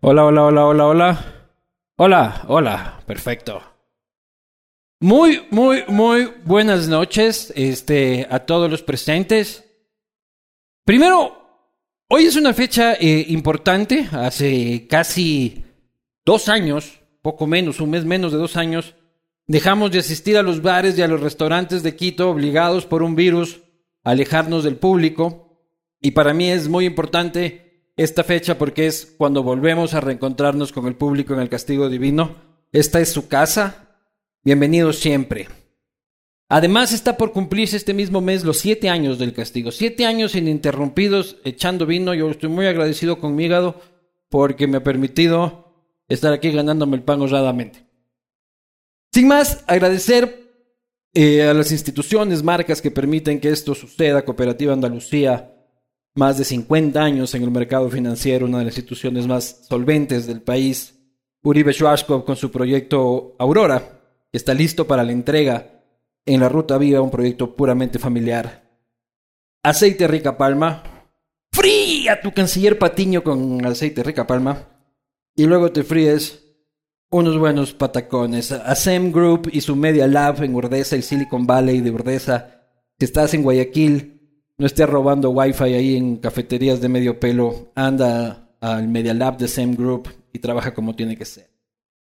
Hola, hola, hola, hola, hola. Hola, hola, perfecto. Muy, muy, muy buenas noches este, a todos los presentes. Primero, hoy es una fecha eh, importante. Hace casi dos años, poco menos, un mes menos de dos años, dejamos de asistir a los bares y a los restaurantes de Quito obligados por un virus a alejarnos del público. Y para mí es muy importante esta fecha porque es cuando volvemos a reencontrarnos con el público en el castigo divino. Esta es su casa. Bienvenidos siempre. Además está por cumplirse este mismo mes los siete años del castigo. Siete años ininterrumpidos echando vino. Yo estoy muy agradecido con mi hígado porque me ha permitido estar aquí ganándome el pan honradamente. Sin más, agradecer eh, a las instituciones, marcas que permiten que esto suceda. Cooperativa Andalucía, más de 50 años en el mercado financiero, una de las instituciones más solventes del país. Uribe Schwarzkopf con su proyecto Aurora, está listo para la entrega en la Ruta Viva, un proyecto puramente familiar. Aceite Rica Palma. Fría tu canciller patiño con aceite Rica Palma. Y luego te fríes unos buenos patacones. ASEM Group y su Media Lab en Urdesa, el Silicon Valley de Urdesa. Si estás en Guayaquil, no estés robando wifi ahí en cafeterías de medio pelo. Anda al Media Lab de ASEM Group y trabaja como tiene que ser.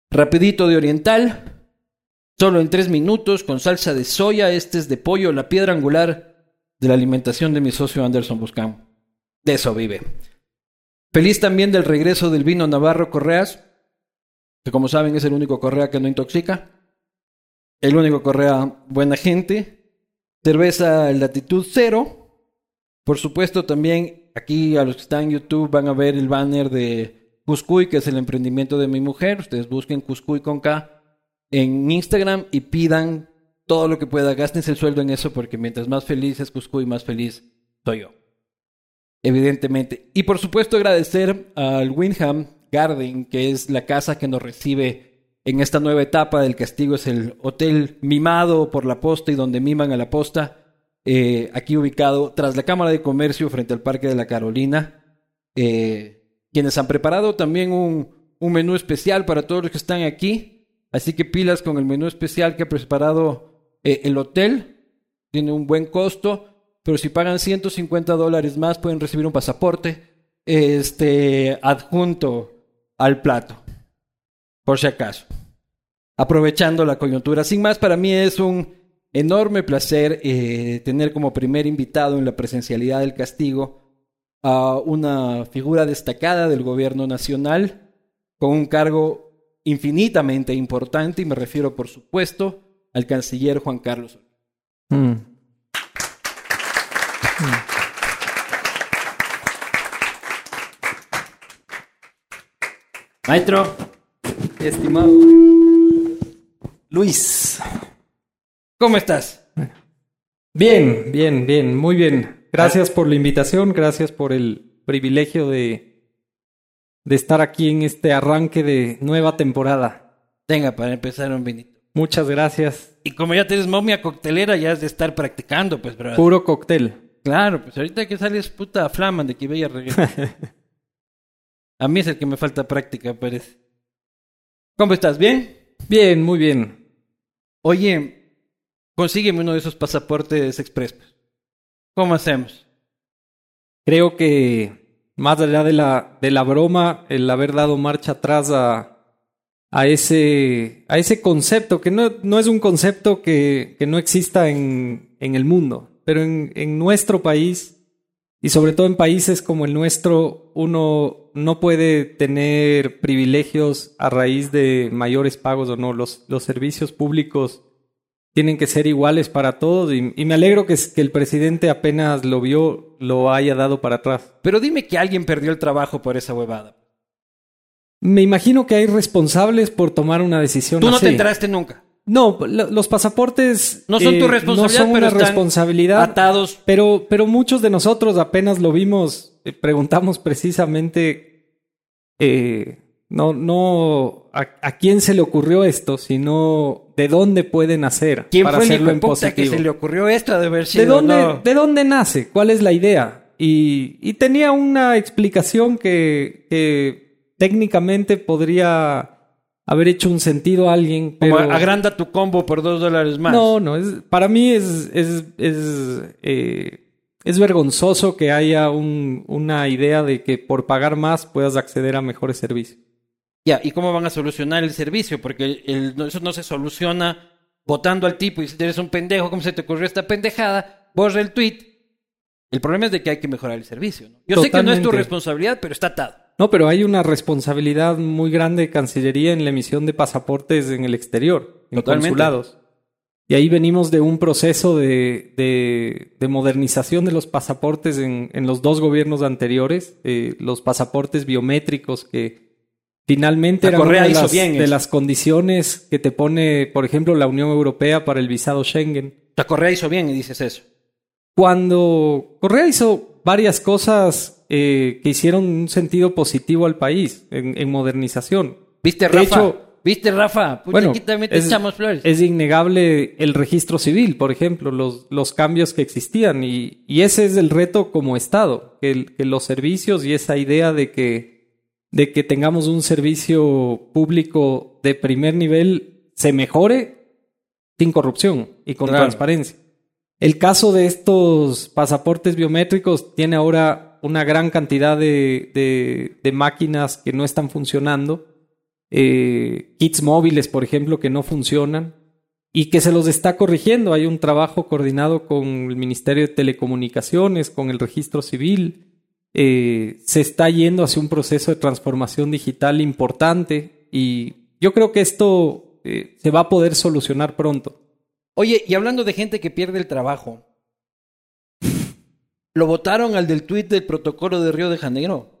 Rapidito de Oriental. Solo en tres minutos, con salsa de soya. Este es de pollo, la piedra angular de la alimentación de mi socio Anderson Buscán. De eso vive. Feliz también del regreso del vino Navarro Correas que como saben es el único correa que no intoxica, el único correa buena gente, cerveza latitud cero, por supuesto también aquí a los que están en YouTube van a ver el banner de Cuscuy, que es el emprendimiento de mi mujer, ustedes busquen Cuscuy con K en Instagram y pidan todo lo que pueda, gástense el sueldo en eso porque mientras más feliz es Cuscuy, más feliz soy yo. Evidentemente. Y por supuesto agradecer al Windham Garden, que es la casa que nos recibe en esta nueva etapa del castigo. Es el hotel mimado por la posta y donde miman a la posta. Eh, aquí ubicado tras la Cámara de Comercio frente al Parque de la Carolina. Eh, quienes han preparado también un, menú especial para todos los que están aquí. Así que pilas con el menú especial que ha preparado eh, el hotel. Tiene un buen costo, pero si pagan 150 dólares más pueden recibir un pasaporte este, adjunto al plato, por si acaso. Aprovechando la coyuntura. Sin más, para mí es un enorme placer eh, tener como primer invitado en la presencialidad del castigo a una figura destacada del gobierno nacional con un cargo infinitamente importante y me refiero por supuesto al canciller Juan Carlos. Mm. Mm. Maestro, estimado Luis, ¿cómo estás? Bien, bien, bien, muy bien. Gracias por la invitación, gracias por el privilegio de, de estar aquí en este arranque de nueva temporada. Venga, para empezar un vinito. Muchas gracias. Y como ya tienes momia coctelera, ya has de estar practicando, pues, bro. Puro cóctel. Claro, pues ahorita que sales puta flama de que bella reggaetón. A mí es el que me falta práctica, Pérez. ¿Cómo estás? ¿Bien? Bien, muy bien. Oye, consígueme uno de esos pasaportes express. Pues. ¿Cómo hacemos? Creo que más allá de la, de la broma, el haber dado marcha atrás a, a, ese, a ese concepto, que no, no es un concepto que, que no exista en, en el mundo, pero en, en nuestro país y sobre todo en países como el nuestro, uno no puede tener privilegios a raíz de mayores pagos o no. Los, los servicios públicos tienen que ser iguales para todos y, me alegro que, que, el presidente apenas lo vio, lo haya dado para atrás. Pero dime que alguien perdió el trabajo por esa huevada. Me imagino que hay responsables por tomar una decisión Tú no te enteraste nunca. No, los pasaportes no son tu responsabilidad, no son una responsabilidad, atados. Pero, pero muchos de nosotros apenas lo vimos, eh, preguntamos precisamente, eh, no, no a, quién se le ocurrió esto, sino de dónde puede nacer ¿Quién para fue hacerlo el en positivo. que se le ocurrió esto de haber sido? ¿De dónde, ¿De dónde nace? ¿Cuál es la idea? Y, y tenía una explicación que, que técnicamente podría haber hecho un sentido a alguien, pero... Como agranda tu combo por dos dólares más. No, no, es, para mí es, es, es, eh, es vergonzoso que haya un, una idea de que por pagar más puedas acceder a mejores servicios. Ya, ¿y cómo van a solucionar el servicio? Porque el- eso no se soluciona votando al tipo y si eres un pendejo, ¿cómo se te ocurrió esta pendejada? Borra el tweet. El problema es de que hay que mejorar el servicio. ¿no? Yo sé que no es tu responsabilidad, pero está atado. No, pero hay una responsabilidad muy grande de Cancillería en la emisión de pasaportes en el exterior, en Totalmente. consulados. Y ahí venimos de un proceso de, de- de modernización de los pasaportes en, en los dos gobiernos anteriores, eh, los pasaportes biométricos que finalmente La eran una Correa de hizo las, bien de eso. las condiciones que te pone, por ejemplo, la Unión Europea para el visado Schengen. La Correa hizo bien y dices eso. Cuando Correa hizo varias cosas eh, que hicieron un sentido positivo al país en, en modernización. ¿Viste, De Rafa? hecho- ¿Viste, Rafa? Puta, Bueno, aquí también te es, echamos flores. es innegable el registro civil, por ejemplo, los, los cambios que existían. Y, y ese es el reto como Estado, que, el- que los servicios y esa idea de que, de que tengamos un servicio público de primer nivel se mejore sin corrupción y con Claro. transparencia. El caso de estos pasaportes biométricos tiene ahora una gran cantidad de, de- de máquinas que no están funcionando, eh, kits móviles, por ejemplo, que no funcionan y que se los está corrigiendo. Hay un trabajo coordinado con el Ministerio de Telecomunicaciones, con el Registro Civil. Eh, se está yendo hacia un proceso de transformación digital importante y yo creo que esto eh, se va a poder solucionar pronto. Oye, y hablando de gente que pierde el trabajo, ¿lo votaron al del tuit del protocolo de Río de Janeiro?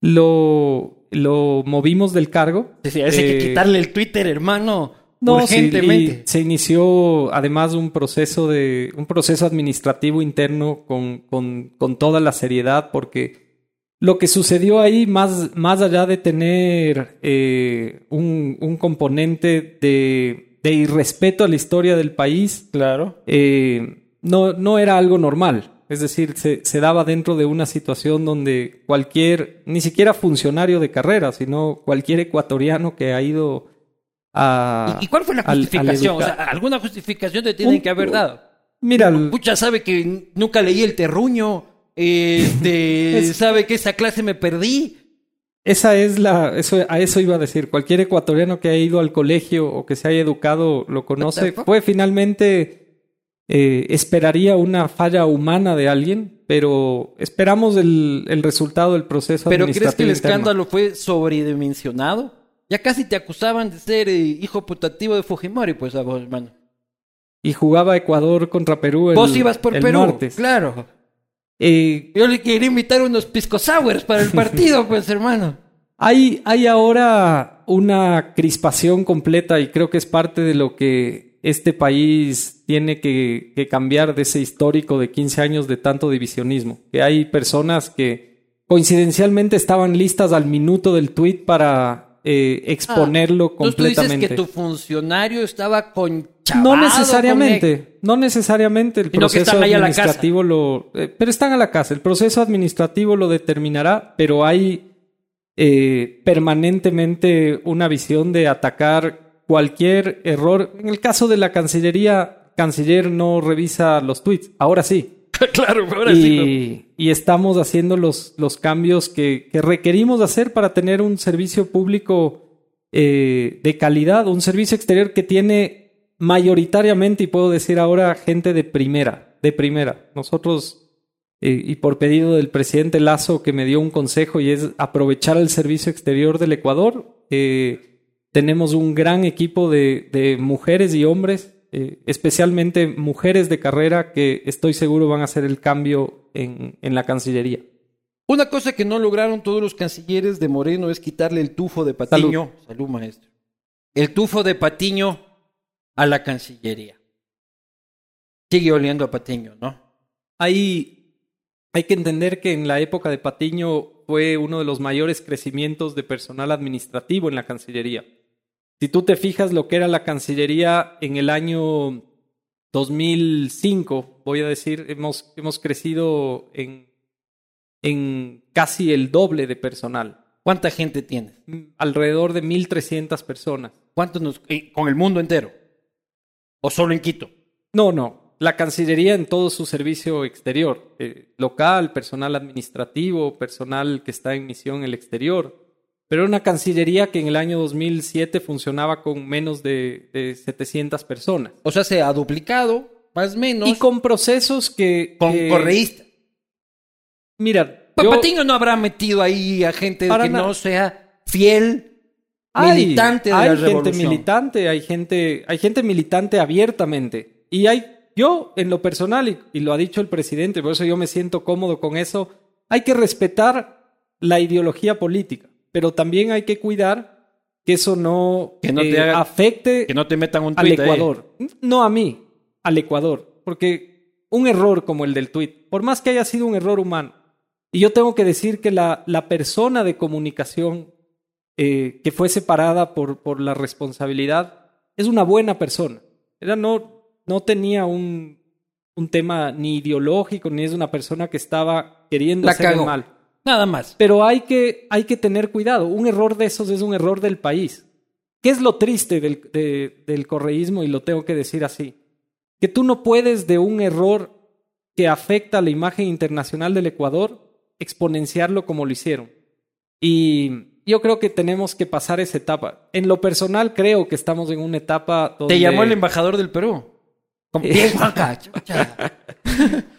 Lo, lo movimos del cargo. Decía, ese hay que Eh, quitarle el Twitter, hermano. No, urgentemente. se inició además un proceso de un proceso administrativo interno con, con, con toda la seriedad, porque lo que sucedió ahí, más, más allá de tener eh, un, un componente de, de irrespeto a la historia del país, Claro. eh, no, no era algo normal. Es decir, se, se daba dentro de una situación donde cualquier, ni siquiera funcionario de carrera, sino cualquier ecuatoriano que ha ido a... ¿Y, cuál fue la justificación? o sea, alguna justificación te tienen Un- que haber dado. Mira, el- Pucha sabe que nunca leí el terruño. Este, Es- sabe que esa clase me perdí. esa es la, eso, a eso iba a decir. Cualquier ecuatoriano que haya ido al colegio o que se haya educado lo conoce. finalmente, eh, esperaría una falla humana de alguien, pero esperamos el, el resultado del proceso ¿Pero crees que el interno. escándalo fue sobredimensionado? Ya casi te acusaban de ser eh, hijo putativo de Fujimori, pues a vos, hermano. Y jugaba Ecuador contra Perú el, Vos ibas por el Perú, martes. claro. Eh, Yo le quería invitar unos pisco sours para el partido, pues, hermano. Hay, hay ahora una crispación completa y creo que es parte de lo que este país tiene que, que cambiar de ese histórico de 15 años de tanto divisionismo. Que hay personas que coincidencialmente estaban listas al minuto del tweet para eh, exponerlo Entonces tú dices completamente. que tu funcionario estaba con No necesariamente, no necesariamente el proceso administrativo lo, eh, pero están a la casa. El proceso administrativo lo determinará, pero hay eh, permanentemente una visión de atacar cualquier error. En el caso de la Cancillería, Canciller no revisa los tweets. Ahora sí. claro, ahora y, sí. y estamos haciendo los, los cambios que, que requerimos hacer para tener un servicio público eh, de calidad, un servicio exterior que tiene mayoritariamente, y puedo decir ahora, gente de primera, de primera. Nosotros, eh, y por pedido del presidente Lazo, que me dio un consejo, y es aprovechar el servicio exterior del Ecuador, eh, tenemos un gran equipo de, de mujeres y hombres, eh, especialmente mujeres de carrera, que estoy seguro van a hacer el cambio en, en la Cancillería. Una cosa que no lograron todos los cancilleres de Moreno es quitarle el tufo de Patiño. Salud, maestro. El tufo de Patiño a la Cancillería. Sigue oliendo a Patiño, ¿no? Hay, hay que entender que en la época de Patiño fue uno de los mayores crecimientos de personal administrativo en la Cancillería. Si tú te fijas lo que era la Cancillería en el año 2005, voy a decir, hemos, hemos crecido en, en casi el doble de personal. ¿Cuánta gente tienes? Alrededor de 1.300 personas. ¿Cuántos nos, con el mundo entero? ¿O solo en Quito? No, no. La Cancillería en todo su servicio exterior, eh, local, personal administrativo, personal que está en misión en el exterior. Pero era una Cancillería que en el año 2007 funcionaba con menos de, de 700 personas. O sea, se ha duplicado, más o menos. Y con procesos que... con correísta. Mira, yo- Papatiño no habrá metido ahí a gente que no sea fiel Hay- militante de hay la gente revolución. militante, hay gente, hay gente militante abiertamente. Y hay, yo en lo personal, y, y lo ha dicho el presidente, por eso yo me siento cómodo con eso, hay que respetar la ideología política, pero también hay que cuidar que eso no, Que no te eh, haga- afecte Que no te metan un al tweet ahí. Ecuador. No a mí, al Ecuador. Porque un error como el del tuit, por más que haya sido un error humano, y yo tengo que decir que la, la persona de comunicación eh, que fue separada por, por la responsabilidad es una buena persona. Era no, no tenía un, un tema ni ideológico, ni es una persona que estaba queriendo La hacer el mal. Nada más. Pero hay que, hay que tener cuidado. Un error de esos es un error del país. ¿Qué es lo triste del, de- del correísmo? Y lo tengo que decir así. Que tú no puedes de un error que afecta a la imagen internacional del Ecuador exponenciarlo como lo hicieron. Y yo creo que tenemos que pasar esa etapa. En lo personal creo que estamos en una etapa donde... Te llamó el embajador del Perú. Como, Eh. bien, Juanca.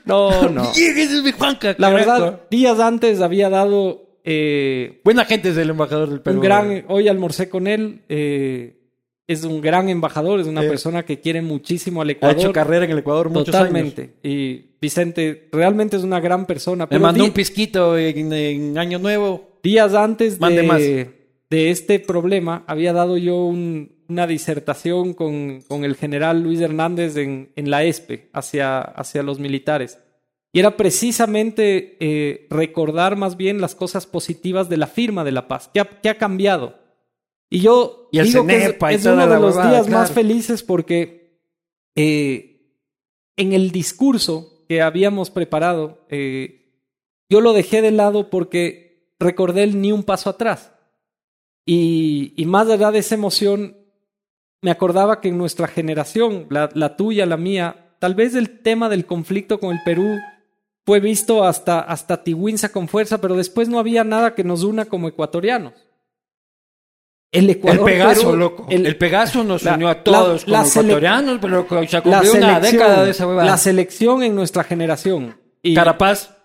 No, no. Bien, ese es mi Juanca. La verdad, días antes había dado eh, Buena gente es el embajador del Perú. un gran, hoy almorcé con él, eh, es un gran embajador, es una Sí. persona que quiere muchísimo al Ha Ecuador. hecho carrera en el Ecuador muchos Totalmente. Y Vicente realmente es una gran persona. años. Me Pero mandó un pisquito en, en Año Nuevo. días antes de, de este problema, había dado yo un- una disertación con, con el general Luis Hernández en, en la ESPE hacia, hacia los militares. Y era precisamente eh, recordar más bien las cosas positivas de la firma de la paz. ¿Qué ha, qué ha cambiado? Y yo Y el digo que es, Cenepa y es toda uno de los huevada, días más claro. felices porque eh, en el discurso que habíamos preparado, eh, yo lo dejé de lado porque recordé el ni un paso atrás. Y, y más allá de esa emoción, me acordaba que en nuestra generación, la, la tuya, la mía, tal vez el tema del conflicto con el Perú fue visto hasta, hasta con fuerza, pero después no había nada que nos una como ecuatorianos. El El Ecuador. Pegaso, Perú, loco. el- El, Pegaso nos la- unió a todos la como ecuatorianos, pero se cumplió una década de esa huevada. la selección en nuestra generación. Y, Carapaz.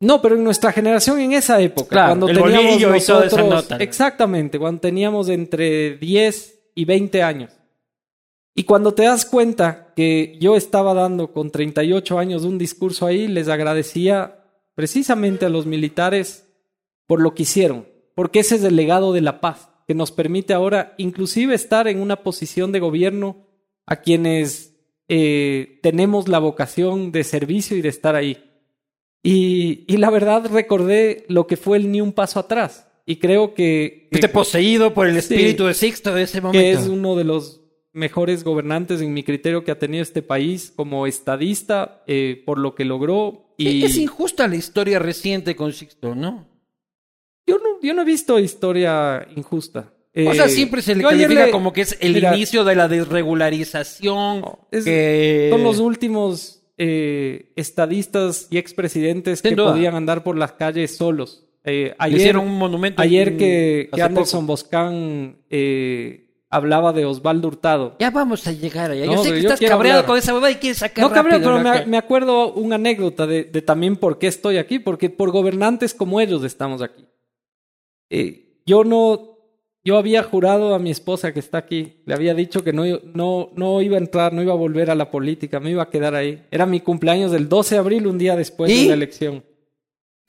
no, pero en nuestra generación en esa época, Claro, cuando el teníamos toda esa nosotros, nota. exactamente, cuando teníamos entre 10 y 20 años. Y cuando te das cuenta que yo estaba dando con 38 años un discurso ahí, les agradecía precisamente a los militares por lo que hicieron, porque ese es el legado de la paz, que nos permite ahora inclusive estar en una posición de gobierno a quienes eh, tenemos la vocación de servicio y de estar ahí. Y, y la verdad recordé lo que fue el ni un paso atrás. Y creo que, que, Fuiste poseído por el Sí. espíritu de Sixto de ese momento. que es uno de los mejores gobernantes en mi criterio que ha tenido este país como estadista eh, por lo que logró. Y Es injusta la historia reciente con Sixto, ¿no? yo, no, yo no he visto historia injusta. O Eh, sea, siempre se le califica le- como que es el Mira, inicio de la desregularización. es- que... Son los últimos eh, estadistas y expresidentes Sin que duda. podían andar por las calles solos. Eh, ayer, hicieron un monumento. ayer en- que, que Anderson Boscán eh, hablaba de Osvaldo Hurtado. Ya vamos a llegar allá. No, yo sé que yo estás cabreado hablar. con esa huevada y quieres sacar No cabrón, rápido pero me, me acuerdo una anécdota de, de también por qué estoy aquí, porque por gobernantes como ellos estamos aquí. Eh, yo no, yo había jurado a mi esposa que está aquí, le había dicho que no, no, no iba a entrar, no iba a volver a la política, me iba a quedar ahí. Era mi cumpleaños del 12 de abril, un día después ¿Y? de la elección.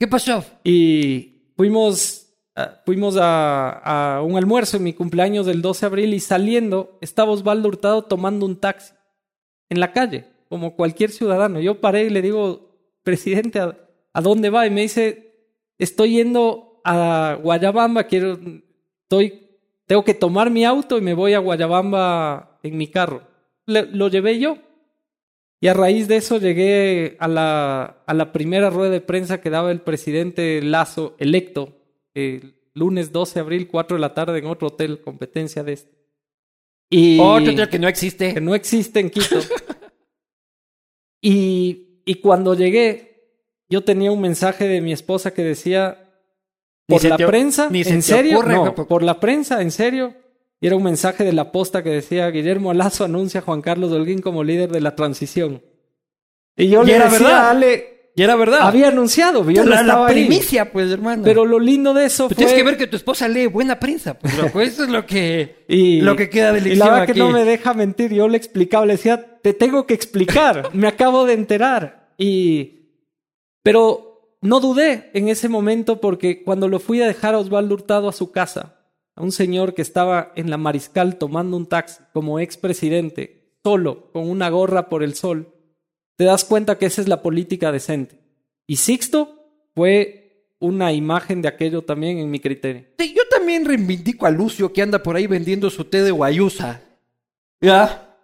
¿Qué pasó? Y fuimos, ah, fuimos a, un almuerzo en mi cumpleaños del 12 de abril y saliendo estaba Osvaldo Hurtado tomando un taxi en la calle, como cualquier ciudadano. Yo paré y le digo, presidente, ¿a, dónde va? Y me dice, estoy yendo a Guayabamba, quiero, estoy, tengo que tomar mi auto y me voy a Guayabamba en mi carro. Lo llevé yo. Y a raíz de eso llegué a la, a la primera rueda de prensa que daba el presidente Lazo, electo. Eh, lunes 12 de abril, 4 de la tarde en otro hotel, competencia de este. Y Otro hotel que no existe. que no existe en Quito. y, y cuando llegué, yo tenía un mensaje de mi esposa que decía, por la te prensa, ¿en serio? ocurre, No, güey. por la prensa, ¿en serio? Y era un mensaje de la posta que decía, Guillermo Lazo anuncia a Juan Carlos Holguín como líder de la transición. Y yo Y le era decía verdad. a Ale, Y era verdad. había anunciado, yo no la, la estaba ahí. primicia, pues, hermano. Pero lo lindo de eso Pero fue... tienes que ver que tu esposa lee buena prensa. Pues, loco. Eso es lo que, Y, lo que queda de y la verdad aquí. que no me deja mentir. Yo le explicaba, le decía, te tengo que explicar. me acabo de enterar. Y, pero no dudé en ese momento porque cuando lo fui a dejar a Osvaldo Hurtado a su casa, a un señor que estaba en la Mariscal tomando un taxi como expresidente, solo, con una gorra por el sol, te das cuenta que esa es la política decente. Y Sixto fue una imagen de aquello también en mi criterio. Sí, yo también reivindico a Lucio que anda por ahí vendiendo su té de guayusa. ¿Ya?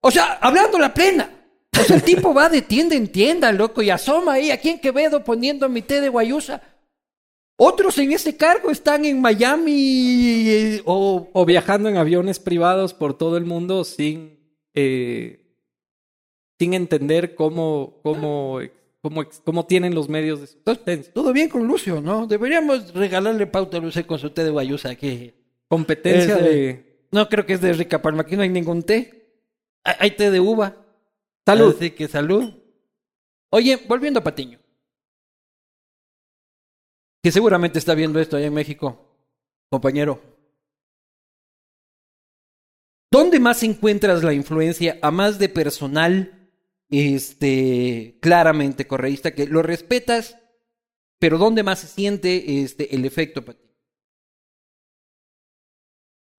O sea, hablando la plena. O el tipo va de tienda en tienda, loco, y asoma ahí aquí en Quevedo poniendo mi té de guayusa. Otros en ese cargo están en Miami eh, o... o viajando en aviones privados por todo el mundo sin, eh, sin entender cómo, cómo, cómo, cómo tienen los medios de subsistencia. Todo bien con Lucio, ¿no? Deberíamos regalarle pauta a Lucio con su té de guayusa que... Competencia de... No creo que es de Rica Palma, aquí no hay ningún té. Hay, hay té de uva. Salud. Así que salud. Oye, volviendo a Patiño. Que seguramente está viendo esto allá en México, compañero. ¿Dónde más encuentras la influencia, a más de personal, este, claramente correísta, que lo respetas, pero dónde más se siente este, el efecto?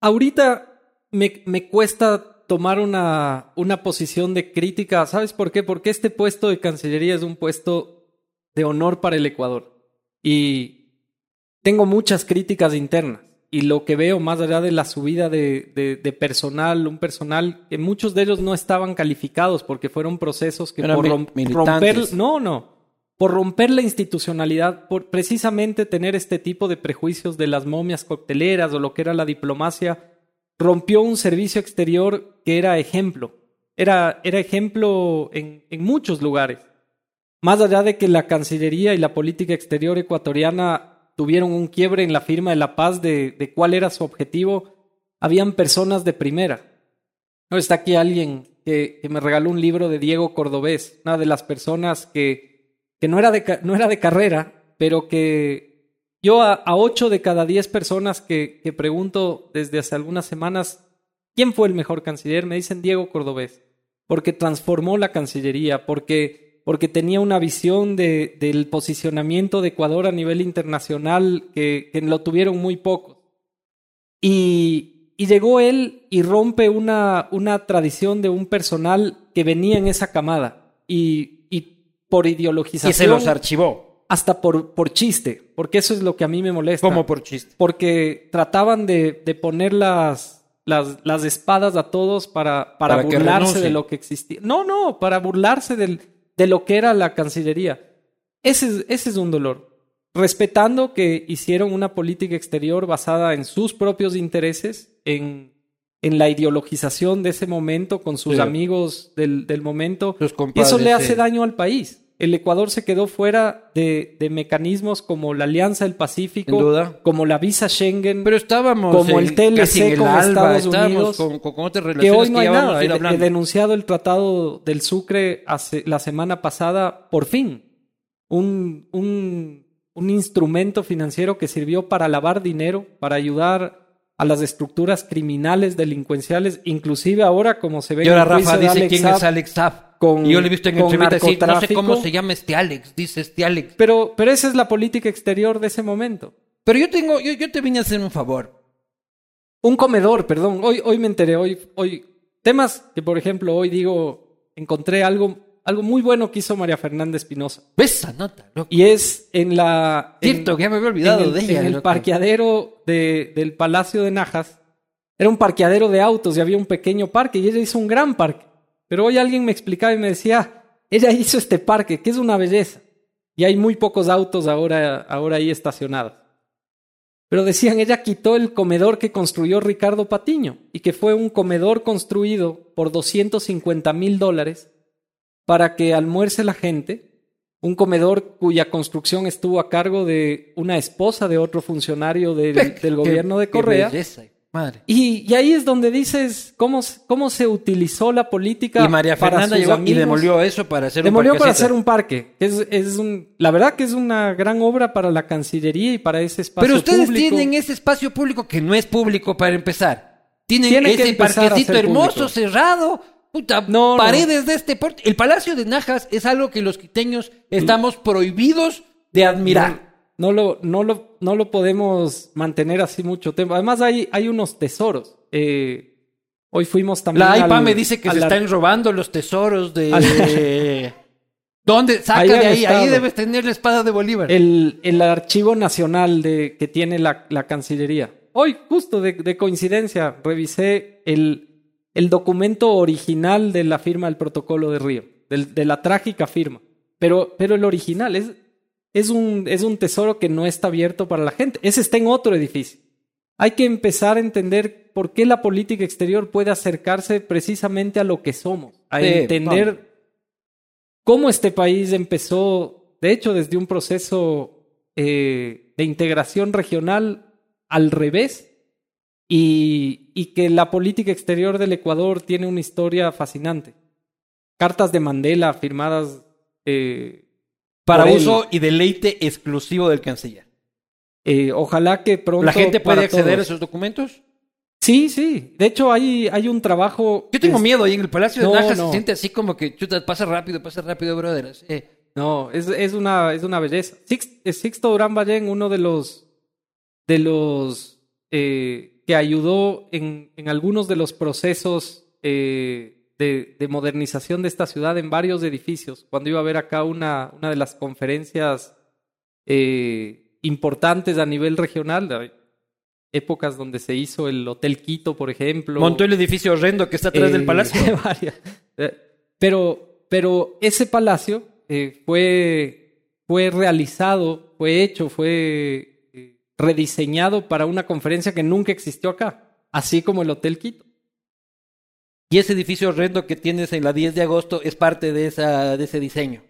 Ahorita me, me cuesta tomar una, una posición de crítica. ¿Sabes por qué? Porque este puesto de Cancillería es un puesto de honor para el Ecuador. Y tengo muchas críticas internas. Y lo que veo más allá de la subida de, de, de personal, un personal que muchos de ellos no estaban calificados porque fueron procesos que Eran por mi- rom- militantes. romper... No, no. Por romper la institucionalidad, por precisamente tener este tipo de prejuicios de las momias cocteleras o lo que era la diplomacia, rompió un servicio exterior que era ejemplo. Era, era ejemplo en, en muchos lugares. Más allá de que la Cancillería y la política exterior ecuatoriana tuvieron un quiebre en la firma de la paz de, cuál era su objetivo, habían personas de primera. No está aquí alguien que, me regaló un libro de Diego Cordobés, una de las personas que, que no, era de, no era de carrera, pero que yo a, a ocho de cada diez personas que, que pregunto desde hace algunas semanas quién fue el mejor canciller, me dicen Diego Cordobés, porque transformó la Cancillería, porque, porque tenía una visión de, del posicionamiento de Ecuador a nivel internacional que, que lo tuvieron muy pocos. Y, y llegó él y rompe una, una tradición de un personal que venía en esa camada. Y, y por ideologización. Y se los archivó. hasta por, por chiste, porque eso es lo que a mí me molesta. Como por chiste. Porque trataban de, de poner las, las, las espadas a todos para, para, Para burlarse de lo que existía. No, no, para burlarse del, de lo que era la Cancillería. Ese es, ese es un dolor. Respetando que hicieron una política exterior basada en sus propios intereses, en, en la ideologización de ese momento con sus Sí. amigos del, del momento. Y eso le hace sí. daño al país. El Ecuador se quedó fuera de, de mecanismos como la Alianza del Pacífico, duda. como la visa Schengen, Pero estábamos Como el TLC con Estados Unidos, con, otras que relaciones hoy no hay nada. He, denunciado el Tratado del Sucre hace, la semana pasada, por fin. Un, un, un instrumento financiero que sirvió para lavar dinero, para ayudar a las estructuras criminales, delincuenciales, inclusive ahora, como se ve Y ahora Rafa dice quién es Alex Saab. Con- y yo le he visto en con entrevista decir, no sé cómo se llama este Alex, dice este Alex. Pero, pero esa es la política exterior de ese momento. Pero yo tengo, yo, yo te vine a hacer un favor. Un comedor, perdón. Hoy, hoy me enteré, hoy, hoy. Temas que, por ejemplo, hoy digo, encontré algo, algo muy bueno que hizo María Fernanda Espinosa. ¿Ves esa nota, loco? Y es en la. en- Cierto, que ya me había olvidado en el, de ella. en el loco. parqueadero de, del Palacio de Najas. Era un parqueadero de autos y había un pequeño parque y ella hizo un gran parque. Pero hoy alguien me explicaba y me decía, ella hizo este parque, que es una belleza. Y hay muy pocos autos ahora, ahora ahí estacionados. Pero decían, ella quitó el comedor que construyó Ricardo Patiño y que fue un comedor construido por 250 mil dólares para que almuerce la gente. Un comedor cuya construcción estuvo a cargo de una esposa de otro funcionario del, del gobierno de Qué Correa. belleza, madre. Y, y ahí es donde dices cómo, cómo se utilizó la política Y María para Fernanda llegó y amigos. demolió eso para hacer Demolió un para parquecito. hacer un parque. Es, es un, la verdad que es una gran obra para la Cancillería y para ese espacio Pero ustedes público. tienen ese espacio público que no es público para empezar. Tienen ese parquecito hermoso, público. cerrado, puta, No, no. paredes de este porte. El Palacio de Najas es algo que los quiteños estamos prohibidos de admirar. No lo, no, lo, no lo podemos mantener así mucho tiempo. Además, hay, hay unos tesoros. Eh, hoy fuimos también. La IPA al- me dice que se están robando los tesoros de... ¿Dónde? Saca Ahí de ahí. Ahí debes tener la espada de Bolívar. el, el archivo nacional de, que tiene la, la Cancillería. Hoy, justo de, de coincidencia, revisé el, el documento original de la firma del protocolo de Río, del- de la trágica firma. Pero, pero el original es, es, un, es un tesoro que no está abierto para la gente. Ese está en otro edificio. Hay que empezar a entender por qué la política exterior puede acercarse precisamente a lo que somos, a Sí, entender vamos. cómo este país empezó, de hecho, desde un proceso eh, de integración regional al revés, y, y que la política exterior del Ecuador tiene una historia fascinante. Cartas de Mandela firmadas eh, para por él. uso y deleite exclusivo del canciller. Eh, ojalá que pronto. ¿La gente puede acceder a esos documentos? Sí, sí. De hecho, hay, hay un trabajo. Yo tengo es- miedo ahí en el Palacio de No, Najas no. se siente así como que chuta, pasa rápido, pasa rápido, brother. así. No, es, es, una, es una belleza. Eh, Sixto Durán Ballén, uno de los, de los eh, que ayudó en, en algunos de los procesos eh, de, de modernización de esta ciudad en varios edificios. Cuando iba a haber acá una, una de las conferencias eh, importantes a nivel regional, épocas donde se hizo el Hotel Quito, por ejemplo. Montó el edificio horrendo que está atrás del Eh, palacio. Eh, Pero, pero ese palacio eh, fue, fue realizado, fue hecho, fue eh, rediseñado para una conferencia que nunca existió acá, así como el Hotel Quito. Y ese edificio horrendo que tienes en la 10 de agosto es parte de, esa, de ese diseño.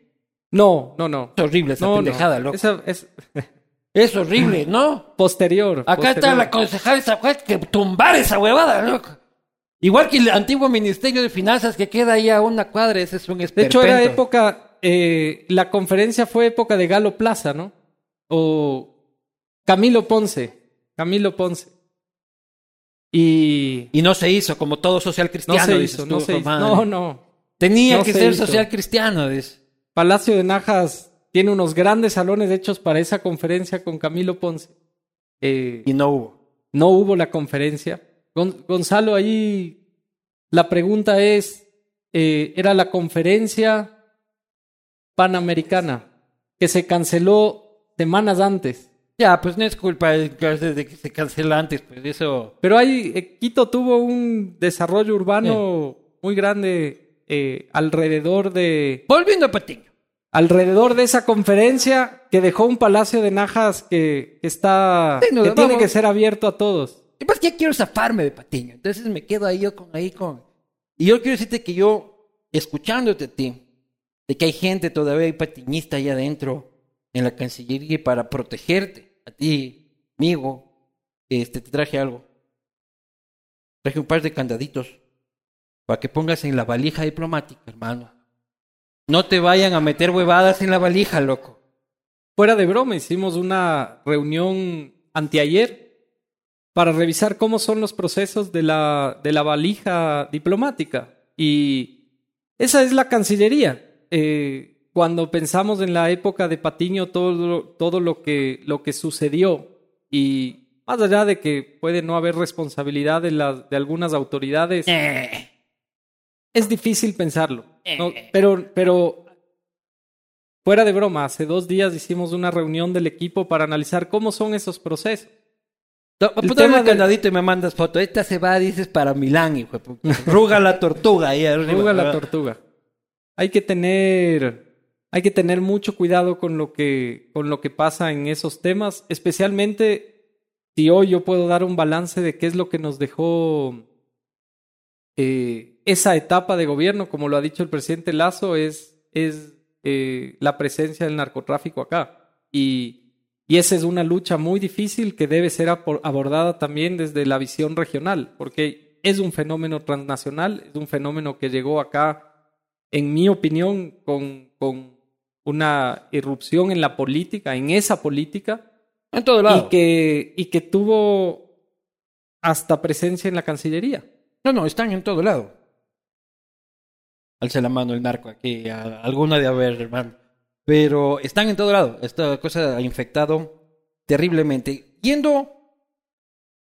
No, no, no. Es horrible esa No, no. loco. Esa es Es horrible, ¿no? posterior. Acá está la concejal esa que tumbar esa huevada, loco. Igual que el antiguo Ministerio de Finanzas que queda ahí a una cuadra, ese es un De hecho, era esperpento. época, eh, la conferencia fue época de Galo Plaza, ¿no? O Camilo Ponce, Camilo Ponce. Y Y no se hizo, como todo social no cristiano. se dices hizo, no se hizo. No, no. Tenía no que se ser hizo. social cristiano. Palacio de Najas tiene unos grandes salones hechos para esa conferencia con Camilo Ponce. Eh, Y no hubo. no hubo la conferencia. Gon- Gonzalo, ahí la pregunta es, eh, ¿era la conferencia panamericana que se canceló semanas antes? Ya, pues no es culpa de que se cancela antes, pues eso. Pero ahí eh, Quito tuvo un desarrollo urbano muy grande eh, alrededor de Volviendo a Patiño. alrededor de esa conferencia que dejó un palacio de najas que, que está Sí, no, que tiene que ser abierto a todos. Y pues que ya quiero zafarme de Patiño. Entonces me quedo ahí yo con ahí con. Y yo quiero decirte que yo, escuchándote a ti, de que hay gente todavía hay patiñista allá adentro en la Cancillería para protegerte, a ti, amigo, este, te traje algo. Traje un par de candaditos para que pongas en la valija diplomática, hermano. No te vayan a meter huevadas en la valija, loco. Fuera de broma, hicimos una reunión anteayer para revisar cómo son los procesos de la, de la valija diplomática. Y esa es la Cancillería. Eh, cuando pensamos en la época de Patiño, todo, lo- todo lo, que, lo que sucedió, y más allá de que puede no haber responsabilidad de, las, de algunas autoridades, Eh. es difícil pensarlo. ¿no? Pero, pero fuera de broma, hace dos días hicimos una reunión del equipo para analizar cómo son esos procesos. El de- candadito y me mandas foto. Esta se va, dices, para Milán, hijo. Ruga la tortuga ahí. Arruga la tortuga. Hay que tener, hay que tener mucho cuidado con lo que, con lo que pasa en esos temas, especialmente si hoy yo puedo dar un balance de qué es lo que nos dejó eh, esa etapa de gobierno, como lo ha dicho el presidente Lazo, es, es eh, la presencia del narcotráfico acá. Y, y esa es una lucha muy difícil que debe ser abordada también desde la visión regional, porque es un fenómeno transnacional, es un fenómeno que llegó acá, en mi opinión, con, con una irrupción en la política, en esa política. En todo lado. Y que, y que tuvo hasta presencia en la Cancillería. No, no, están en todo lado. Alce la mano el narco aquí, alguna de haber, hermano. Pero están en todo lado. Esta cosa ha infectado terriblemente. Yendo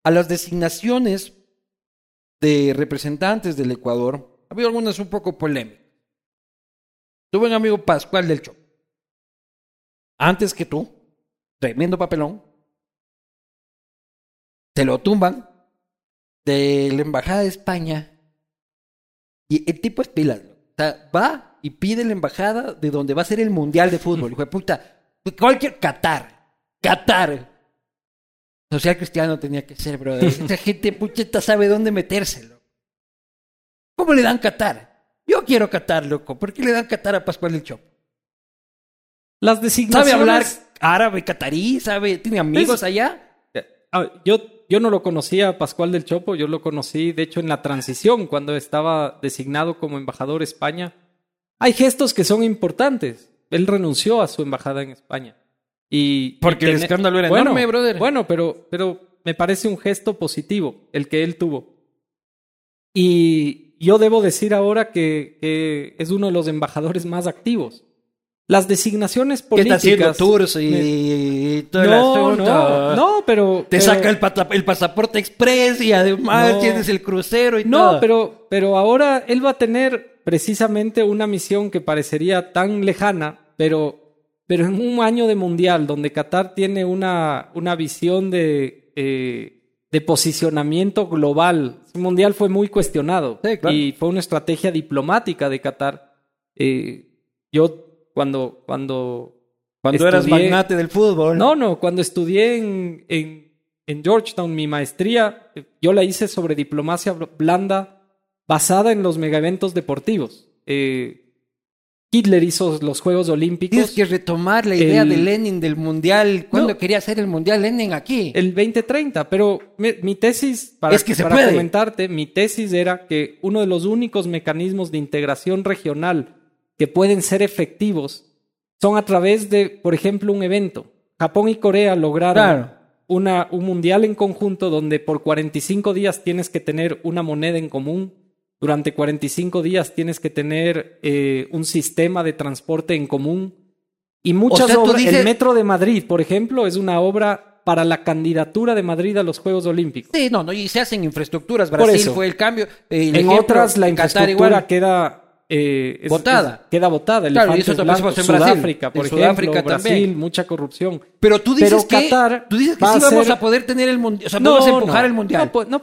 a las designaciones de representantes del Ecuador, ha habido algunas un poco polémicas. Tu buen amigo Pascual del Chopo. Antes que tú, tremendo papelón, te lo tumban de la Embajada de España. Y el tipo es pilas. O sea, va y pide la embajada de donde va a ser el mundial de fútbol. Hijo de puta, cualquier Qatar, Qatar. Social cristiano tenía que ser, bro. Esa gente pucheta sabe dónde metérselo. ¿Cómo le dan Qatar? Yo quiero Qatar, loco. ¿Por qué le dan Qatar a Pascual del Chopo? Las designaciones... ¿Sabe hablar árabe, catarí? ¿Sabe? ¿Tiene amigos allá? Yo, yo no lo conocía a Pascual del Chopo, yo lo conocí, de hecho, en la transición, cuando estaba designado como embajador España hay gestos que son importantes. Él renunció a su embajada en España. Y, Porque el escándalo era enorme, brother. Bueno, pero, pero me parece un gesto positivo el que él tuvo. Y yo debo decir ahora que, es uno de los embajadores más activos. Las designaciones políticas. ¿Qué está haciendo tours y, todo no, No, no, pero. Te saca el, el, pasaporte express y además tienes el crucero y todo. No, pero, pero ahora él va a tener precisamente una misión que parecería tan lejana, pero, pero en un año de mundial donde Qatar tiene una, una visión de, eh, de posicionamiento global. El mundial fue muy cuestionado y fue una estrategia diplomática de Qatar. Eh, yo cuando... cuando cuando eras magnate del fútbol. No, no, cuando estudié en, en, en Georgetown mi maestría, yo la hice sobre diplomacia blanda basada en los megaeventos deportivos. Eh, Hitler hizo los Juegos Olímpicos. Tienes que retomar la idea de Lenin del Mundial. ¿Cuándo quería hacer el Mundial Lenin aquí? El 2030, pero mi, tesis, para, es que se para comentarte, mi tesis era que uno de los únicos mecanismos de integración regional que pueden ser efectivos son a través de, por ejemplo, un evento. Japón y Corea lograron una, un mundial en conjunto donde por 45 días tienes que tener una moneda en común durante 45 días tienes que tener eh, un sistema de transporte en común. Y muchas obras, el Metro de Madrid, por ejemplo, es una obra para la candidatura de Madrid a los Juegos Olímpicos. Sí, no, no, y se hacen infraestructuras. Brasil fue el cambio. en otras la infraestructura queda eh, votada. queda votada. Claro, y eso blancos, en Sudáfrica, por ejemplo, Sudáfrica Brasil, mucha corrupción. Pero tú dices que, Qatar tú dices que sí vamos a poder tener el mundial, o sea, no, vamos a empujar el mundial. No,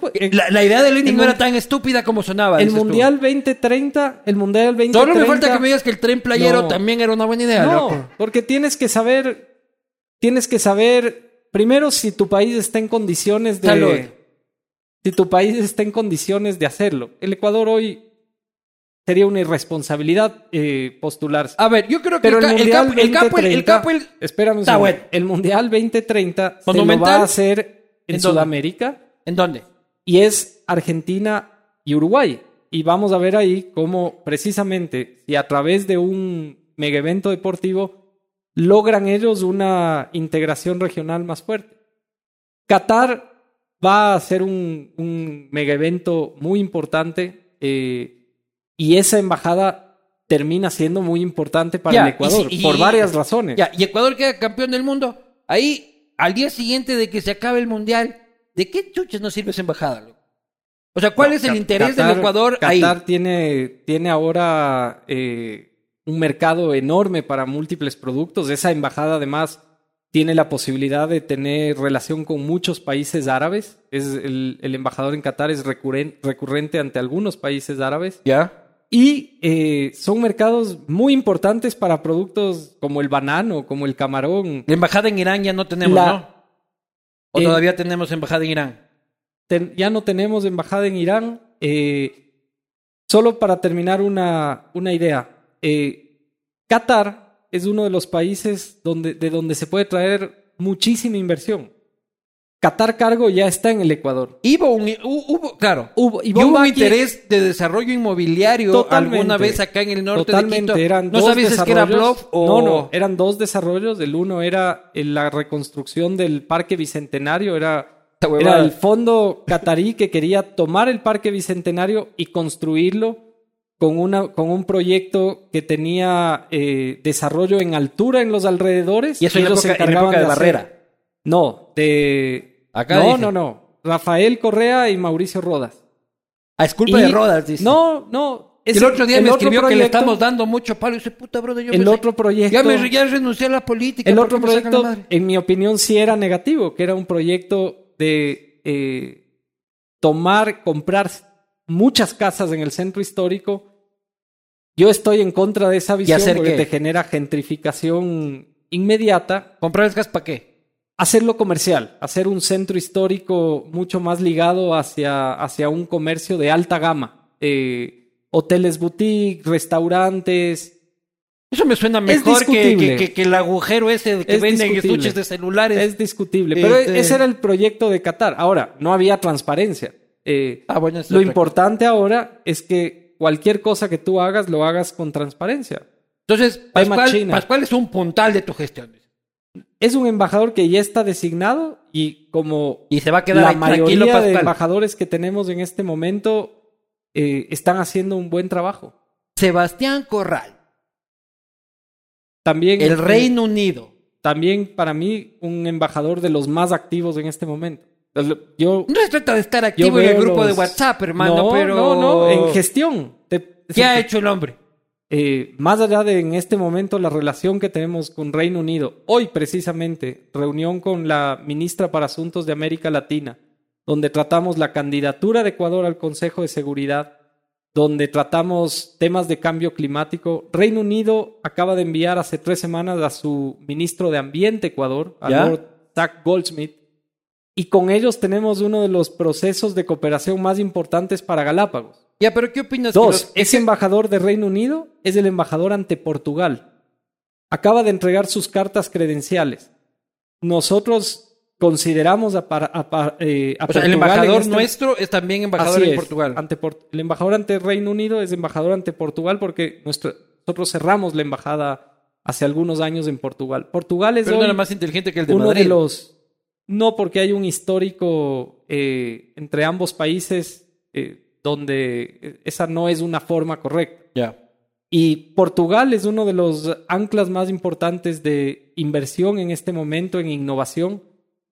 la, idea de Lenin no era tan estúpida como sonaba. El mundial 2030, el mundial 2030. Solo me falta que me digas que el tren playero también era una buena idea, No, porque tienes que saber, tienes que saber primero si tu país está en condiciones de, si tu país está en condiciones de hacerlo. El Ecuador hoy sería una irresponsabilidad eh, postularse. A ver, yo creo que Pero el, Mundial el, capo, el, capo, el, espérame un segundo. El Mundial 2030 se lo va a hacer en, Sudamérica. ¿En dónde? Y es Argentina y Uruguay. Y vamos a ver ahí cómo precisamente si a través de un mega evento deportivo logran ellos una integración regional más fuerte. Qatar va a ser un, un mega evento muy importante. Eh, y esa embajada termina siendo muy importante para el Ecuador, por varias razones. Ya, y Ecuador queda campeón del mundo. Ahí, al día siguiente de que se acabe el Mundial, ¿de qué chuches nos sirve esa embajada? O sea, ¿cuál es el interés del Ecuador ahí? Qatar tiene, tiene ahora eh, un mercado enorme para múltiples productos. Esa embajada, además, tiene la posibilidad de tener relación con muchos países árabes. Es el, el embajador en Qatar es recurrente ante algunos países árabes. Ya. Y eh, son mercados muy importantes para productos como el banano, como el camarón. La embajada en Irán ya no tenemos, ¿no? ¿O Eh, todavía tenemos embajada en Irán? ten- ya no tenemos embajada en Irán. Eh, solo para terminar una, una idea. Eh, Qatar es uno de los países donde, de donde se puede traer muchísima inversión. Qatar Cargo ya está en el Ecuador. Hubo un, hu- hubo, claro, Hubo, y y hubo un interés de desarrollo inmobiliario Totalmente. alguna vez acá en el norte Totalmente, de Quito. eran ¿No que era bluff o...? No, no, eran dos desarrollos. El uno era en la reconstrucción del Parque Bicentenario, era, el fondo catarí que quería tomar el Parque Bicentenario y construirlo con, una, con un proyecto que tenía eh, desarrollo en altura en los alrededores. Y eso en ellos se en época de, hacer- Barrera. No, de... Acá no, dije. no, no. Rafael Correa y Mauricio Rodas. Ah, es culpa Y- de Rodas, dice. No, no. el otro día me otro escribió que le estamos dando mucho palo. Y dice, puta, brother, yo El otro proyecto... Ya, me, ya renuncié a la política. El ¿por otro me proyecto, en mi opinión, sí era negativo, que era un proyecto de eh, tomar, comprar muchas casas en el centro histórico. Yo estoy en contra de esa visión hacer porque qué? te genera gentrificación inmediata. ¿Comprar el gas para qué? Hacerlo comercial, hacer un centro histórico mucho más ligado hacia, hacia un comercio de alta gama. Eh, hoteles boutique, restaurantes, Eso me suena mejor que, que, el agujero ese que Es venden estuches de celulares. Es discutible, pero Este- ese era el proyecto de Qatar. Ahora, no había transparencia. Eh, Ah, bueno, lo importante ahora es que cualquier cosa que tú hagas lo hagas con transparencia. Entonces, Pascual, es un puntal de tu gestión. Es un embajador que ya está designado y como Y se va a quedar la ahí mayoría de embajadores que tenemos en este momento eh, están haciendo un buen trabajo. Sebastián Corral, También el Reino Unido. también para mí un embajador de los más activos en este momento. Yo No se trata de estar activo en el grupo de WhatsApp, hermano, no, pero... no, no, en gestión. Te- ¿Qué ha hecho el hombre? Eh, más allá de en este momento la relación que tenemos con Reino Unido, hoy precisamente, reunión con la ministra para Asuntos de América Latina, donde tratamos la candidatura de Ecuador al Consejo de Seguridad, donde tratamos temas de cambio climático. Reino Unido acaba de enviar hace tres semanas a su ministro de Ambiente Ecuador, a ¿Ya? Lord Zach Goldsmith, y con ellos tenemos uno de los procesos de cooperación más importantes para Galápagos. Ya, pero ¿qué opinas? Dos, los- ese embajador de Reino Unido es el embajador ante Portugal. Acaba de entregar sus cartas credenciales. Nosotros consideramos a, para- a eh, a O sea, el embajador este- nuestro es también embajador Así en es, Portugal. ante Por- el embajador ante Reino Unido es embajador ante Portugal porque nuestro- nosotros cerramos la embajada hace algunos años en Portugal. Portugal es Pero no era más inteligente que el de uno Madrid. de los... No, porque hay un histórico eh, entre ambos países eh, donde esa no es una forma correcta. Ya. Y Portugal es uno de los anclas más importantes de inversión en este momento en innovación.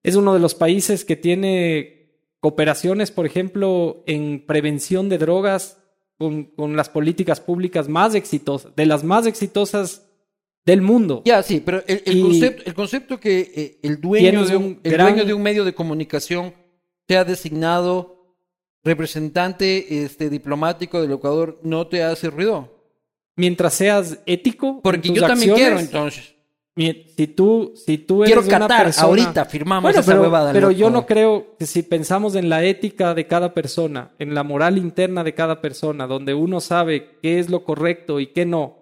Es uno de los países que tiene cooperaciones, por ejemplo, en prevención de drogas con, con las políticas públicas más exitosas, de las más exitosas del mundo. Ya, sí, pero el, concepto, el concepto que eh, el, dueño de un, el gran- dueño de un medio de comunicación sea designado representante este, diplomático del Ecuador no te hace ruido. Mientras seas ético, en Porque tus yo también quiero, entonces. Si tú, si tú eres Quiero una persona- ahorita firmamos Bueno, esa pero, huevada. pero loco. yo no creo que si pensamos en la ética de cada persona, en la moral interna de cada persona, donde uno sabe qué es lo correcto y qué no,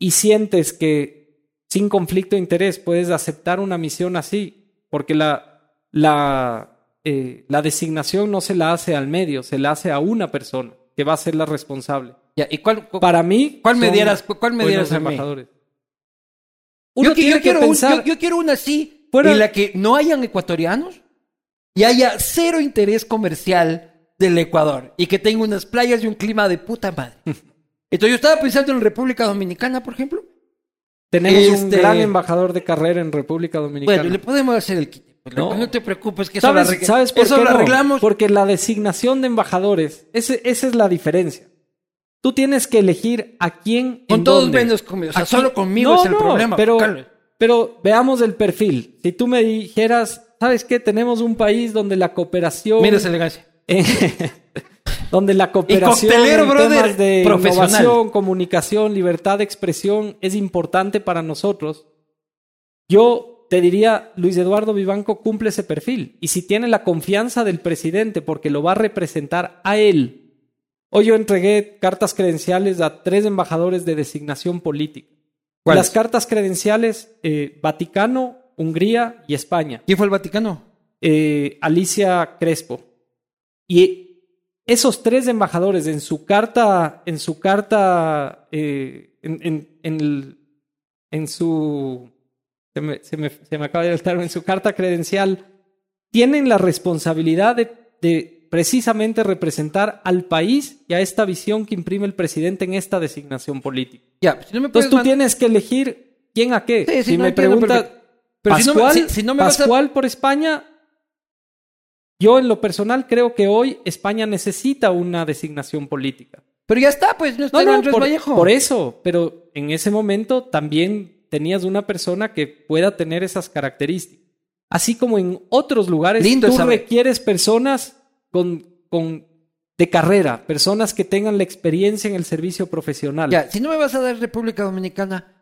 y sientes que sin conflicto de interés puedes aceptar una misión así, porque la, la, eh, la designación no se la hace al medio, se la hace a una persona que va a ser la responsable. Ya, ¿y cuál, cu- Para mí, cuál me dieras, cu- cuál me dieras embajadores. Yo, Uno qui- tiene yo que quiero un- pensar- yo- yo quiero una así, Fuera- en la que no hayan ecuatorianos y haya cero interés comercial del Ecuador y que tenga unas playas y un clima de puta madre. Entonces yo estaba pensando en República Dominicana, por ejemplo. Tenemos un Este- gran embajador de carrera en República Dominicana. Bueno, le podemos hacer el No. No, te preocupes, que eso, lo, ¿Sabes, arregla- ¿sabes por eso qué lo no? arreglamos. Porque la designación de embajadores, ese- esa es la diferencia. Tú tienes que elegir a quién. Con en todos dónde. menos conmigo. O sea, Aquí- solo conmigo No, es el problema. Pero, Carlos. pero veamos el perfil. Si tú me dijeras, ¿sabes qué? Tenemos un país donde la cooperación. Mira esa elegancia. donde la cooperación en brother, temas de innovación, comunicación, libertad de expresión es importante para nosotros. Yo te diría, Luis Eduardo Vivanco cumple ese perfil. Y si tiene la confianza del presidente porque lo va a representar a él. Hoy yo entregué cartas credenciales a tres embajadores de designación política. Las cartas credenciales, eh, Vaticano, Hungría y España. ¿Quién fue el Vaticano? Eh, Alicia Crespo. Y esos tres embajadores en su carta, en su carta, eh, en, en, en, su, se me, se, me, se me, acaba de estar en su carta credencial, tienen la responsabilidad de, de precisamente representar al país y a esta visión que imprime el presidente en esta designación política. Ya, si no me Entonces tú tienes que elegir quién a qué. Sí, si no me pregunta Pascual, si no me, Pascual por España, yo en lo personal creo que hoy España necesita una designación política. Pero ya está, pues no está no, no, Andrés por, Vallejo. Por eso, pero en ese momento también tenías una persona que pueda tener esas características. Así como en otros lugares Lindo tú esa- requieres personas con, con de carrera, personas que tengan la experiencia en el servicio profesional. Ya, si no me vas a dar República Dominicana,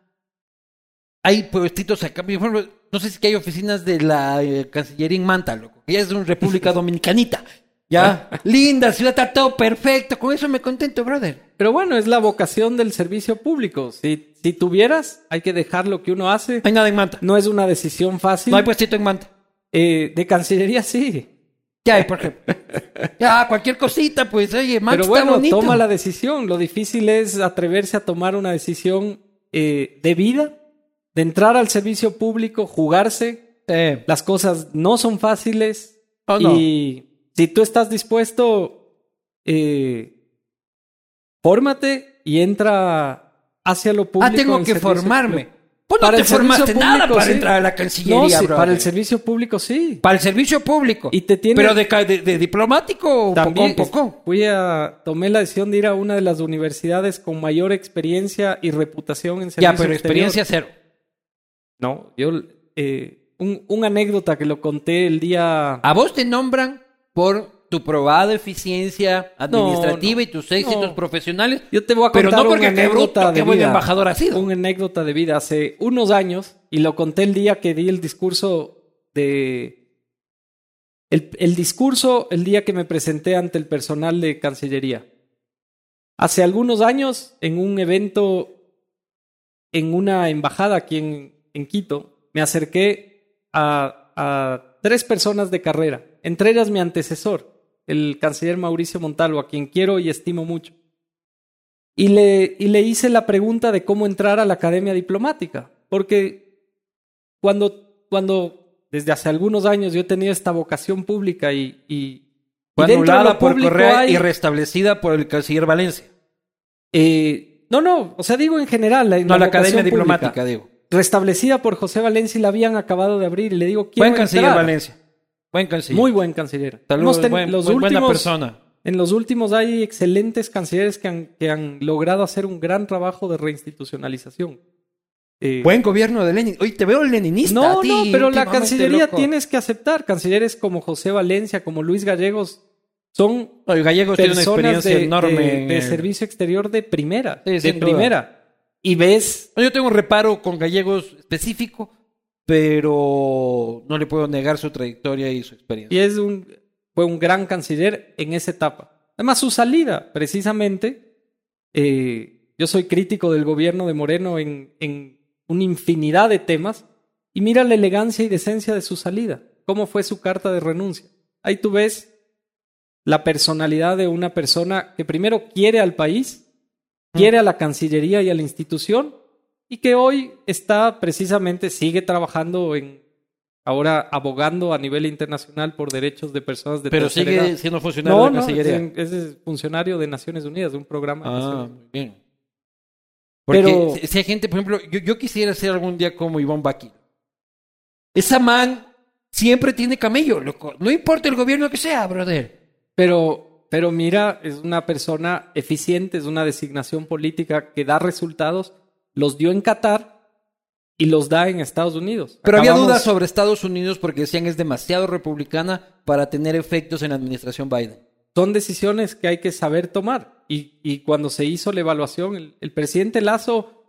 hay puestitos acá. Por ejemplo, no sé si hay oficinas de la eh, Cancillería en Manta, loco. que Ya es una República Dominicanita. Ya, linda ciudad, está todo perfecto. Con eso me contento, brother. Pero bueno, es la vocación del servicio público. Si, si tuvieras, hay que dejar lo que uno hace. No hay nada en Manta. No es una decisión fácil. No hay puestito en Manta. Eh, de Cancillería sí. Ya hay, por ejemplo. Ya, cualquier cosita, pues, oye, Manta Pero está bueno, bonito. toma la decisión. Lo difícil es atreverse a tomar una decisión eh, de vida, de entrar al servicio público, jugarse. Eh, Las cosas no son fáciles. Oh, no. Y si tú estás dispuesto, eh, fórmate y entra hacia lo público. ah, tengo en que formarme. Pues no Para te el formaste nada para sí. entrar a la No, Cancillería, sí, brother. para el servicio público sí. Para el servicio público. Y te tiene- Pero de, ca- de- de diplomático, También poco a poco. fui a tomé la decisión de ir a una de las universidades con mayor experiencia y reputación en servicio Ya, pero exterior. experiencia cero. No, yo eh, un, un anécdota que lo conté el día A vos te nombran por tu probada eficiencia administrativa no, y tus éxitos no. profesionales. Yo te voy a Pero contar no porque una anécdota bruto, de vida. embajador has sido. Una anécdota de vida hace unos años y lo conté el día que di el discurso de el, el discurso el día que me presenté ante el personal de Cancillería. Hace algunos años en un evento en una embajada aquí en, en Quito me acerqué a, a tres personas de carrera, entre ellas mi antecesor, el canciller Mauricio Montalvo, a quien quiero y estimo mucho. Y le, y le hice la pregunta de cómo entrar a la academia diplomática, porque cuando, cuando desde hace algunos años yo he tenido esta vocación pública y, y, Fue y dentro de anulada por correa hay- y restablecida por el canciller Valencia. eh, no, no, o sea, digo en general. en No, la Academia pública, Diplomática, digo. Restablecida por José Valencia y la habían acabado de abrir. Y le digo, quiero Buen canciller entrar. Valencia. Buen canciller. Muy buen canciller. Saludos, Hemos buen- los buen- buena persona. En los últimos hay excelentes cancilleres que han, que han logrado hacer un gran trabajo de reinstitucionalización. Eh, Buen gobierno de Lenin. Oye, te veo leninista. no, a ti, no, pero la Cancillería loco. tienes que aceptar. Cancilleres como José Valencia, como Luis Gallegos, son Oye, Gallegos tiene una personas experiencia de, enorme. de- en de el- servicio exterior de primera. Sí, de duda. primera. Y ves, Yo tengo un reparo con Gallegos específico, pero no le puedo negar su trayectoria y su experiencia. y es un, fue un gran canciller en esa etapa. Además, su salida, precisamente, eh, yo soy crítico del gobierno de Moreno en, en una infinidad de temas, y mira la elegancia y decencia de su salida, cómo fue su carta de renuncia. Ahí tú ves la personalidad de una persona que primero quiere al país, quiere a la Cancillería y a la institución, y que hoy está precisamente, sigue trabajando en, ahora abogando a nivel internacional por derechos de personas de pero tercera sigue edad. siendo funcionario No, de no, Cancillería. es, es funcionario de Naciones Unidas, de un programa. Ah, bien. Porque Pero- si- si hay gente, por ejemplo, yo, yo quisiera ser algún día como Iván Baki. Esa man siempre tiene camello, loco. No importa el gobierno que sea, brother. Pero, pero mira, es una persona eficiente, es una designación política que da resultados. Los dio en Qatar y los da en Estados Unidos. Pero había dudas sobre Estados Unidos porque decían es demasiado republicana para tener efectos en la administración Biden. Son decisiones que hay que saber tomar. Y, y cuando se hizo la evaluación, el, el presidente Lazo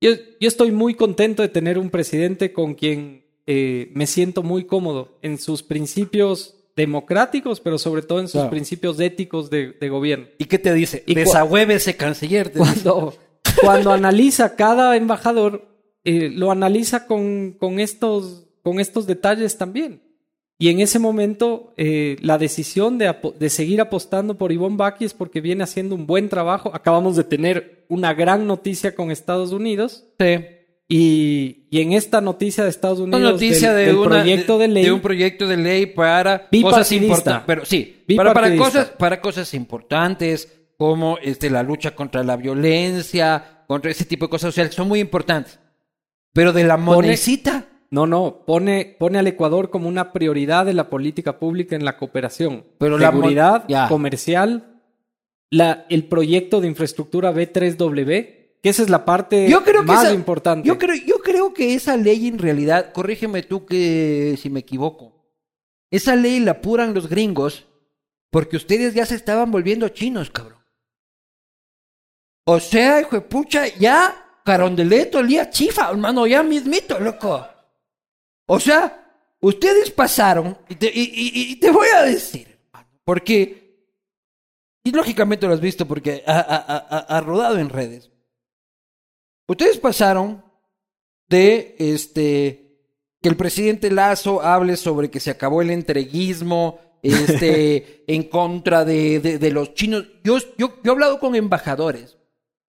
Yo, yo estoy muy contento de tener un presidente con quien eh, me siento muy cómodo en sus principios democráticos, pero sobre todo en sus Claro. principios éticos de, de gobierno. ¿Y qué te dice? Y Desahueve ese canciller. Cuando, cuando analiza cada embajador, eh, lo analiza con, con, estos, con estos detalles también. Y en ese momento, eh, la decisión de, de seguir apostando por Ivonne Baki es porque viene haciendo un buen trabajo. Acabamos de tener una gran noticia con Estados Unidos. Sí. Y, y en esta noticia de Estados Unidos, Una noticia del, de, del una- proyecto de, ley, un proyecto de ley para cosas importantes. Pero sí, para, para, cosas, para cosas importantes como este, la lucha contra la violencia, contra ese tipo de cosas sociales, que son muy importantes. Pero de la monecita, no, no, pone, pone al Ecuador como una prioridad de la política pública en la cooperación. Pero la Seguridad ya. comercial, la, el proyecto de infraestructura B3W, que esa es la parte yo creo que más esa- importante. Yo creo, yo creo que esa ley en realidad, corrígeme tú que si me equivoco, esa ley la apuran los gringos porque ustedes ya se estaban volviendo chinos, cabrón. O sea, hijo de pucha, ya Carondelet olía chifa, hermano, ya mismito, loco. O sea, ustedes pasaron, y te, y- y- y te voy a decir, hermano, porque, y lógicamente lo has visto porque ha, ha- ha- ha- ha rodado en redes. Ustedes pasaron de este que el presidente Lazo hable sobre que se acabó el entreguismo este en contra de, de- de los chinos. Yo, yo, yo he hablado con embajadores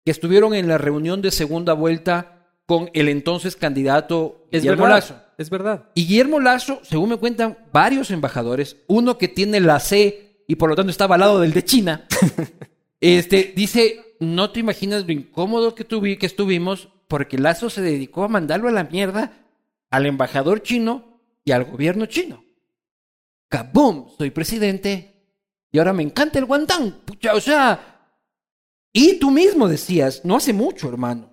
que estuvieron en la reunión de segunda vuelta con el entonces candidato es Guillermo verdad, Lazo. es verdad. Y Guillermo Lazo, según me cuentan varios embajadores, uno que tiene la C y por lo tanto estaba al lado del de China, este, dice, no te imaginas lo incómodo que, tuvi, que estuvimos porque Lazo se dedicó a mandarlo a la mierda al embajador chino y al gobierno chino. ¡Kabum! Soy presidente y ahora me encanta el guantán. Pucha, o sea... Y tú mismo decías, no hace mucho, hermano.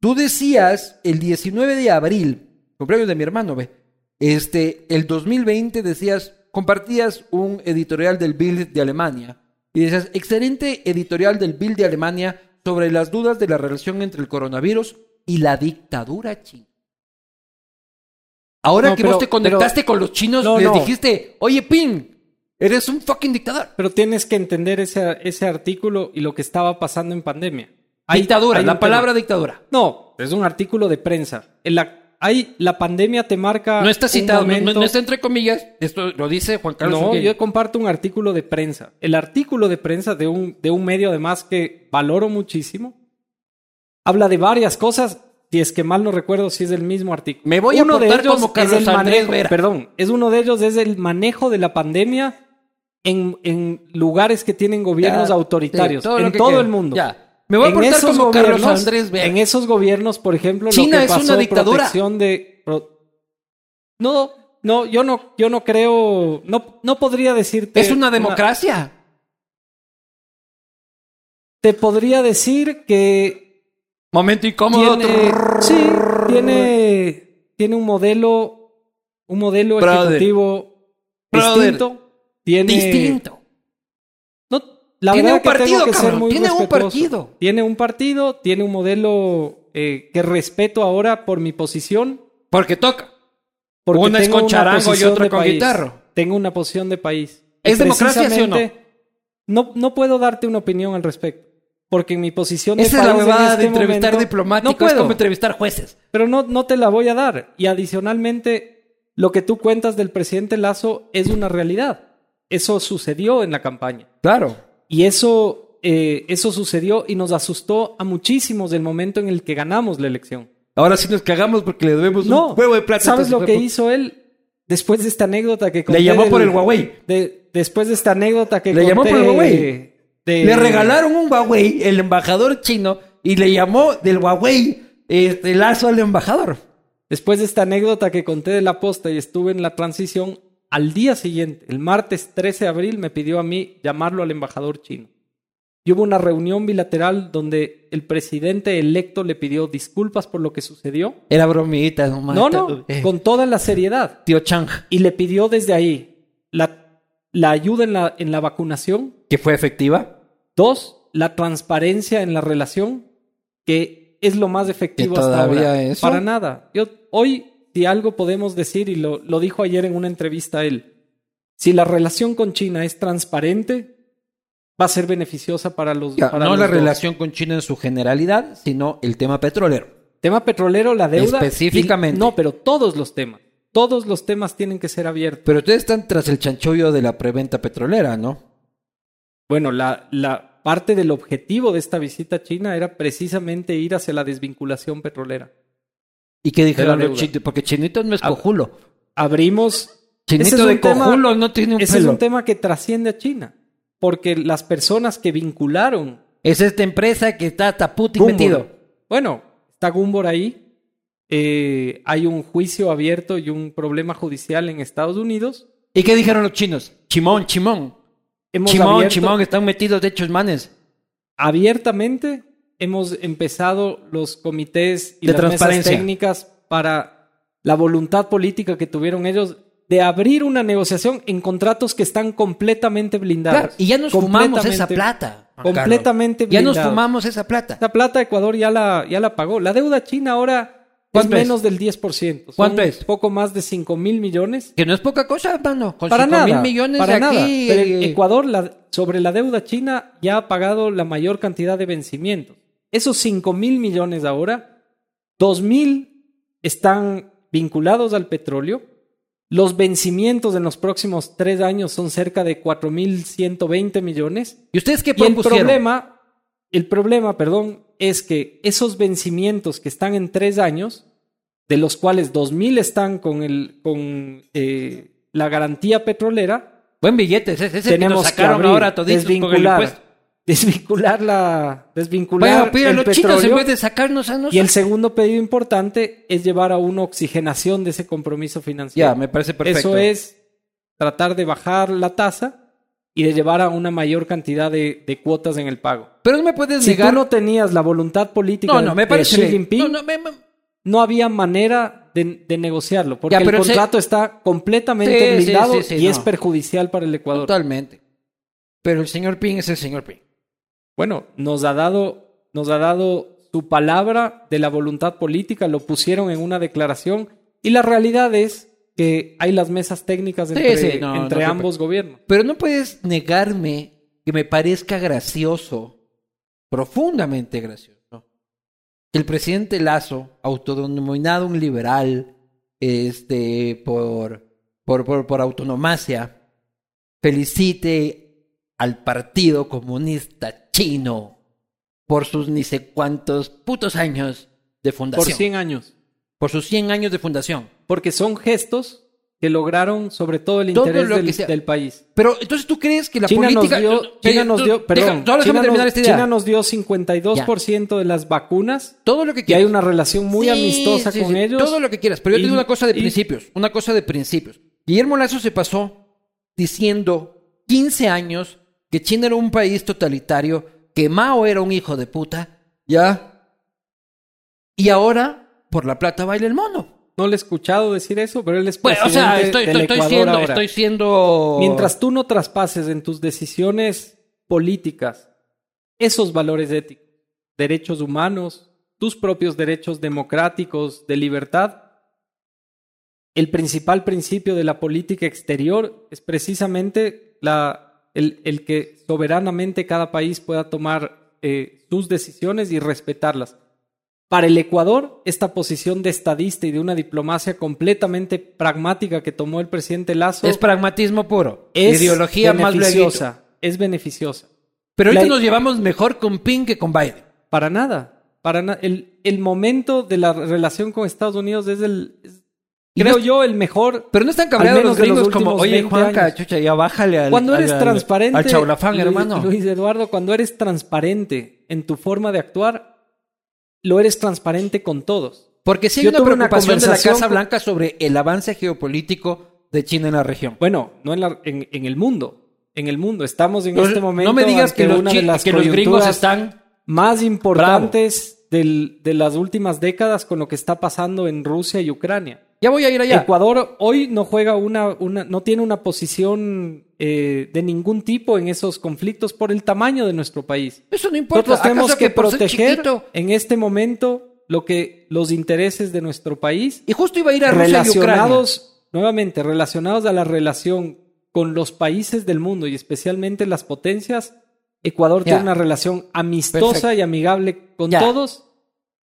Tú decías el 19 de abril, cumpleaños de mi hermano, ve. Este, el 2020 decías, compartías un editorial del Bild de Alemania y decías, excelente editorial del Bild de Alemania sobre las dudas de la relación entre el coronavirus y la dictadura china. Ahora No, que pero- vos te conectaste con los chinos, No, les no. dijiste, oye, Ping, eres un fucking dictador. Pero tienes que entender ese, ese artículo y lo que estaba pasando en pandemia. Hay- dictadura, hay la palabra tema. dictadura. No, es un artículo de prensa. En la, hay, la pandemia te marca. No está citado, no- no, está entre comillas, esto lo dice Juan Carlos. No, yo comparto un artículo de prensa. El artículo de prensa de un, de un medio, además, que valoro muchísimo, habla de varias cosas. Si es que mal no recuerdo si es el mismo artículo. Me voy a Uno de portar ellos como es Carlos el Andrés manejo, Vera. Perdón, es uno de ellos es el manejo de la pandemia en, en lugares que tienen gobiernos Ya, autoritarios. sí, todo en todo el mundo. Ya. Me voy a En portar esos como Carlos Andrés Vera. En esos gobiernos, por ejemplo, China lo que es pasó, una dictadura. protección de... pro- No, no, yo no, yo no creo... No, no podría decirte... es una democracia. Te podría decir que Momento incómodo. tiene, sí, tiene, tiene un modelo, un modelo Brother. ejecutivo Brother. distinto. Tiene, Distinto. No, la Tiene verdad un que tengo partido, ser cabrón, muy tiene un partido. Tiene un partido, tiene un modelo eh, que respeto ahora por mi posición. Porque toca. Porque Una es con charango y otra con país. guitarro. Tengo una posición de país. ¿Es democracia, sí o no? no? No puedo darte una opinión al respecto. Porque en mi posición de Esa es la en huevada este de entrevistar momento, diplomáticos. No puedo. es como entrevistar jueces. Pero no, no te la voy a dar. Y adicionalmente, lo que tú cuentas del presidente Lazo es una realidad. Eso sucedió en la campaña. Claro. Y eso, eh, eso sucedió y nos asustó a muchísimos del momento en el que ganamos la elección. Ahora sí nos cagamos porque le debemos No, un huevo de plata. ¿sabes lo que hizo él después de esta anécdota que conté? Le llamó del- por el Huawei. de- después de esta anécdota que Le llamó conté por el Huawei. de- Le regalaron un Huawei, el embajador chino, y le llamó del Huawei este lazo al embajador. Después de esta anécdota que conté de la posta y estuve en la transición, al día siguiente, el martes 13 de abril, me pidió a mí llamarlo al embajador chino. Y hubo una reunión bilateral donde el presidente electo le pidió disculpas por lo que sucedió. Era bromita, no No, no, Eh, con toda la seriedad. Tío Chang. Y le pidió desde ahí la, la ayuda en la, en la vacunación. ¿Que fue efectiva? Dos, la transparencia en la relación. Que es lo más efectivo ¿Que hasta ahora. eso? Para nada. Yo, hoy, si algo podemos decir, y lo, lo dijo ayer en una entrevista él, si la relación con China es transparente, va a ser beneficiosa para los, Ya, para no los la dos. relación con China en su generalidad, sino el tema petrolero. Tema petrolero, la deuda. Específicamente. y- no, pero todos los temas. Todos los temas tienen que ser abiertos. Pero ustedes están tras el chanchullo de la preventa petrolera, ¿no? Bueno, la, la parte del objetivo de esta visita a China era precisamente ir hacia la desvinculación petrolera. ¿Y qué dijeron? Porque Chinito no es cojulo. Abrimos. Chinito es de tema- cojulo no tiene un Ese es un tema que trasciende a China. Porque las personas que vincularon. Es esta empresa que está taputi metido. Bueno, está Gumbor ahí. eh, hay un juicio abierto y un problema judicial en Estados Unidos. ¿Y qué dijeron los chinos? Chimón, chimón. Hemos chimón, abierto- chimón, están metidos de hechos manes. abiertamente hemos empezado los comités y De las mesas transparencia. técnicas para la voluntad política que tuvieron ellos de abrir una negociación en contratos que están completamente blindados. Claro, y ya nos fumamos esa plata. Completamente Carlos. Ya nos blindados. fumamos esa plata. Esa plata Ecuador ya la, ya la pagó. La deuda china ahora es menos del 10%. Son ¿Cuánto es? Poco más de 5 mil millones. Que no es poca cosa, hermano. Con Para cinco nada. mil millones para de nada. aquí. Pero Ecuador, la- sobre la deuda china, ya ha pagado la mayor cantidad de vencimientos. Esos 5 mil millones ahora, 2 mil están vinculados al petróleo. Los vencimientos en los próximos tres años son cerca de 4.120 millones. ¿Y ustedes qué Y el propusieron? problema, el problema, perdón, es que esos vencimientos que están en tres años, de los cuales 2.000 están con, el, con eh, la garantía petrolera, Buen billete. Ese, ese que nos tenemos que sacaron abrir, ahora toditos con el impuesto. Desvincular la, desvincular Bueno, el los chinos en petróleo. vez de sacarnos a nosotros. Y el segundo pedido importante es llevar a una oxigenación de ese compromiso financiero. Ya, me parece perfecto. Eso es tratar de bajar la tasa y de llevar a una mayor cantidad de, de cuotas en el pago. Pero no me puedes Si negar. tú no tenías la voluntad política no, no, de- me de parece. Xi Jinping, no, no, no, me- me- había manera de, de negociarlo, porque Ya, el contrato está completamente Sí, blindado sí, sí, y es no. perjudicial para el Ecuador. Totalmente. Pero el señor Ping es el señor Ping. Bueno, nos ha dado, nos ha dado su palabra de la voluntad política, lo pusieron en una declaración y la realidad es que hay las mesas técnicas entre, sí, no, entre no te ambos gobiernos. Pero no puedes negarme que me parezca gracioso, profundamente gracioso, que el presidente Lazo, autodenominado un liberal, este, por, por, por, por autonomacia, felicite al Partido Comunista Chino por sus ni sé cuántos putos años de Por fundación. 100 años. por sus 100 años de fundación. Porque son gestos que lograron sobre todo el Todo interés del, país. Pero entonces tú crees que la China política... nos dio, China nos dio, perdón, China, nos, esta idea. China nos dio 52% de las vacunas Todo lo que y hay quieras. una relación muy Sí, amistosa sí, con sí, ellos. Todo lo que quieras. Pero yo te digo una cosa de y- principios. Una cosa de principios. Guillermo Lazo se pasó diciendo 15 años que China era un país totalitario, que Mao era un hijo de puta, ¿ya? Y ahora, por la plata baila el mono. No le he escuchado decir eso, pero él es Bueno, o presidente sea, estoy, del estoy, estoy Ecuador siendo, ahora. estoy siendo... Mientras tú no traspases en tus decisiones políticas esos valores éticos, derechos humanos, tus propios derechos democráticos de libertad, el principal principio de la política exterior es precisamente la, el, el que soberanamente cada país pueda tomar eh, sus decisiones y respetarlas. Para el Ecuador, esta posición de estadista y de una diplomacia completamente pragmática que tomó el presidente Lazo Es pragmatismo puro. es Ideología más beneficiosa. Es beneficiosa. Pero ahorita La- nos llevamos mejor con Ping que con Biden. Para nada. Para na- el, el momento de la relación con Estados Unidos es el, es, creo no yo, el mejor. Pero no están menos los gringos como, oye, 20 Juanca, años. chucha, ya bájale al Cuando eres al- transparente. Al chaulafán, Luis- hermano. Luis Eduardo, cuando eres transparente en tu forma de actuar, lo eres transparente con todos. Porque si hay Yo una tuve una preocupación de la Casa Blanca sobre el avance geopolítico de China en la región. Bueno, no en, la- en, en el mundo. En el mundo. Estamos en No, este momento. no me digas que los, una de las que los gringos están... más importantes del- de las últimas décadas con lo que está pasando en Rusia y Ucrania. Ya voy a ir allá. Ecuador hoy no juega una, una no tiene una posición eh, de ningún tipo en esos conflictos por el tamaño de nuestro país. Eso no importa. Nosotros tenemos ¿Acaso que proteger en este momento lo que los intereses de nuestro país Y justo iba a ir a Rusia y Ucrania. relacionados, nuevamente, relacionados a la relación con los países del mundo y especialmente las potencias, Ecuador tiene una relación amistosa Perfecto. y amigable con todos.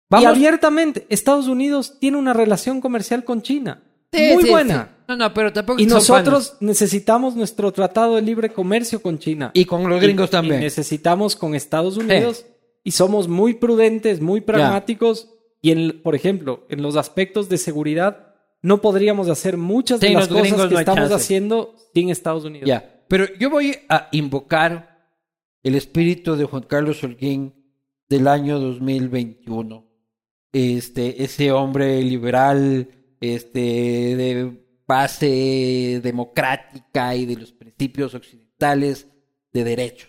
Vamos. Y abiertamente, Estados Unidos tiene una relación comercial con China. Sí, muy sí, buena. sí. No, no, pero tampoco Y son nosotros necesitamos nuestro tratado de libre comercio con China. Y con los gringos Y- también. y necesitamos con Estados Unidos. Y somos muy prudentes, muy pragmáticos. Y, en, por ejemplo, en los aspectos de seguridad, no podríamos hacer muchas de las cosas que no estamos chance. haciendo sin Estados Unidos. Ya, pero yo voy a invocar el espíritu de Juan Carlos Holguín del año 2021. Este, ese hombre liberal, este, de base democrática y de los principios occidentales de derechos.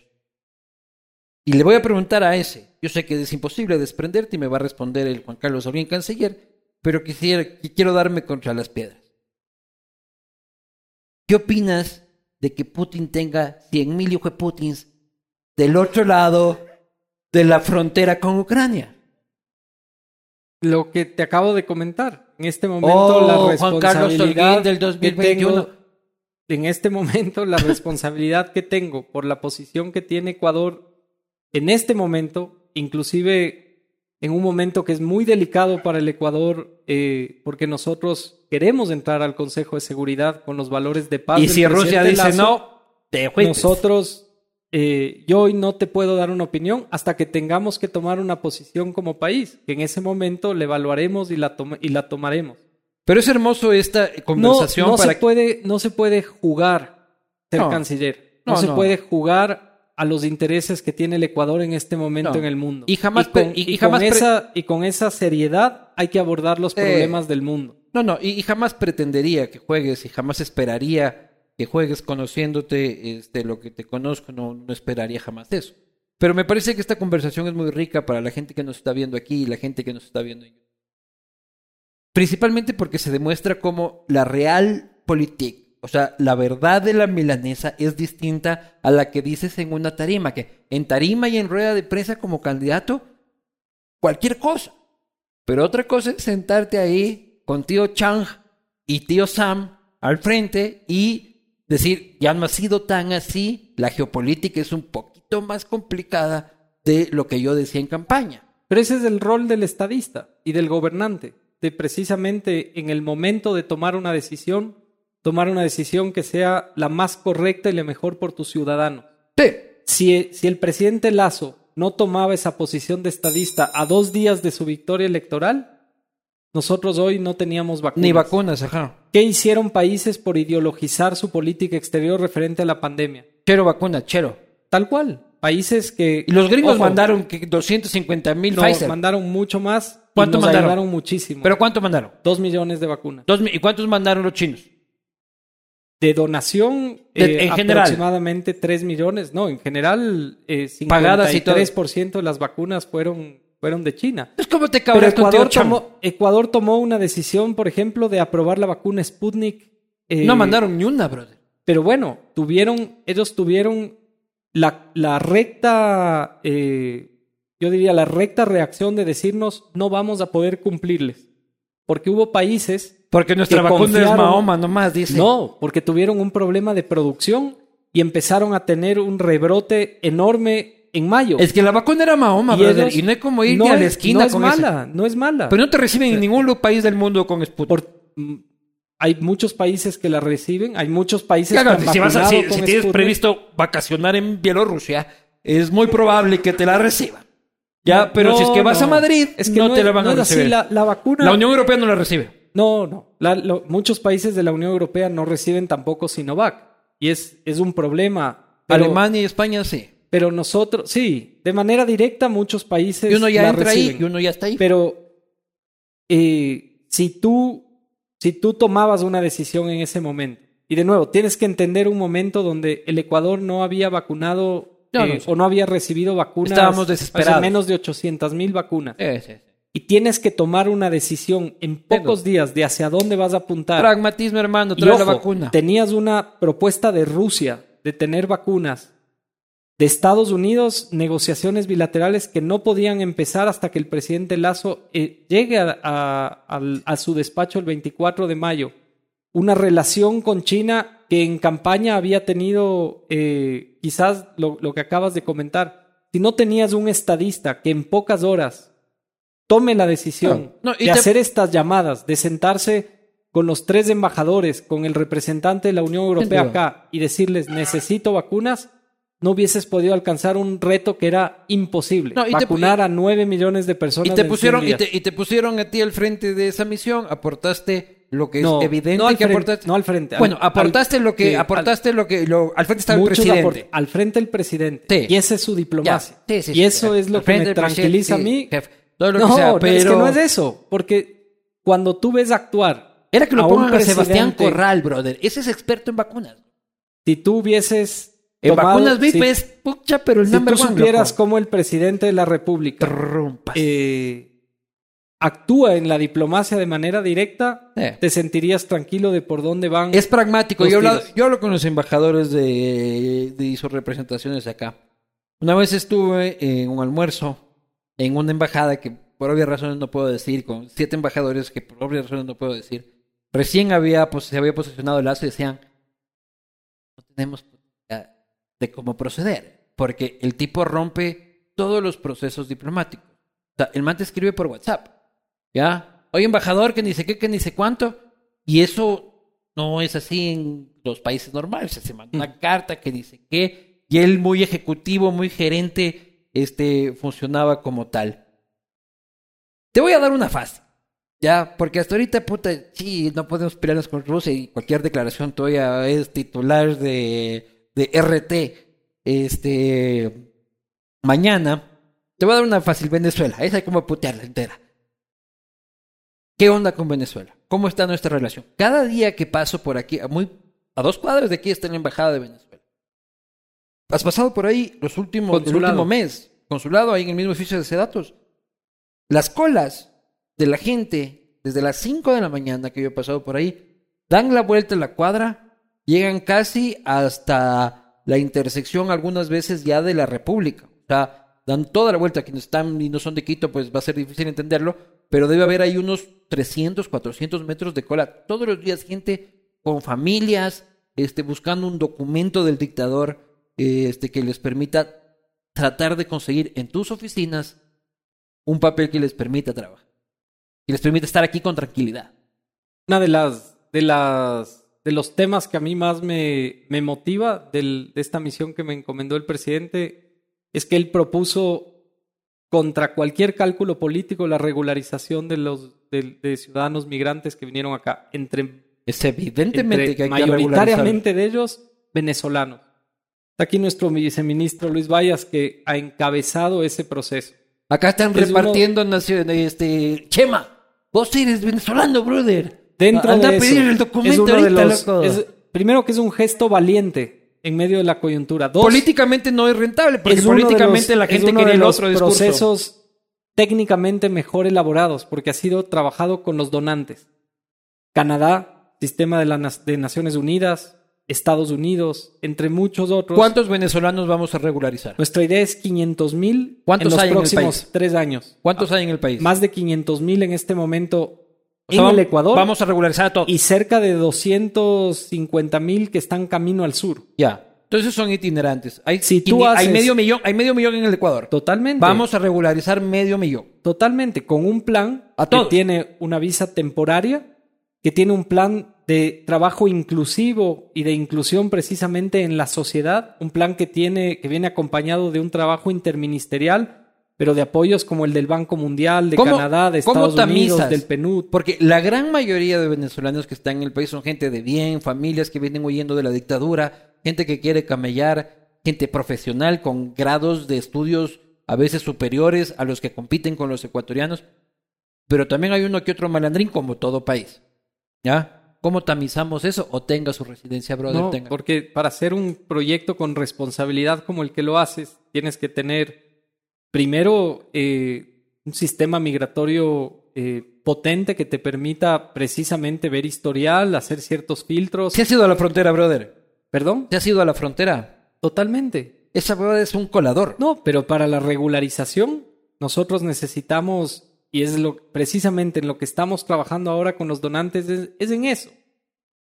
Y le voy a preguntar a ese. Yo sé que es imposible desprenderte y me va a responder el Juan Carlos Holguín canciller, pero quisiera, quiero darme contra las piedras. ¿Qué opinas de que Putin tenga 100.000 hijos de Putins del otro lado de la frontera con Ucrania? Lo que te acabo de comentar. En este momento, Oh, la Juan Carlos responsabilidad que 2021. tengo- en este momento, la responsabilidad que tengo por la posición que tiene Ecuador en este momento, inclusive en un momento que es muy delicado para el Ecuador, eh, porque nosotros queremos entrar al Consejo de Seguridad con los valores de paz. Y si Rusia dice Lazo, no, te nosotros, eh, yo hoy no te puedo dar una opinión hasta que tengamos que tomar una posición como país, que en ese momento la evaluaremos y la, y la tomaremos. Pero es hermoso esta conversación no para se puede, no se puede jugar ser No. canciller. No, No, se puede jugar a los intereses que tiene el Ecuador en este momento en el mundo. Y jamás con, pre- y- y y jamás con pre- esa, y con esa seriedad hay que abordar los Eh. problemas del mundo. No, no, y, y jamás pretendería que juegues y jamás esperaría que juegues conociéndote este, lo que te conozco, no, no esperaría jamás eso. Pero me parece que esta conversación es muy rica para la gente que nos está viendo aquí y la gente que nos está viendo en YouTube. Principalmente porque se demuestra cómo la real politique, o sea, la verdad de la milanesa es distinta a la que dices en una tarima, que en tarima y en rueda de prensa como candidato, cualquier cosa. Pero otra cosa es sentarte ahí con tío Chang y tío Sam al frente y decir, ya no ha sido tan así, la geopolítica es un poquito más complicada de lo que yo decía en campaña. Pero ese es el rol del estadista y del gobernante, de precisamente en el momento de tomar una decisión, tomar una decisión que sea la más correcta y la mejor por tus ciudadanos. Sí, Si, si el presidente Lazo no tomaba esa posición de estadista a dos días de su victoria electoral, nosotros hoy no teníamos vacunas. ni vacunas, ajá. ¿Qué hicieron países por ideologizar su política exterior referente a la pandemia? Chero vacuna, chero. Tal cual. Países que... Y los gringos Ojo, mandaron que 250 mil no, Pfizer. mandaron mucho más ¿Cuánto nos mandaron? ayudaron muchísimo. ¿Pero cuánto mandaron? Dos millones de vacunas. Dos ¿Y cuántos mandaron los chinos? De donación, De- eh, en general. aproximadamente 3 millones. No, en general, eh, Pagadas y todo. 53% de las vacunas fueron, fueron de China. Es como te Pero tío Ecuador Chang. tomó, Ecuador tomó una decisión, por ejemplo, de aprobar la vacuna Sputnik. eh, No mandaron ni una, brother. Pero bueno, tuvieron, ellos tuvieron la, la recta, eh, yo diría la recta reacción de decirnos no vamos a poder cumplirles. Porque hubo países Porque nuestra vacuna es Mahoma nomás, dice. no, porque tuvieron un problema de producción y empezaron a tener un rebrote enorme en mayo. Es que la vacuna era Mahoma, Y brother. ellos- y no hay como ir no ni a la es- esquina no es con eso. mala, no es mala. Pero no te reciben en ningún país del mundo con Sputnik. Por- mm, hay muchos países que la reciben, hay muchos países Claro, que han si, vas a- si- con si tienes Sputnik. previsto vacacionar en Bielorrusia, es muy probable que te la reciban. Ya, pero si es que vas a. Madrid, es que no, te es- la van a es así, recibir. la, la vacuna. La Unión Europea no la recibe. No, no. La- lo- muchos países de la Unión Europea no reciben tampoco Sinovac. Y es, es un problema. Pero, Alemania y España sí. Pero nosotros, sí, de manera directa muchos países. Y uno ya la entra ahí y uno ya está ahí. Pero eh, si tú si tú tomabas una decisión en ese momento, y de nuevo, tienes que entender un momento donde el Ecuador no había vacunado No, eh, no, o no había recibido vacunas. Estábamos o sea, desesperados. menos de 800 mil vacunas. Y tienes que tomar una decisión en pocos días de hacia dónde vas a apuntar. Pragmatismo, hermano, Y trae ojo, la vacuna. Tenías una propuesta de Rusia de tener vacunas de Estados Unidos, negociaciones bilaterales que no podían empezar hasta que el presidente Lazo eh, llegue a, a, a, su despacho el 24 de mayo. Una relación con China que en campaña había tenido eh, quizás lo, lo que acabas de comentar. Si no tenías un estadista que en pocas horas tome la decisión No, y de te- hacer estas llamadas, de sentarse con los tres embajadores, con el representante de la Unión Europea acá y decirles necesito vacunas, no hubieses podido alcanzar un reto que era imposible. No, y te- vacunar a nueve millones de personas. Y te en 100 pusieron, y te, y te pusieron a ti al frente de esa misión, aportaste lo que No, es evidente no al que frente, aportaste. no al frente, al- Bueno, aportaste al- lo que, sí, al- aportaste lo que, lo, al frente estaba el presidente. aport- al frente el presidente. Sí. Y esa es su diplomacia. Sí, sí, y eso es lo que me tranquiliza a mí. jefe, todo lo no, que sea, pero es que no es eso. Porque cuando tú ves actuar. Era que lo pongan a Sebastián Corral, brother. Ese es experto en vacunas. Si tú hubieses. En tomado- vacunas VIP si- es pucha, pero el Si number tú one, supieras loco. cómo el presidente de la República eh, actúa en la diplomacia de manera directa, te sentirías tranquilo de por dónde van. Es pragmático. Yo hablo, yo hablo con los embajadores de, de sus representaciones acá. Una vez estuve en un almuerzo en una embajada que por obvias razones no puedo decir, con siete embajadores que por obvias razones no puedo decir. Recién había, pues, se había posicionado el lazo y decían, no tenemos de cómo proceder, porque el tipo rompe todos los procesos diplomáticos. O sea, el man te escribe por WhatsApp. ¿Ya? Oye, embajador, que ni sé qué, que ni sé cuánto. Y eso no es así en los países normales. O sea, se manda una carta que dice qué. Y él, muy ejecutivo, muy gerente, este, funcionaba como tal. Te voy a dar una fase. Ya, porque hasta ahorita, puta, sí, no podemos pelearnos con Rusia y cualquier declaración todavía es titular de, de RT. Este, mañana, te voy a dar una fácil Venezuela. Esa hay como putearla entera. ¿Qué onda con Venezuela? ¿Cómo está nuestra relación? Cada día que paso por aquí, a, muy, a dos cuadras de aquí está la embajada de Venezuela. ¿Has pasado por ahí los últimos, el Consulado. último mes? Consulado, ahí en el mismo edificio de Sedatos. Las colas de la gente, desde las 5 de la mañana que yo he pasado por ahí, dan la vuelta a la cuadra, llegan casi hasta la intersección algunas veces ya de la República. O sea, dan toda la vuelta. Quienes están y no son de Quito, pues va a ser difícil entenderlo, pero debe haber ahí unos 300, 400 metros de cola. Todos los días gente con familias, este, buscando un documento del dictador este, que les permita tratar de conseguir en tus oficinas un papel que les permita trabajar. Que les permita estar aquí con tranquilidad. Una de las, de las, de los temas que a mí más me, me motiva del- de esta misión que me encomendó el presidente es que él propuso contra cualquier cálculo político la regularización de los de, de ciudadanos migrantes que vinieron acá, entre, Es evidentemente entre que hay que mayoritariamente de ellos venezolanos. Está aquí nuestro viceministro Luis Vallas que ha encabezado ese proceso. Acá están Es uno- repartiendo nación, este Chema. Vos eres venezolano, brother. Dentro Anda de a pedir eso, el documento es uno de ahorita, los- loco. es- primero que es un gesto valiente en medio de la coyuntura. Dos, Políticamente no es rentable, porque es políticamente los- la gente quería el otro discurso. procesos técnicamente mejor elaborados porque ha sido trabajado con los donantes. Canadá, sistema de, la, Nas- de Naciones Unidas, Estados Unidos, entre muchos otros. ¿Cuántos venezolanos vamos a regularizar? Nuestra idea es 500 mil en ¿Cuántos los hay en el próximos país? tres años. ¿Cuántos hay en el país? Más de 500 mil en este momento O sea, en el Ecuador Vamos a regularizar a todos. y cerca de 250 mil que están camino al sur. Ya. Entonces son itinerantes. Hay, Si tú quini- hay haces- medio millón, hay medio millón en el Ecuador. Totalmente. Vamos a regularizar medio millón. Totalmente, con un plan A que todos. tiene una visa temporaria, que tiene un plan de trabajo inclusivo y de inclusión precisamente en la sociedad, un plan que tiene que viene acompañado de un trabajo interministerial, pero de apoyos como el del Banco Mundial, de ¿Cómo- Canadá, de cómo Estados Unidos, del PNUD. Porque la gran mayoría de venezolanos que están en el país son gente de bien, familias que vienen huyendo de la dictadura, gente que quiere camellar, gente profesional con grados de estudios a veces superiores a los que compiten con los ecuatorianos. Pero también hay uno que otro malandrín como todo país. ¿Ya? ¿Cómo tamizamos eso? O tenga su residencia, brother. No, tenga. porque para hacer un proyecto con responsabilidad como el que lo haces, tienes que tener primero eh, un sistema migratorio eh, potente que te permita precisamente ver historial, hacer ciertos filtros. ¿Sí has ido a la frontera, brother? ¿Perdón? ¿Te has ido a la frontera? Totalmente. Esa hueva es un colador. No, pero para la regularización nosotros necesitamos, y es lo, precisamente en lo que estamos trabajando ahora con los donantes, es, es en eso.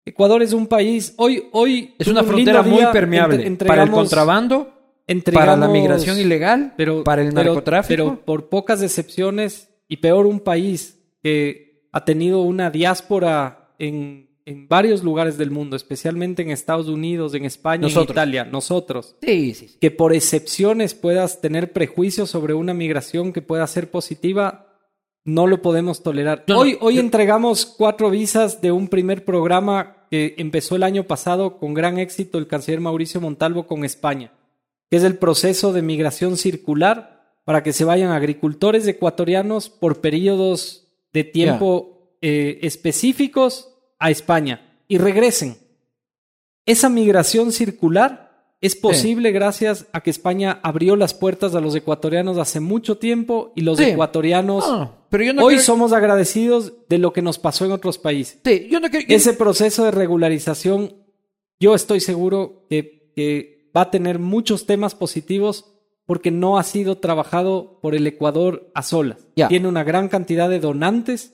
Ecuador es un país, hoy, hoy Es una un frontera muy permeable entre- para el entregamos- para la migración ilegal, pero, para el narcotráfico. Pero por pocas excepciones, y peor un país que ha tenido una diáspora en, en varios lugares del mundo, especialmente en Estados Unidos, en España, en. Italia, nosotros. sí, sí, sí. Que por excepciones puedas tener prejuicios sobre una migración que pueda ser positiva, no lo podemos tolerar. No, no, hoy hoy yo- entregamos cuatro visas de un primer programa que empezó el año pasado con gran éxito el canciller Mauricio Montalvo con España, que es el proceso de migración circular para que se vayan agricultores ecuatorianos por periodos de tiempo eh, específicos a España y regresen. Esa migración circular es posible gracias a que España abrió las puertas a los ecuatorianos hace mucho tiempo y los Sí. ecuatorianos No, pero yo no hoy creo- somos agradecidos de lo que nos pasó en otros países. Sí, yo no creo Ese proceso de regularización, yo estoy seguro que, que va a tener muchos temas positivos porque no ha sido trabajado por el Ecuador a solas. Ya. Tiene una gran cantidad de donantes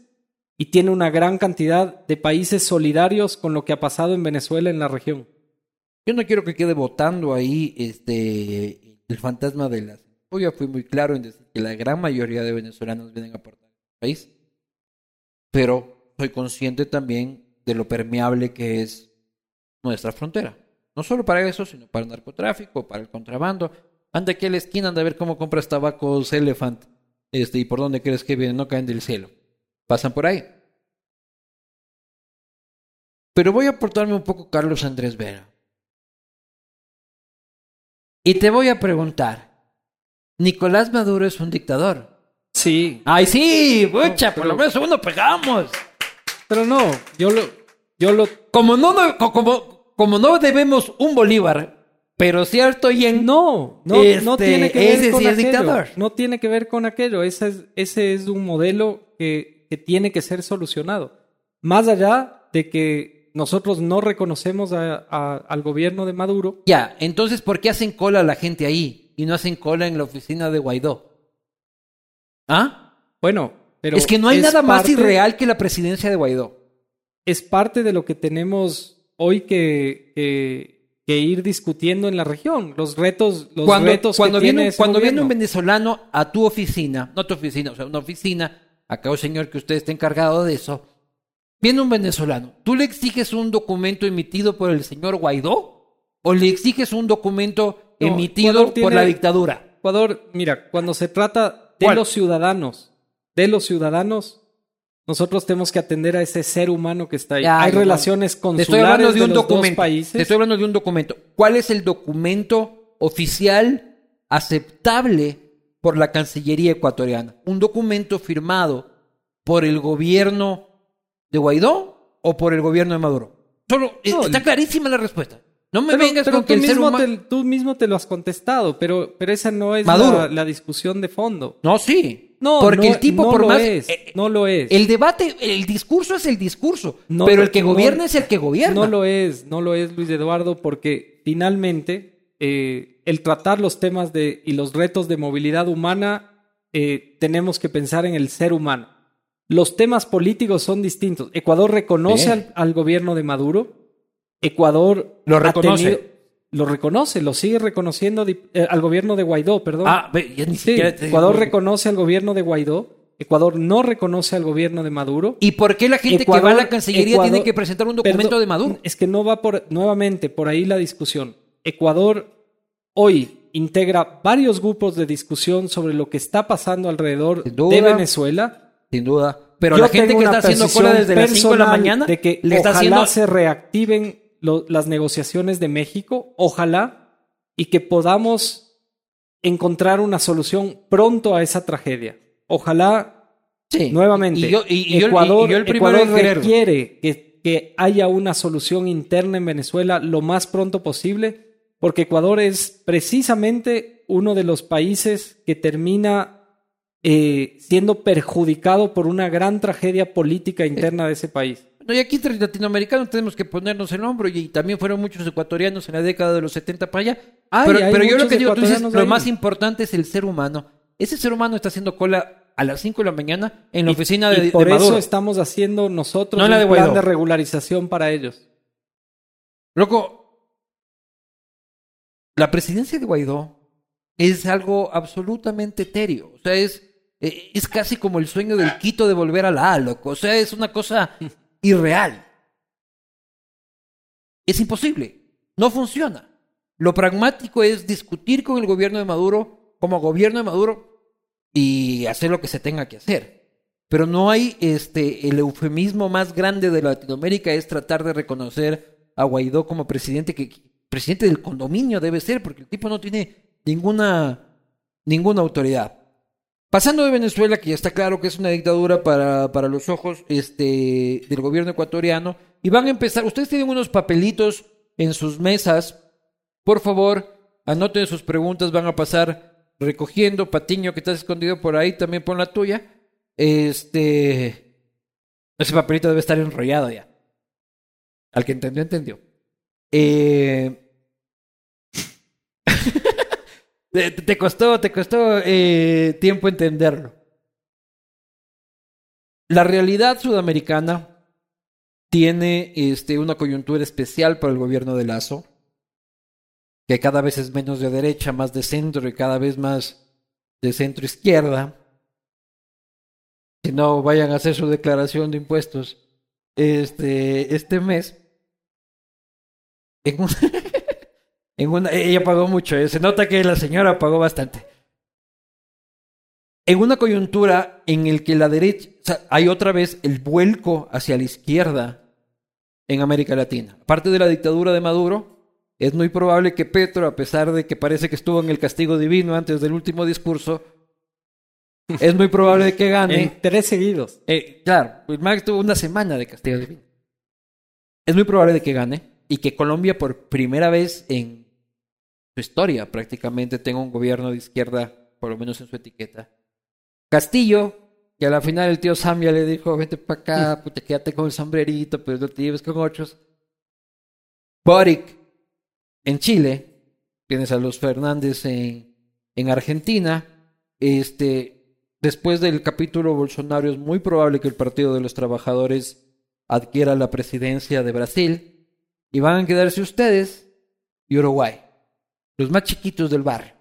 y tiene una gran cantidad de países solidarios con lo que ha pasado en Venezuela en la región. Yo no quiero que quede votando ahí este el fantasma de las. Yo ya fui muy claro en decir que la gran mayoría de venezolanos vienen a aportar al país. Pero soy consciente también de lo permeable que es nuestra frontera. No solo para eso, sino para el narcotráfico, para el contrabando. Anda aquí a la esquina, anda a ver cómo compras tabacos Elephant. Este, y por dónde crees que vienen, no caen del cielo. Pasan por ahí. Pero voy a aportarme un poco Carlos Andrés Vera. Y te voy a preguntar, ¿Nicolás Maduro es un dictador? Sí, ¡Ay, sí! ¡Pucha! No, por pero- lo menos uno pegamos. pero no, yo lo, yo lo Como no, no- co- como, como no debemos un Bolívar, pero cierto y en... No, no, no Este, tiene que ver con sí es aquello. dictador. No tiene que ver con aquello. Ese es, ese es un modelo que, que tiene que ser solucionado. Más allá de que nosotros no reconocemos a- a- al gobierno de Maduro, Ya, entonces, ¿por qué hacen cola la gente ahí y no hacen cola en la oficina de Guaidó? ¿Ah? bueno, pero es que no hay nada más irreal que la presidencia de Guaidó. Es parte de lo que tenemos hoy que, que, que ir discutiendo en la región. Los retos, los cuando retos cuando que viene, tiene cuando viene un gobierno. venezolano a tu oficina, no tu oficina, o sea, una oficina, acá un señor que usted está encargado de eso, viene un venezolano, ¿tú le exiges un documento emitido por el señor Guaidó o le exiges un documento No, emitido por la dictadura? Ecuador, mira, cuando se trata de ¿Cuál? los ciudadanos, de los ciudadanos, nosotros tenemos que atender a ese ser humano que está ahí. Ya, Hay no, relaciones Te consulares estoy hablando de un los dos documento. países. Te estoy hablando de un documento. ¿Cuál es el documento oficial aceptable por la Cancillería ecuatoriana? ¿Un documento firmado por el gobierno de Guaidó o por el gobierno de Maduro? Solo No, está clarísima la respuesta. No me Pero- vengas pero con que tú, el ser mismo te, tú mismo te lo has contestado, pero, pero esa no es la, la discusión de fondo. No, sí. No, porque no- el tipo no por lo más es, eh, no lo es. el debate, el discurso es el discurso, No pero el que gobierna es el que gobierna. No lo es, no lo es, Luis Eduardo, porque finalmente eh, el tratar los temas de, y los retos de movilidad humana, eh, tenemos que pensar en el ser humano. Los temas políticos son distintos. Ecuador reconoce al gobierno de Maduro. Ecuador Lo reconoce. tenido- lo reconoce, lo sigue reconociendo eh, al gobierno de Guaidó, perdón. Ah, ve, ya ni Sí, siquiera te- Ecuador reconoce al gobierno de Guaidó. Ecuador no reconoce al gobierno de Maduro. ¿Y por qué la gente que va a la Cancillería Ecuador- tiene que presentar un documento Perdón, de Maduro? Es que no va por nuevamente por ahí la discusión. Ecuador hoy integra varios grupos de discusión sobre lo que está pasando alrededor duda. de Venezuela. Sin duda. Pero Yo la gente que está haciendo cola desde las 5 de la mañana de que le está ojalá haciendo se reactiven lo- las negociaciones de México, ojalá y que podamos encontrar una solución pronto a esa tragedia. Ojalá Sí. Nuevamente, Y yo, y- y yo- y- Ecuador, y yo el primero Ecuador requiere que, que haya una solución interna en Venezuela lo más pronto posible, porque Ecuador es precisamente uno de los países que termina eh, siendo perjudicado por una gran tragedia política interna de ese país. No, y aquí entre latinoamericanos tenemos que ponernos el hombro y también fueron muchos ecuatorianos en la década de los 70 para allá. Ay, pero yo lo que digo, tú dices, lo más importante es el ser humano. Ese ser humano está haciendo cola a las 5 de la mañana en la Y- oficina y de, por de Maduro. eso estamos haciendo nosotros No de un plan Guaidó. de regularización para ellos. Loco, la presidencia de Guaidó es algo absolutamente etéreo. O sea, es, eh, es casi como el sueño del Quito de volver a la A, loco. O sea, es una cosa irreal. Es imposible. No funciona. Lo pragmático es discutir con el gobierno de Maduro como gobierno de Maduro y hacer lo que se tenga que hacer. Pero no hay este el eufemismo más grande de Latinoamérica es tratar de reconocer a Guaidó como presidente que presidente del condominio debe ser porque el tipo no tiene ninguna ninguna autoridad. Pasando de Venezuela, que ya está claro que es una dictadura para, para los ojos este, del gobierno ecuatoriano, y van a empezar, ustedes tienen unos papelitos en sus mesas, por favor, anoten sus preguntas, van a pasar recogiendo, Patiño, que estás escondido por ahí, también pon la tuya. Este, ese papelito debe estar enrollado ya. Al que entendió, entendió. Eh... te, costó, te costó eh, tiempo entenderlo. La realidad sudamericana tiene este, una coyuntura especial para el gobierno de Lazo, que cada vez es menos de derecha, más de centro y cada vez más de centro izquierda. Si no, vayan a hacer su declaración de impuestos este, este mes. En un- en una, ella pagó mucho, ¿eh? se nota que la señora pagó bastante. En una coyuntura en el que la derecha, o sea, hay otra vez el vuelco hacia la izquierda en América Latina. Aparte de la dictadura de Maduro, es muy probable que Petro, a pesar de que parece que estuvo en el castigo divino antes del último discurso, es muy probable que gane. En tres seguidos. Eh, claro, pues Max tuvo una semana de castigo divino. Es muy probable de que gane y que Colombia por primera vez en su historia prácticamente tenga un gobierno de izquierda, por lo menos en su etiqueta. Castillo, que a la final el tío Samia le dijo, vete para acá, puta, quédate con el sombrerito, pero no te lleves con otros. Boric, en Chile, tienes a los Fernández en, en Argentina, este, después del capítulo Bolsonaro es muy probable que el Partido de los Trabajadores adquiera la presidencia de Brasil y van a quedarse ustedes y Uruguay, los más chiquitos del barrio,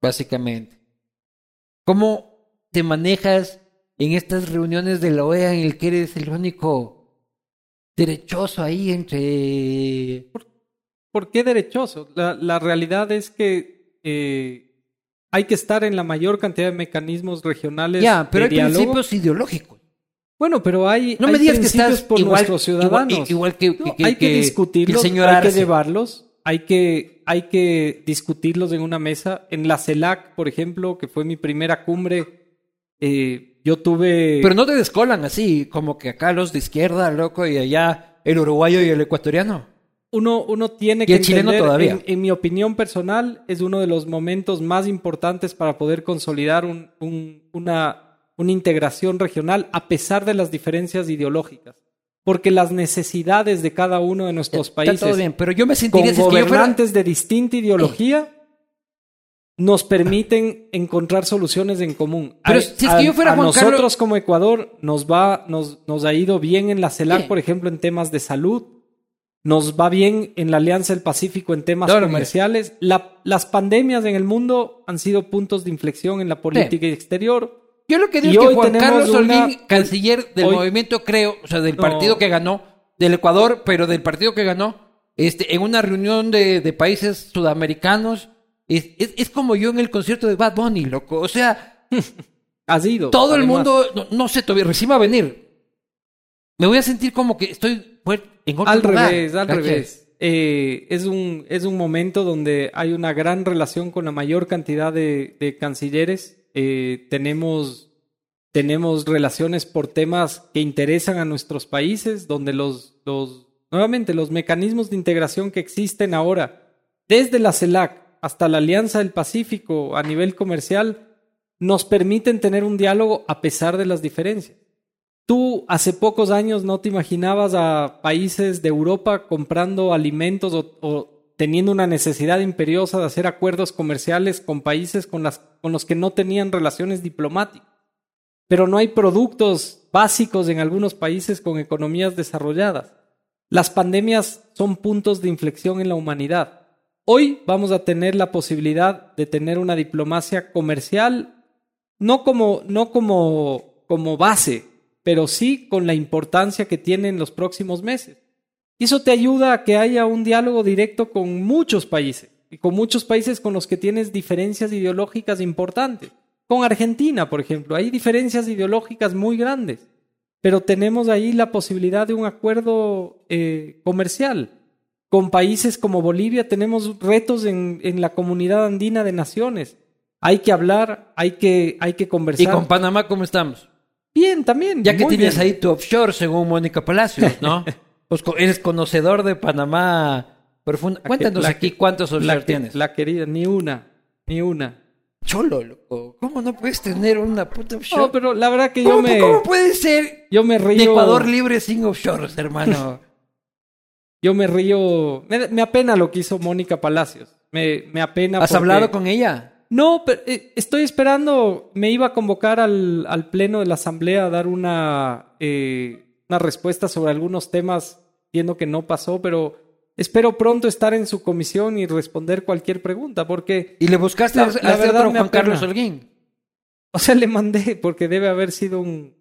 básicamente. ¿Cómo te manejas en estas reuniones de la OEA en el que eres el único derechoso ahí entre... ¿Por qué derechoso? La, la realidad es que eh, hay que estar en la mayor cantidad de mecanismos regionales Ya, pero de hay diálogo. principios ideológicos. Bueno, pero hay, No hay me digas que estás por igual, nuestros igual- ciudadanos. igual que, No, que- hay que, discutirlos, que señor hay que llevarlos, hay que, hay que discutirlos en una mesa. En la CELAC, por ejemplo, que fue mi primera cumbre, eh, yo tuve... Pero no te descolan así, como que acá los de izquierda, loco, y allá el uruguayo y el ecuatoriano. uno, uno tiene Y que el chileno todavía. En, en mi opinión personal, es uno de los momentos más importantes para poder consolidar un- un- una, una integración regional a pesar de las diferencias ideológicas. Porque las necesidades de cada uno de nuestros Está países todo bien, pero yo me con sentiría si es que yo fuera- gobernantes de distinta ideología nos permiten encontrar soluciones en común. Pero A- si es que yo fuera a Juan nosotros Carlos- como Ecuador nos va nos, nos ha ido bien en la CELAC, por ejemplo, en temas de salud. Nos va bien en la Alianza del Pacífico en temas comerciales. La- las pandemias en el mundo han sido puntos de inflexión en la política exterior. Yo lo que digo Y es que Juan Carlos una- canciller del hoy- movimiento, creo, o sea, del No. partido que ganó, del Ecuador, pero del partido que ganó, este, en una reunión de, de países sudamericanos, es, es, es como yo en el concierto de Bad Bunny, loco. O sea, Ha sido. todo el mundo, no, no sé, todavía recién va a venir. Me voy a sentir como que estoy en otro Al lugar, revés, al ¿cachai? revés. Eh, es, un, es un momento donde hay una gran relación con la mayor cantidad de, de cancilleres. Eh, tenemos, tenemos relaciones por temas que interesan a nuestros países, donde los, los, nuevamente, los mecanismos de integración que existen ahora, desde la CELAC hasta la Alianza del Pacífico a nivel comercial, nos permiten tener un diálogo a pesar de las diferencias. tú hace pocos años no te imaginabas a países de Europa comprando alimentos o, o teniendo una necesidad imperiosa de hacer acuerdos comerciales con países con, los que no tenían relaciones diplomáticas. Pero no hay productos básicos en algunos países con economías desarrolladas. Las pandemias son puntos de inflexión en la humanidad. Hoy vamos a tener la posibilidad de tener una diplomacia comercial, no como, no como, como base, pero sí con la importancia que tiene en los próximos meses. Eso te ayuda a que haya un diálogo directo con muchos países y con muchos países con los que tienes diferencias ideológicas importantes. Con Argentina, por ejemplo, hay diferencias ideológicas muy grandes, pero tenemos ahí la posibilidad de un acuerdo eh, comercial. Con países como Bolivia tenemos retos en, en, la comunidad andina de naciones. Hay que hablar, hay que, hay que conversar. ¿Y con Panamá cómo estamos? Bien, también. Ya que tienes bien. ahí tu offshore, según Mónica Palacios, ¿no? pues eres conocedor de Panamá profundo. Cuéntanos la aquí cuántos offshore tienes. La querida, ni una, ni una. Cholo, loco. ¿Cómo no puedes tener una puta offshore? No, pero la verdad que ¿Cómo, yo me. ¿Cómo puede ser yo me río... Ecuador libre sin offshores, hermano? yo me río. Me, me, apena lo que hizo Mónica Palacios. Me, me apena. ¿Has porque... hablado con ella? No, pero eh, estoy esperando. Me iba a convocar al, al pleno de la asamblea a dar una, eh, una respuesta sobre algunos temas, viendo que no pasó, pero espero pronto estar en su comisión y responder cualquier pregunta, porque... ¿Y le buscaste la, a, la a verdad otro me Juan apena. Carlos Holguín? O sea, le mandé, porque debe haber sido un,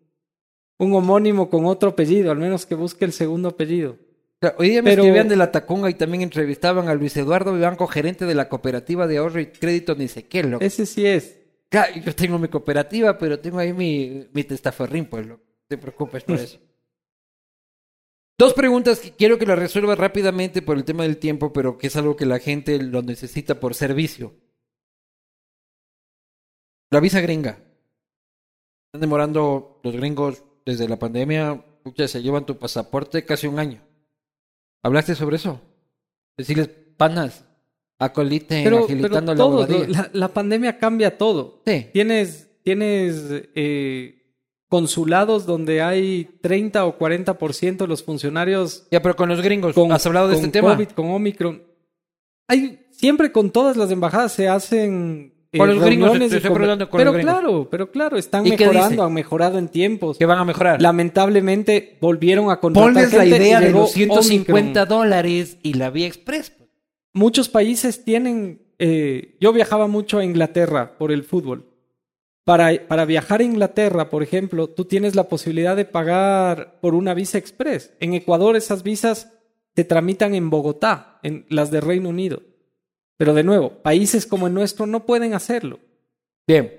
un homónimo con otro apellido, al menos que busque el segundo apellido. O sea, hoy día me Pero- escribían de la Tacunga y también entrevistaban a Luis Eduardo Vivanco, gerente de la cooperativa de ahorro y crédito, ni sé qué, loco. Ese sí es. Claro, Yo tengo mi cooperativa, pero tengo ahí mi, mi testaferrín, pues, loco. No te preocupes por eso. Dos preguntas que quiero que las resuelvas rápidamente por el tema del tiempo, pero que es algo que la gente lo necesita por servicio. La visa gringa. Están demorando los gringos desde la pandemia, pucha, se llevan tu pasaporte casi un año. ¿Hablaste sobre eso? Decirles, panas, acoliten, Pero, pero agilitando la todo, huevadilla. la, la pandemia cambia todo. Sí. Tienes, tienes eh, consulados donde hay 30 o 40% de los funcionarios Ya, pero con los gringos, con, ¿has hablado de con este tema? COVID, con Omicron. Hay, siempre con todas las embajadas se hacen eh, Con los gringos, estoy con pero los claro, pero claro, están ¿Y qué mejorando, han mejorado en tiempos. Que van a mejorar. Lamentablemente volvieron a contratar Ponles la gente y idea de los 150 Omicron. dólares y la vía express. Muchos países tienen. eh, yo viajaba mucho a Inglaterra por el fútbol. Para, viajar a Inglaterra, por ejemplo, tú tienes la posibilidad de pagar por una visa express. En Ecuador esas visas se tramitan en Bogotá, en las de Reino Unido. Pero de nuevo, países como el nuestro no pueden hacerlo. Bien.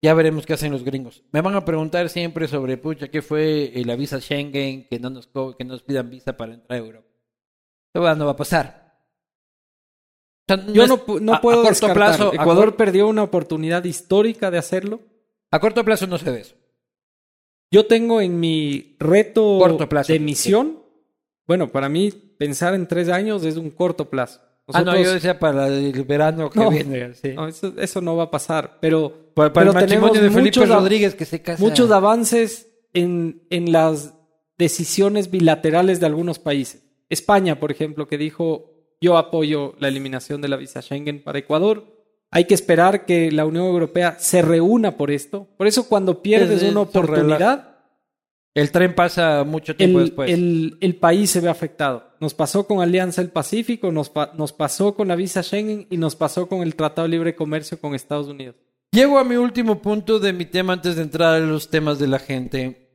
Ya veremos qué hacen los gringos. Me van a preguntar siempre sobre, pucha, ¿qué fue eh, la visa Schengen? Que no nos, que nos pidan visa para entrar a Europa. Eso no va a pasar. Yo es- no, no a- puedo a corto descartar. plazo. a Ecuador perdió una oportunidad histórica de hacerlo. a corto plazo no se ve eso. Yo tengo en mi reto Corto plazo, de sí. misión, bueno, para mí pensar en tres años es un corto plazo. Ah, no, yo decía para el verano que No. viene. sí. no, eso, eso no va a pasar, pero, Para, para el matrimonio de tenemos Felipe muchos, a- Rodríguez que se casa. muchos avances en, en las decisiones bilaterales de algunos países. España, por ejemplo, que dijo yo apoyo la eliminación de la visa Schengen para Ecuador. Hay que esperar que la Unión Europea se reúna por esto. Por eso cuando pierdes Es- es una oportunidad, El tren pasa mucho tiempo el, después. el- el país se ve afectado. Nos pasó con Alianza del Pacífico, nos, pa- nos pasó con la visa Schengen y nos pasó con el Tratado de Libre Comercio con Estados Unidos. Llego a mi último punto de mi tema antes de entrar a los temas de la gente.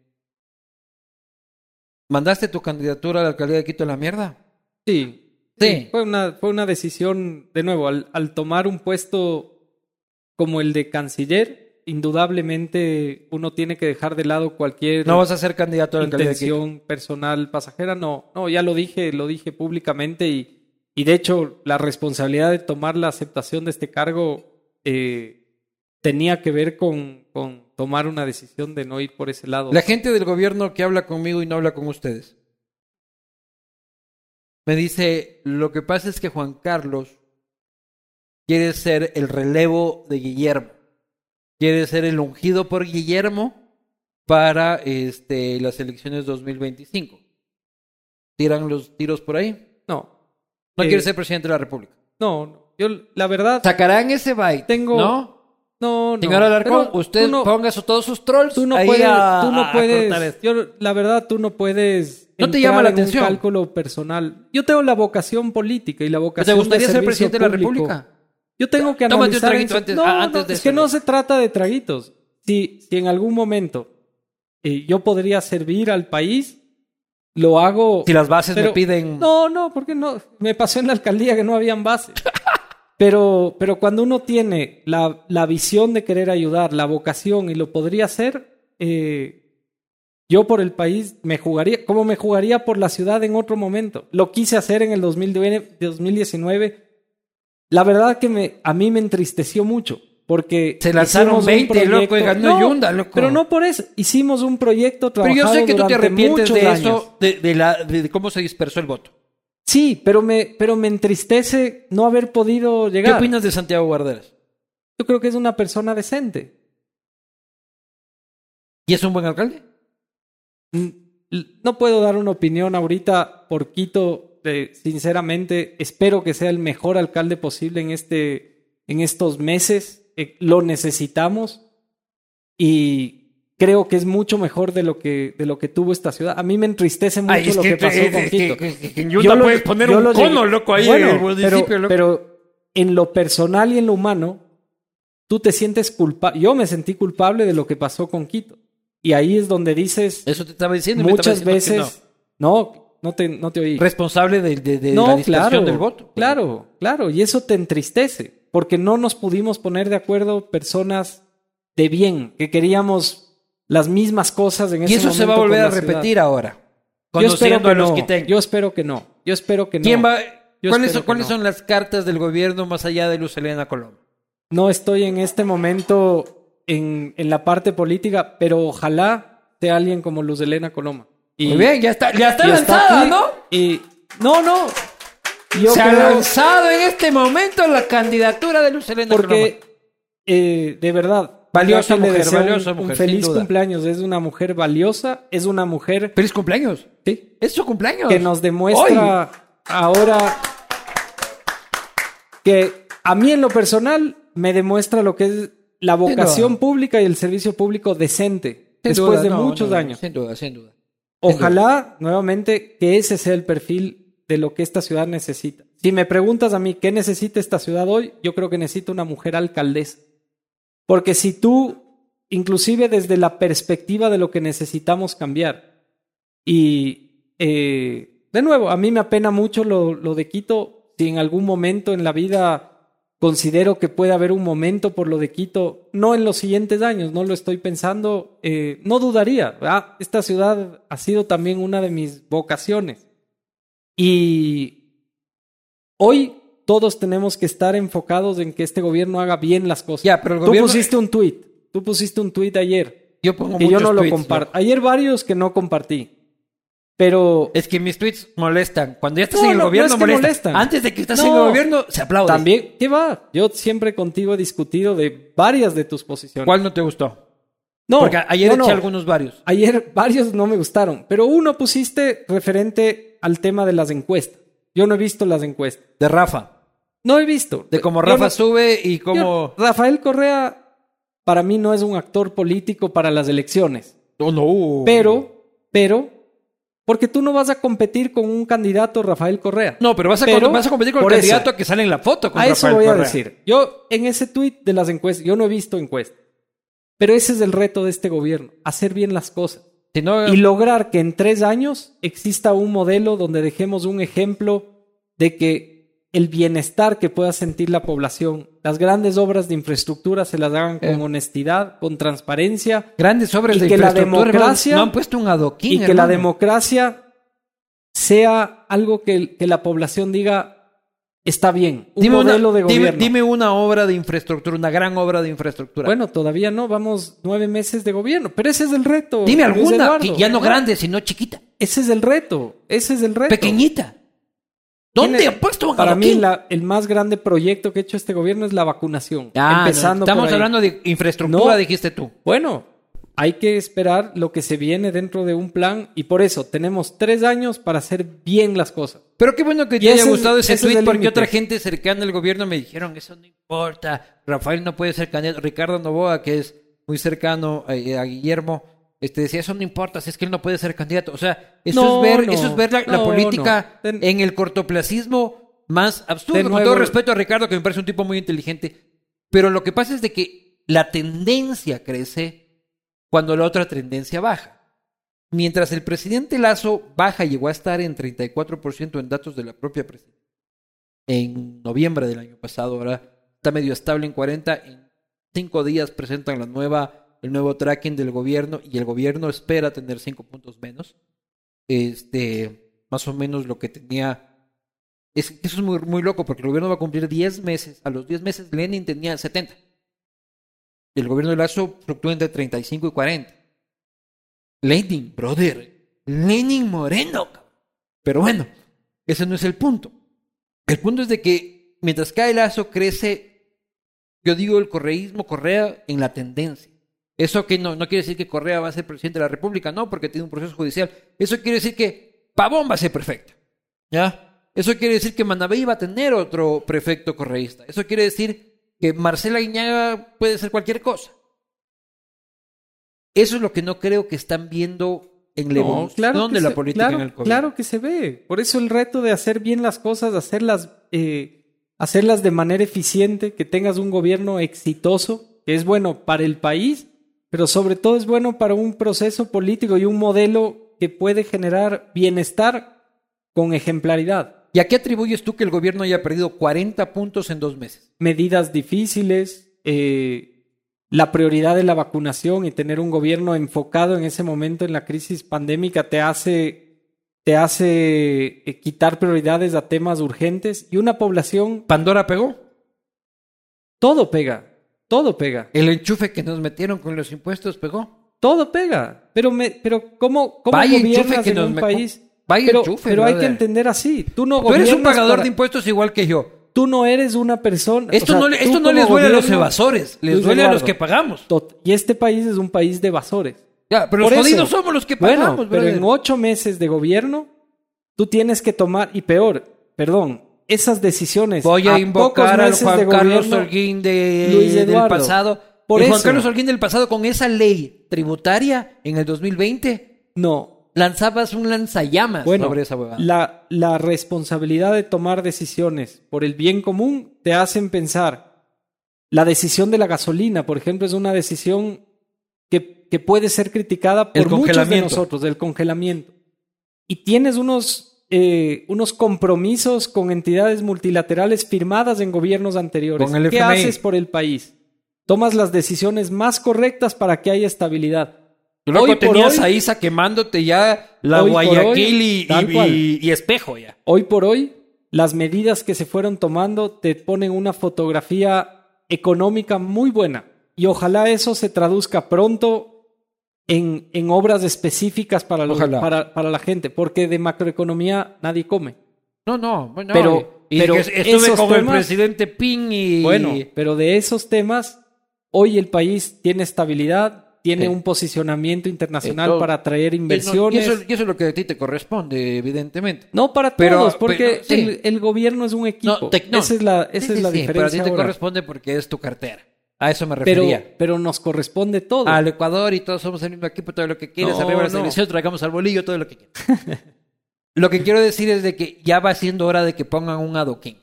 ¿Mandaste tu candidatura a la alcaldía de Quito a la mierda? Sí. Sí. Fue una, fue una decisión, de nuevo, al, al tomar un puesto como el de canciller, indudablemente uno tiene que dejar de lado cualquier No vas a ser candidato a la intención personal pasajera. No, no, ya lo dije, lo dije públicamente y, y de hecho la responsabilidad de tomar la aceptación de este cargo eh, tenía que ver con, con tomar una decisión de no ir por ese lado. La gente del gobierno que habla conmigo y no habla con ustedes. Me dice, lo que pasa es que Juan Carlos quiere ser el relevo de Guillermo. Quiere ser el ungido por Guillermo para este, las elecciones 2025. ¿Tiran los tiros por ahí? No. No Eh, quiere ser presidente de la República. No, no. Yo, la verdad, Sacarán ese byte. Tengo- ¿No? no, no. Señor Alarcón, usted no- ponga su- todos sus trolls. Tú no ahí puedes, a- tú no puedes, yo, la verdad, tú no puedes. ¿No te llama la en un atención? cálculo personal. Yo tengo la vocación política y la ¿Te vocación gustaría de ser presidente de la. República? Yo tengo que Tómate un analizar. traguito eso. antes- no, ah, antes no, de es que no se trata de traguitos. Si, si en algún momento eh, yo podría servir al país, lo hago. Si las bases me piden... No, no, porque no. Me pasó en la alcaldía que no habían bases. Pero, pero cuando uno tiene la, la visión de querer ayudar, la vocación y lo podría hacer, eh, yo por el país me jugaría, como me jugaría por la ciudad en otro momento. Lo quise hacer en el 2009 2019. La verdad que me, a mí me entristeció mucho. Porque Se lanzaron hicimos un 20, loco, y ganó Yunda, loco. Pero no por eso. Hicimos un proyecto Pero trabajado yo sé que tú te arrepientes de años. eso, de, de la, de, cómo se dispersó el voto. Sí, pero me, pero me entristece no haber podido ¿Qué llegar. opinas de Santiago Guarderas? Yo creo que es una persona decente. ¿Y es un buen alcalde? No puedo dar una opinión ahorita por Quito. eh, sinceramente, espero que sea el mejor alcalde posible en, este, en estos meses. Eh, lo necesitamos y creo que es mucho mejor de lo que, de lo que tuvo esta ciudad. A mí me entristece mucho lo que, pasó con Quito. Yo lo- puedes poner yo un lo cono, loco, ahí Bueno, en el municipio, pero, loco. pero en lo personal y en lo humano, tú te sientes culpable. Yo me sentí culpable de lo que pasó con Quito. Y ahí es donde dices Eso te estaba diciendo. me estaba muchas diciendo veces. No, no, te, no te oí. no. Responsable de, de- de no, la claro, del voto. Claro, claro. Y eso te entristece. Porque no nos pudimos poner de acuerdo personas de bien, que queríamos las mismas cosas en ese Y eso se va a momento volver a la ciudad. repetir ahora. Yo espero que a los no. Yo espero que no. Yo espero que no. ¿Quién va? Yo ¿Cuáles, son, cuáles no. son las cartas del gobierno más allá de Luz Elena Colón? No estoy en este momento en, en la parte política, pero ojalá sea alguien como Luz Elena Coloma. Y, Muy bien, ya está, ya está lanzada, ¿no? Y no, no. Yo Se ha lanzado en este momento la candidatura de Luz Elena Coloma. porque eh, de verdad Valiosa le mujer, deseo un- valiosa un, mujer, feliz cumpleaños. Es una mujer valiosa, es una mujer ¡Feliz cumpleaños! sí, ¡Es su cumpleaños! que nos demuestra ahora que a mí en lo personal me demuestra lo que es la vocación duda. pública y el servicio público decente Sin después duda, de no, muchos no, años. Sin duda, sin duda. Ojalá, nuevamente, que ese sea el perfil de lo que esta ciudad necesita. Si me preguntas a mí qué necesita esta ciudad hoy, yo creo que necesita una mujer alcaldesa. Porque si tú, inclusive desde la perspectiva de lo que necesitamos cambiar, y eh, de nuevo, a mí me apena mucho lo, lo de Quito, si en algún momento en la vida considero que puede haber un momento por lo de Quito, no en los siguientes años, no lo estoy pensando, eh, no dudaría. Ah, esta ciudad ha sido también una de mis vocaciones. Y hoy todos tenemos que estar enfocados en que este gobierno haga bien las cosas. Ya, pero el Tú gobierno- pusiste un tweet, tú pusiste un tweet ayer Yo pongo y yo no lo tweets, comparto. loco. Ayer varios que no compartí. Pero Es que mis tweets molestan. Cuando ya estás No, en el no, no gobierno es que molestan. molestan. Antes de que estás No. en el gobierno, se aplaude. también, ¿qué va? Yo siempre contigo he discutido de varias de tus posiciones. ¿Cuál no te gustó? No, Porque ayer no, eché no. algunos varios. Ayer varios no me gustaron, pero uno pusiste referente al tema de las encuestas. Yo no he visto las encuestas. De Rafa. No he visto. De cómo Rafa no- sube y cómo... Rafael Correa para mí no es un actor político para las elecciones. Oh, no. Pero, pero, porque tú no vas a competir con un candidato Rafael Correa. No, pero vas a, Pero, vas a competir con el eso. candidato que sale en la foto con A eso Rafael voy a Correa. decir. Yo, en ese tuit de las encuestas, yo no he visto encuestas. Pero ese es el reto de este gobierno, hacer bien las cosas. Si no, Y lograr que en tres años exista un modelo donde dejemos un ejemplo de que el bienestar que pueda sentir la población, las grandes obras de infraestructura se las hagan con Eh. honestidad, con transparencia grandes obras y de que la infraestructura, democracia- hermano, no han puesto un adoquín, y que la democracia sea algo que, que la población diga está bien, un Dime una- modelo de gobierno. Dime, una obra de infraestructura, una gran obra de infraestructura. Bueno, todavía no, vamos nueve meses de gobierno, pero ese es el reto. dime alguna, que ya no grande, sino chiquita, Ese es el reto, ese es el reto. pequeñita. ¿Dónde ha puesto Para mí la- el más grande proyecto que ha hecho este gobierno es la vacunación. Ah, no, Estamos por ahí. hablando de infraestructura, No. dijiste tú. Bueno, hay que esperar lo que se viene dentro de un plan y por eso tenemos tres años para hacer bien las cosas. Pero qué bueno que Y te haya es- gustado ese, ese es tweet porque otra gente cercana al gobierno me dijeron, eso no importa, Rafael no puede ser candidato. Ricardo Novoa, que es muy cercano eh, a Guillermo, este decía, eso no importa, si es que él no puede ser candidato. O sea, eso No, es ver, no, eso es ver la, política en el cortoplacismo más absurdo. Con todo respeto a Ricardo, que me parece un tipo muy inteligente. Pero lo que pasa es de que la tendencia crece cuando la otra tendencia baja. Mientras el presidente Lazo baja, llegó a estar en 34% en datos de la propia presidencia. En noviembre del año pasado, ahora está medio estable en 40. En cinco días presentan la nueva, el nuevo tracking del gobierno y el gobierno espera tener cinco puntos menos. Este, más o menos lo que tenía. Es, eso es muy, muy loco porque el gobierno va a cumplir 10 meses. A los 10 meses Lenin tenía 70. El gobierno de Lazo fluctúa entre 35 y 40. Lenin, brother. Lenin Moreno. Pero bueno, ese no es el punto. El punto es de que mientras cae Lazo, crece, yo digo, el correísmo, Correa, en la tendencia. Eso que no, no quiere decir que Correa va a ser presidente de la República, no, porque tiene un proceso judicial. Eso quiere decir que Pavón va a ser perfecto. ¿Ya? Eso quiere decir que Manabí va a tener otro prefecto correísta. Eso quiere decir que Marcela Guiñaga puede ser cualquier cosa. Eso es lo que no creo que están viendo en la No, claro la se- política claro, en el COVID. Claro que se ve. Por eso el reto de hacer bien las cosas, hacerlas, eh, hacerlas de manera eficiente, que tengas un gobierno exitoso, que es bueno para el país, pero sobre todo es bueno para un proceso político y un modelo que puede generar bienestar con ejemplaridad. ¿Y a qué atribuyes tú que el gobierno haya perdido 40 puntos en dos meses? medidas difíciles, eh, la prioridad de la vacunación y tener un gobierno enfocado en ese momento en la crisis pandémica te hace, te hace eh, quitar prioridades a temas urgentes y una población, ¿Pandora pegó? todo pega, todo pega, ¿El enchufe que nos metieron con los impuestos pegó? todo pega. Pero, me, pero ¿cómo, cómo Vaya enchufe gobiernas que en nos un país? Vaya Pero, enchufe, pero hay que entender así. Tú no Tú eres un pagador para- de impuestos igual que yo. Tú no eres una persona. Esto o sea, no, esto no les duele a los evasores, les Luis duele a los que pagamos. Y este país es un país de evasores. Ya, pero los eso. jodidos somos los que Bueno, pagamos, pero brother. en ocho meses de gobierno, tú tienes que tomar, y peor, perdón, esas decisiones. Voy a, invocar al Juan de Carlos Holguín de, del pasado. por el Juan. Carlos Holguín del pasado con esa ley tributaria en el 2020 No. lanzabas un lanzallamas Bueno, sobre esa huevada. la, la responsabilidad de tomar decisiones por el bien común te hacen pensar. La decisión de la gasolina, por ejemplo, es una decisión que, que puede ser criticada El por muchos de nosotros, del congelamiento. Y tienes unos, eh, unos compromisos con entidades multilaterales firmadas en gobiernos anteriores. Con el ¿Qué haces por el país? Tomas las decisiones más correctas para que haya estabilidad. Hoy por tenías hoy- a Isa quemándote ya la Guayaquil hoy, y- y espejo ya. Hoy por hoy, las medidas que se fueron tomando te ponen una fotografía económica muy buena. Y ojalá eso se traduzca pronto en, en obras específicas para, los- para, para la gente, porque de macroeconomía nadie come. No, no, bueno, Pero- y, y pero estuve esos con el presidente Ping y Bueno, pero de esos temas, hoy el país tiene estabilidad, tiene Sí. un posicionamiento internacional para atraer inversiones. Y eso, y eso es lo que a ti te corresponde, evidentemente. No para Pero- todos, porque pero, sí. el, el gobierno es un equipo. No, te- no. Esa es la, esa Sí, es la diferencia. Pero a ti te ahora. corresponde porque es tu cartera. A eso me refería. pero nos corresponde todo. Al Ecuador y todos somos el mismo equipo, todo lo que quieres, No, arriba la no. selección, traigamos al bolillo, todo lo que quieras. lo que quiero decir es de que ya va siendo hora de que pongan un adoquín.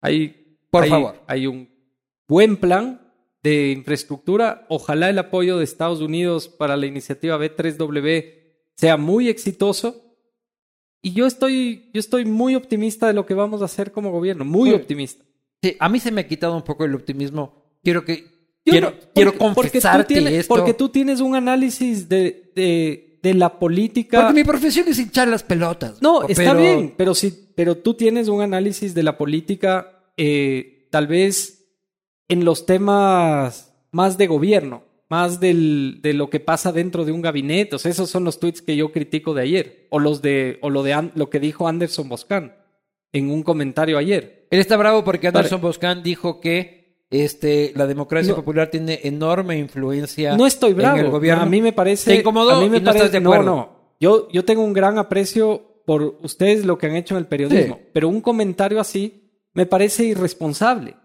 Hay, Por hay- favor. Hay un buen plan de infraestructura. Ojalá el apoyo de Estados Unidos para la iniciativa B3W sea muy exitoso. Y yo estoy, yo estoy muy optimista de lo que vamos a hacer como gobierno. Muy Muy- optimista. Sí, a mí se me ha quitado un poco el optimismo. Quiero que Yo quiero, no- quiero porque- porque tú confesarte tienes- esto. Porque tú tienes un análisis de, de, de la política. Porque mi profesión es hinchar las pelotas. No, pero- está bien, pero si, pero tú tienes un análisis de la política, eh, tal vez en los temas más de gobierno, más del, de lo que pasa dentro de un gabinete. O sea, esos son los tweets que yo critico de ayer, o los de, o lo de lo que dijo Anderson Boscan en un comentario ayer. Él está bravo porque Vale. Anderson Boscan dijo que este, la democracia No. popular tiene enorme influencia No estoy bravo. en el gobierno. A mí me parece. ¿Te incomodó a mí me no parece, estás de acuerdo? No, no. Yo, yo tengo un gran aprecio por ustedes lo que han hecho en el periodismo. Sí. Pero un comentario así me parece irresponsable.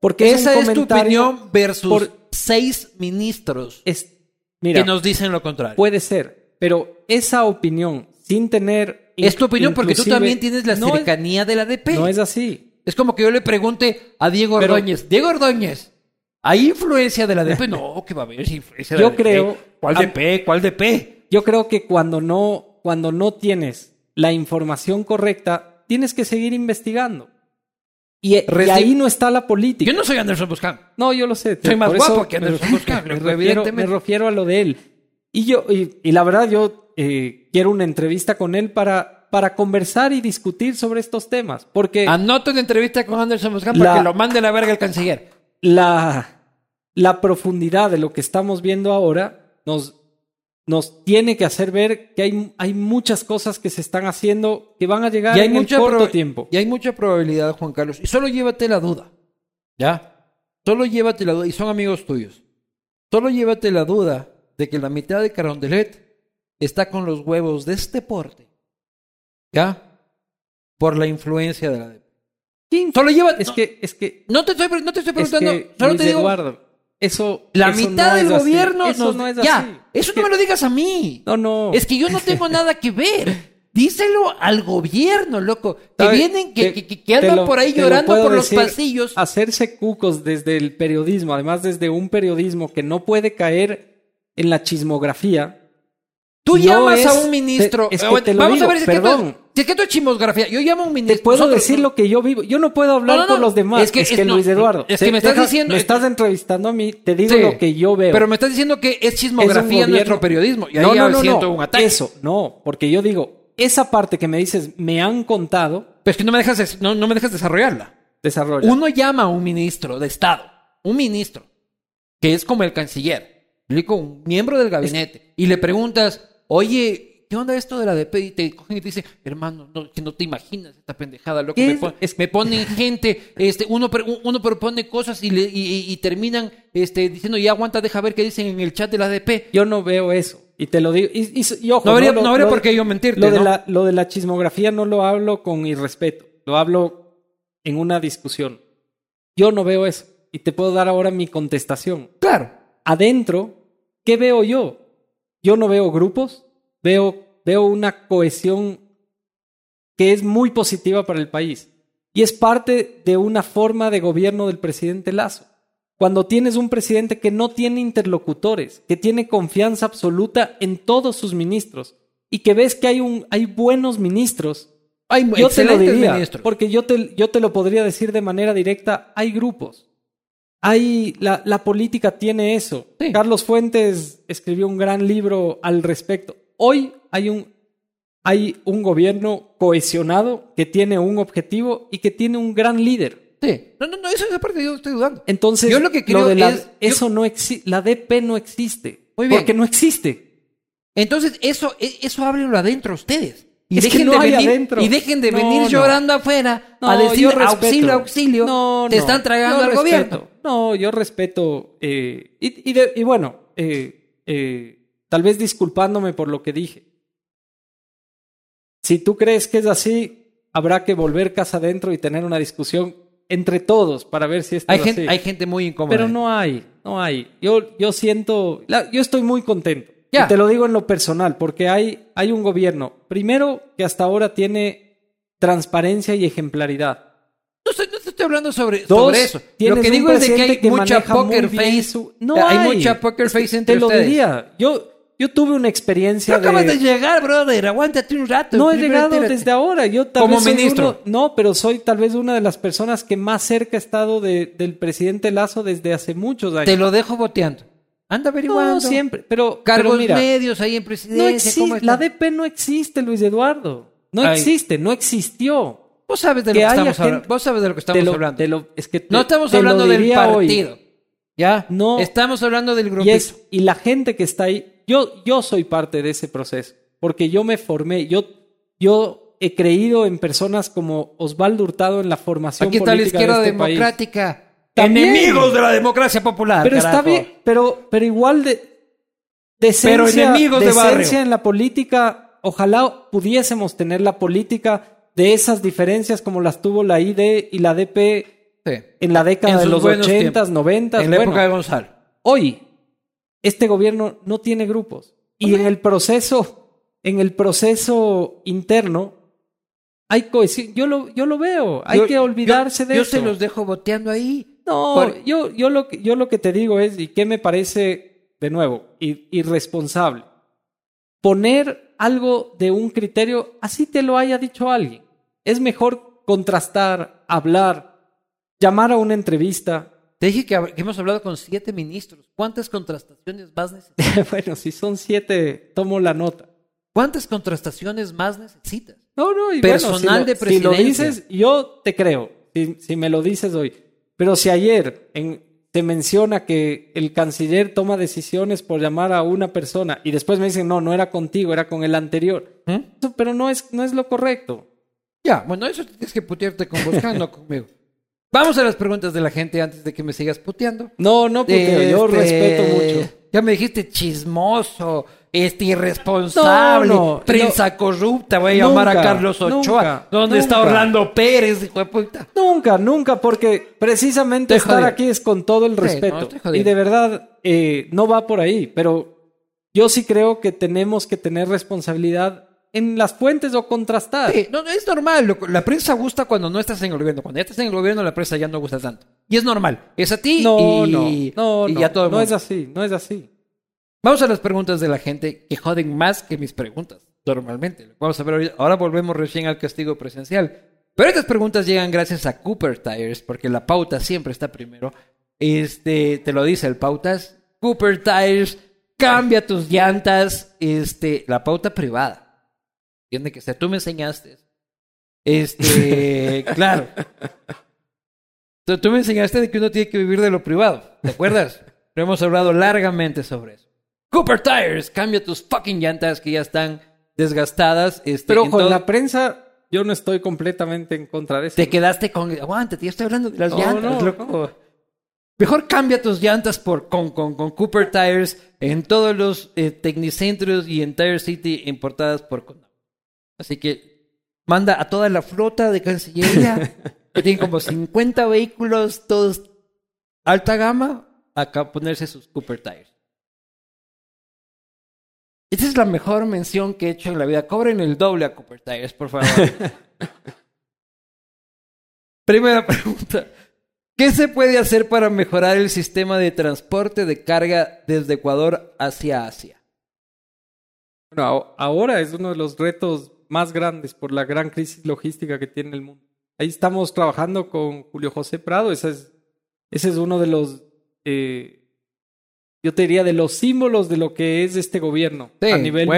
Porque es Esa un es tu opinión versus por- seis ministros es- mira, que nos dicen lo contrario. puede ser. Pero esa opinión, sin tener. es tu opinión porque tú también tienes la no es- cercanía de la DP. no es así. Es como que yo le pregunte a Diego Pero- Ordóñez, Diego Ordóñez, ¿hay influencia de la DP? No, que va a haber influencia de Yo la DP. creo- ¿Cuál a- DP? ¿Cuál DP? Yo creo que cuando no, cuando no tienes la información correcta, tienes que seguir investigando. Y, ahí no está la política. Yo no soy Anderson Buscán. No, yo lo sé. Soy más eso guapo que Anderson Buscán, me, refiero, evidentemente. me refiero a lo de él. Y yo, y, y la verdad, yo eh, quiero una entrevista con él para, para conversar y discutir sobre estos temas. Porque Anoto una entrevista con Anderson Buscán La- para que lo mande a la verga el canciller. la, la profundidad de lo que estamos viendo ahora nos, nos tiene que hacer ver que hay, hay muchas cosas que se están haciendo que van a llegar Y hay, en mucha el corto tiempo. y hay mucha probabilidad, Juan Carlos. Y solo llévate la duda. ¿Ya? Solo llévate la duda. Y son amigos tuyos. Solo llévate la duda de que la mitad de Carondelet está con los huevos de este porte. ¿Ya? Por la influencia de la DP. ¿Quién? Solo llévate. Es no, que, es que, no te estoy, no te estoy es preguntando. que, solo Luis te digo. Eduardo, eso, La eso mitad no del es así. gobierno. Eso nos- no es ya, así. Eso Es no que- me lo digas a mí. No, no. Es que yo no tengo nada que ver. Díselo al gobierno, loco. Que ¿Sabe? vienen, que, Te- que- que- andan lo- por ahí lo llorando por los pasillos. Hacerse cucos desde el periodismo, además desde un periodismo que no puede caer en la chismografía. Tú no llamas es- a un ministro. te- es que bueno, te lo Vamos digo, a ver si es perdón. Que esto es chismografía. Yo llamo a un Te ministro. puedo nosotros- decir lo que yo vivo. Yo no puedo hablar No, no, no. por los demás. Es que- Es que, es- no, Luis Eduardo. es que te- me estás diciendo- Me estás entrevistando a mí. Te digo Sí. lo que yo veo. Pero me estás diciendo que es chismografía nuestro periodismo. Y ahí no, no, no, siento no. un ataque. Eso, no. Porque yo digo, esa parte que me dices, me han contado, Pero es que no me dejas, no, no me dejas desarrollarla. desarrolla. Uno llama a un ministro de Estado, un ministro, que es como el canciller, un miembro del gabinete, y le preguntas, oye, ¿qué onda esto de la DP? Y te cogen y te dicen, hermano, no, que no te imaginas esta pendejada, loco. ¿Qué Me, pon- me ponen gente, este, uno, uno propone cosas y, le- y, y- y terminan este, diciendo, ya aguanta, deja ver qué dicen en el chat de la DP. Yo no veo eso. Y te lo digo. Y, y- y ojo, No habría- Lo- no habría por qué yo mentirte, Lo de, ¿no? la, lo de la chismografía no lo hablo con irrespeto. Lo hablo en una discusión. Yo no veo eso. Y te puedo dar ahora mi contestación. Claro. Adentro, ¿qué veo yo? Yo no veo grupos. Veo, veo una cohesión que es muy positiva para el país. Y es parte de una forma de gobierno del presidente Lazo. Cuando tienes un presidente que no tiene interlocutores, que tiene confianza absoluta en todos sus ministros y que ves que hay, un, hay buenos ministros, Hay yo te lo diría, ministros. porque yo te, yo te lo podría decir de manera directa, hay grupos. Hay, la, la política tiene eso. Sí. Carlos Fuentes escribió un gran libro al respecto. Hoy hay un, hay un gobierno cohesionado que tiene un objetivo y que tiene un gran líder. Sí. No, no, no, eso esa parte yo estoy dudando. Entonces, Yo lo que creo de la- es- yo- eso no existe, la DP no existe. Muy bien. Porque no existe. Entonces, eso, e- eso ábrenlo adentro ustedes. Y Es que dejen no de hay venir, adentro. y dejen de No, venir no. llorando afuera a decir auxilio, auxilio. No, te no. están tragando al respeto. gobierno. No, yo respeto. eh, y, y de- y bueno, eh, eh, tal vez disculpándome por lo que dije. Si tú crees que es así, habrá que volver casa adentro y tener una discusión entre todos para ver si esto Hay es gente, así. hay gente muy incómoda. Pero no hay, no hay. Yo, yo siento, la- yo estoy muy contento. Ya. Y te lo digo en lo personal, porque hay, hay un gobierno, primero, que hasta ahora tiene transparencia y ejemplaridad. No estoy, no te estoy hablando sobre, Dos, sobre eso. Lo que digo es de que hay que mucha poker face. No hay, hay. mucha poker face entre Te lo ustedes. diría. Yo, yo tuve una Tú experiencia acabas de de... llegar, brother. Aguántate un rato. No he llegado desde ahora. Yo tal Como vez ministro. uno- no, pero soy tal vez una de las personas que más cerca ha estado de- del presidente Lazo desde hace muchos años. Te lo dejo boteando. Anda averiguando. no, siempre. Pero, Cargos pero mira, medios ahí en No presidencia. ¿cómo existe, la? DP no existe, Luis Eduardo. No Ay. existe, no existió. Vos sabes de lo que estamos gente- hablando. Vos sabes de lo que estamos lo- hablando. lo- es que te- no estamos hablando del hoy. partido. ¿Ya? No. Estamos hablando del Y, es, y la gente que está ahí, yo, yo soy parte de ese proceso, porque yo me formé, yo, yo he creído en personas como Osvaldo Hurtado en la formación Aquí está la política izquierda de este país. democrática. También. Enemigos de la democracia popular. Pero está carajo. bien, pero, pero igual de decencia, Pero enemigos de decencia barrio. en la política, ojalá pudiésemos tener la política de esas diferencias como las tuvo la ID y la DP Sí. en la década En de los buenos 80s, tiempos. 90s. En la bueno, época de Gonzalo. hoy este gobierno no tiene grupos. Y en el proceso en el proceso interno hay cohesión yo lo yo lo veo. Hay Yo- que olvidarse yo, de Yo eso. se los dejo boteando ahí. no Por- yo yo lo que yo lo que te digo es y que me parece de nuevo ir- irresponsable poner algo de un criterio así te lo haya dicho alguien. Es mejor contrastar hablar llamar a una entrevista Te dije que, hemos hablado con siete ministros. ¿Cuántas contrastaciones más necesitas? bueno si son siete tomo la nota ¿Cuántas contrastaciones más necesitas? No, no, y Personal bueno, si de lo, si lo presidencia. dices, yo te creo, si, si me lo dices hoy. Pero si ayer en, te menciona que el canciller toma decisiones por llamar a una persona y después me dicen, no, no era contigo, era con el anterior. Eso, pero no es, no es lo correcto. Ya, bueno, eso tienes que putearte con vos, no conmigo. Vamos a las preguntas de la gente antes de que me sigas puteando. No, no, porque yo Este, respeto mucho. Ya me dijiste chismoso, este irresponsable, No, no, prensa corrupta, voy a llamar a Carlos Ochoa. nunca, ¿Dónde está. Orlando Pérez, hijo de puta? Nunca, nunca, porque precisamente Estoy estar jodido. aquí es con todo el respeto. y de verdad, eh, no va por ahí, pero yo sí creo que tenemos que tener responsabilidad en las fuentes o contrastar. Sí, no, no, es normal. La prensa gusta cuando no estás en el gobierno. Cuando ya estás en el gobierno, la prensa ya no gusta tanto. Y es normal. Es a ti No, y, no, no, y no, a todo el no mundo. es así, no es así. Vamos a las preguntas de la gente que joden más que mis preguntas, normalmente. Vamos a ver ahorita. Ahora volvemos recién al castigo presencial. Pero estas preguntas llegan gracias a Cooper Tires, porque la pauta siempre está primero. Este, te lo dice el pautas. Cooper Tires, cambia tus llantas. Este, la pauta privada. Entiende que sea, tú me enseñaste. Este, claro. Tú, me enseñaste de que uno tiene que vivir de lo privado. ¿Te acuerdas? Pero hemos hablado largamente sobre eso. Cooper Tires, cambia tus fucking llantas que ya están desgastadas. Este, Pero con la prensa, yo no estoy completamente en contra de eso. Te quedaste con. Aguántate, ya estoy hablando de las No, llantas, no, loco. Mejor cambia tus llantas por, con, con, con Cooper Tires en todos los eh, Tecnicentros y en Tire City importadas por Condom. Así que manda a toda la flota de Cancillería, que tienen como 50 vehículos, todos alta gama, acá a ponerse sus Cooper Tires. Esta es la mejor mención que he hecho en la vida. Cobren el doble a Cooper Tires, por favor. Primera pregunta. ¿Qué se puede hacer para mejorar el sistema de transporte de carga desde Ecuador hacia Asia? Bueno, ahora es uno de los retos más grandes por la gran crisis logística que tiene el mundo. Ahí estamos trabajando con Julio José Prado. Ese es, ese es uno de los, eh, yo te diría, de los símbolos de lo que es este gobierno Sí, a nivel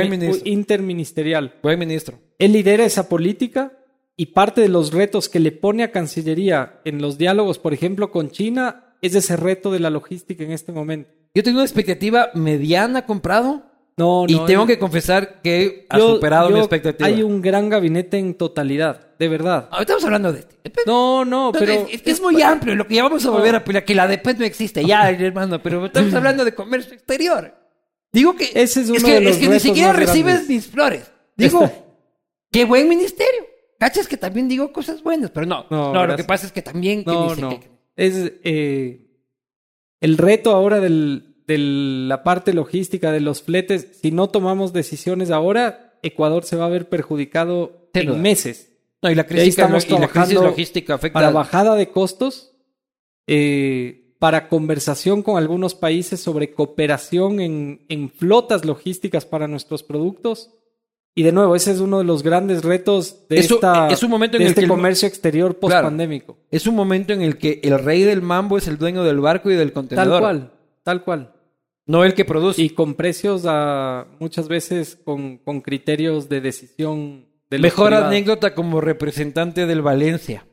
interministerial. Buen ministro. Él lidera esa política y parte de los retos que le pone a Cancillería en los diálogos, por ejemplo, con China, es ese reto de la logística en este momento. Yo tengo una expectativa mediana comprado No, y no, tengo que confesar que ha yo- superado mi yo- expectativa. Hay un gran gabinete en totalidad, de verdad. Ahorita estamos hablando de este. No, no, pero es, es que es muy amplio lo que ya vamos a volver a pelear, que la DEPET no existe, ya, hermano, pero estamos hablando de comercio exterior. Digo que Ese es uno que, de los es que ni siquiera recibes grandes. mis flores. Digo, qué buen ministerio. Cachas que también digo cosas buenas, pero no. No, No, lo que pasa es que también que no, no. qué- Es eh, el reto ahora del, de la parte logística de los fletes. Si no tomamos decisiones ahora, Ecuador se va a ver perjudicado en duda. meses. No, y la crisis, estamos y la crisis logística afecta para bajada de costos, eh, para conversación con algunos países sobre cooperación en, en flotas logísticas para nuestros productos. Y de nuevo, ese es uno de los grandes retos de, esta, es un momento en de el este que el- comercio exterior post-pandémico. Es un momento en el que el rey del mambo es el dueño del barco y del contenedor. Tal cual, tal cual. No el que produce. Y con precios a, muchas veces con, con criterios de decisión de Mejor privados. anécdota como representante del Valencia.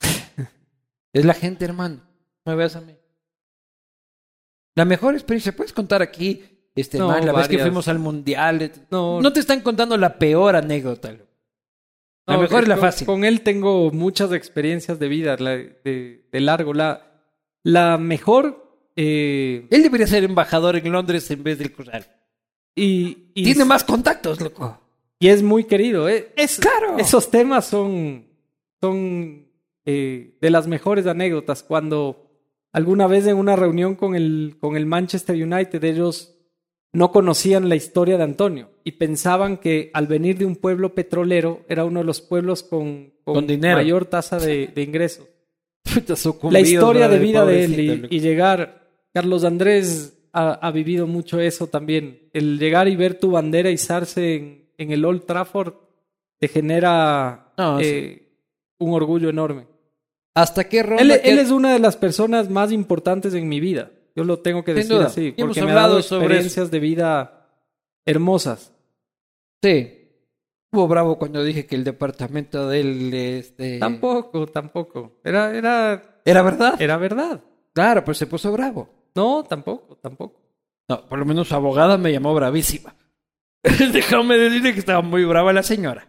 es la gente, hermano. No me veas a mí. La mejor experiencia, puedes contar aquí, este No, man, la vez que fuimos al mundial. No. no te están contando la peor anécdota. La No, mejor es la con- fácil. Con él tengo muchas experiencias de vida, de, de largo. La, la mejor eh, Él debería ser embajador en Londres en vez del Cruzal. y, y, Tiene más contactos, loco. y es muy querido. eh. Es, Claro. Esos temas son, son eh, de las mejores anécdotas. Cuando alguna vez en una reunión con el, con el Manchester United ellos no conocían la historia de Antonio y pensaban que al venir de un pueblo petrolero era uno de los pueblos con, con Con dinero. mayor tasa de, de ingresos. La historia de vida de él y llegar, Carlos Andrés ha, ha vivido mucho eso también. El llegar y ver tu bandera izarse en, en el Old Trafford te genera No, eh, un orgullo enorme. ¿Hasta qué ronda? Él, él es una de las personas más importantes en mi vida. Yo lo tengo que Sin decir duda. así, Y hemos porque me ha hablado dado sobre experiencias de vida hermosas. Sí. Estuvo bravo cuando dije que el departamento de él, este... Tampoco, tampoco. Era, era, ¿Era verdad? era verdad. Claro, pues se puso bravo. No, tampoco, tampoco. No, por lo menos su abogada me llamó bravísima. Déjame decirle que estaba muy brava la señora.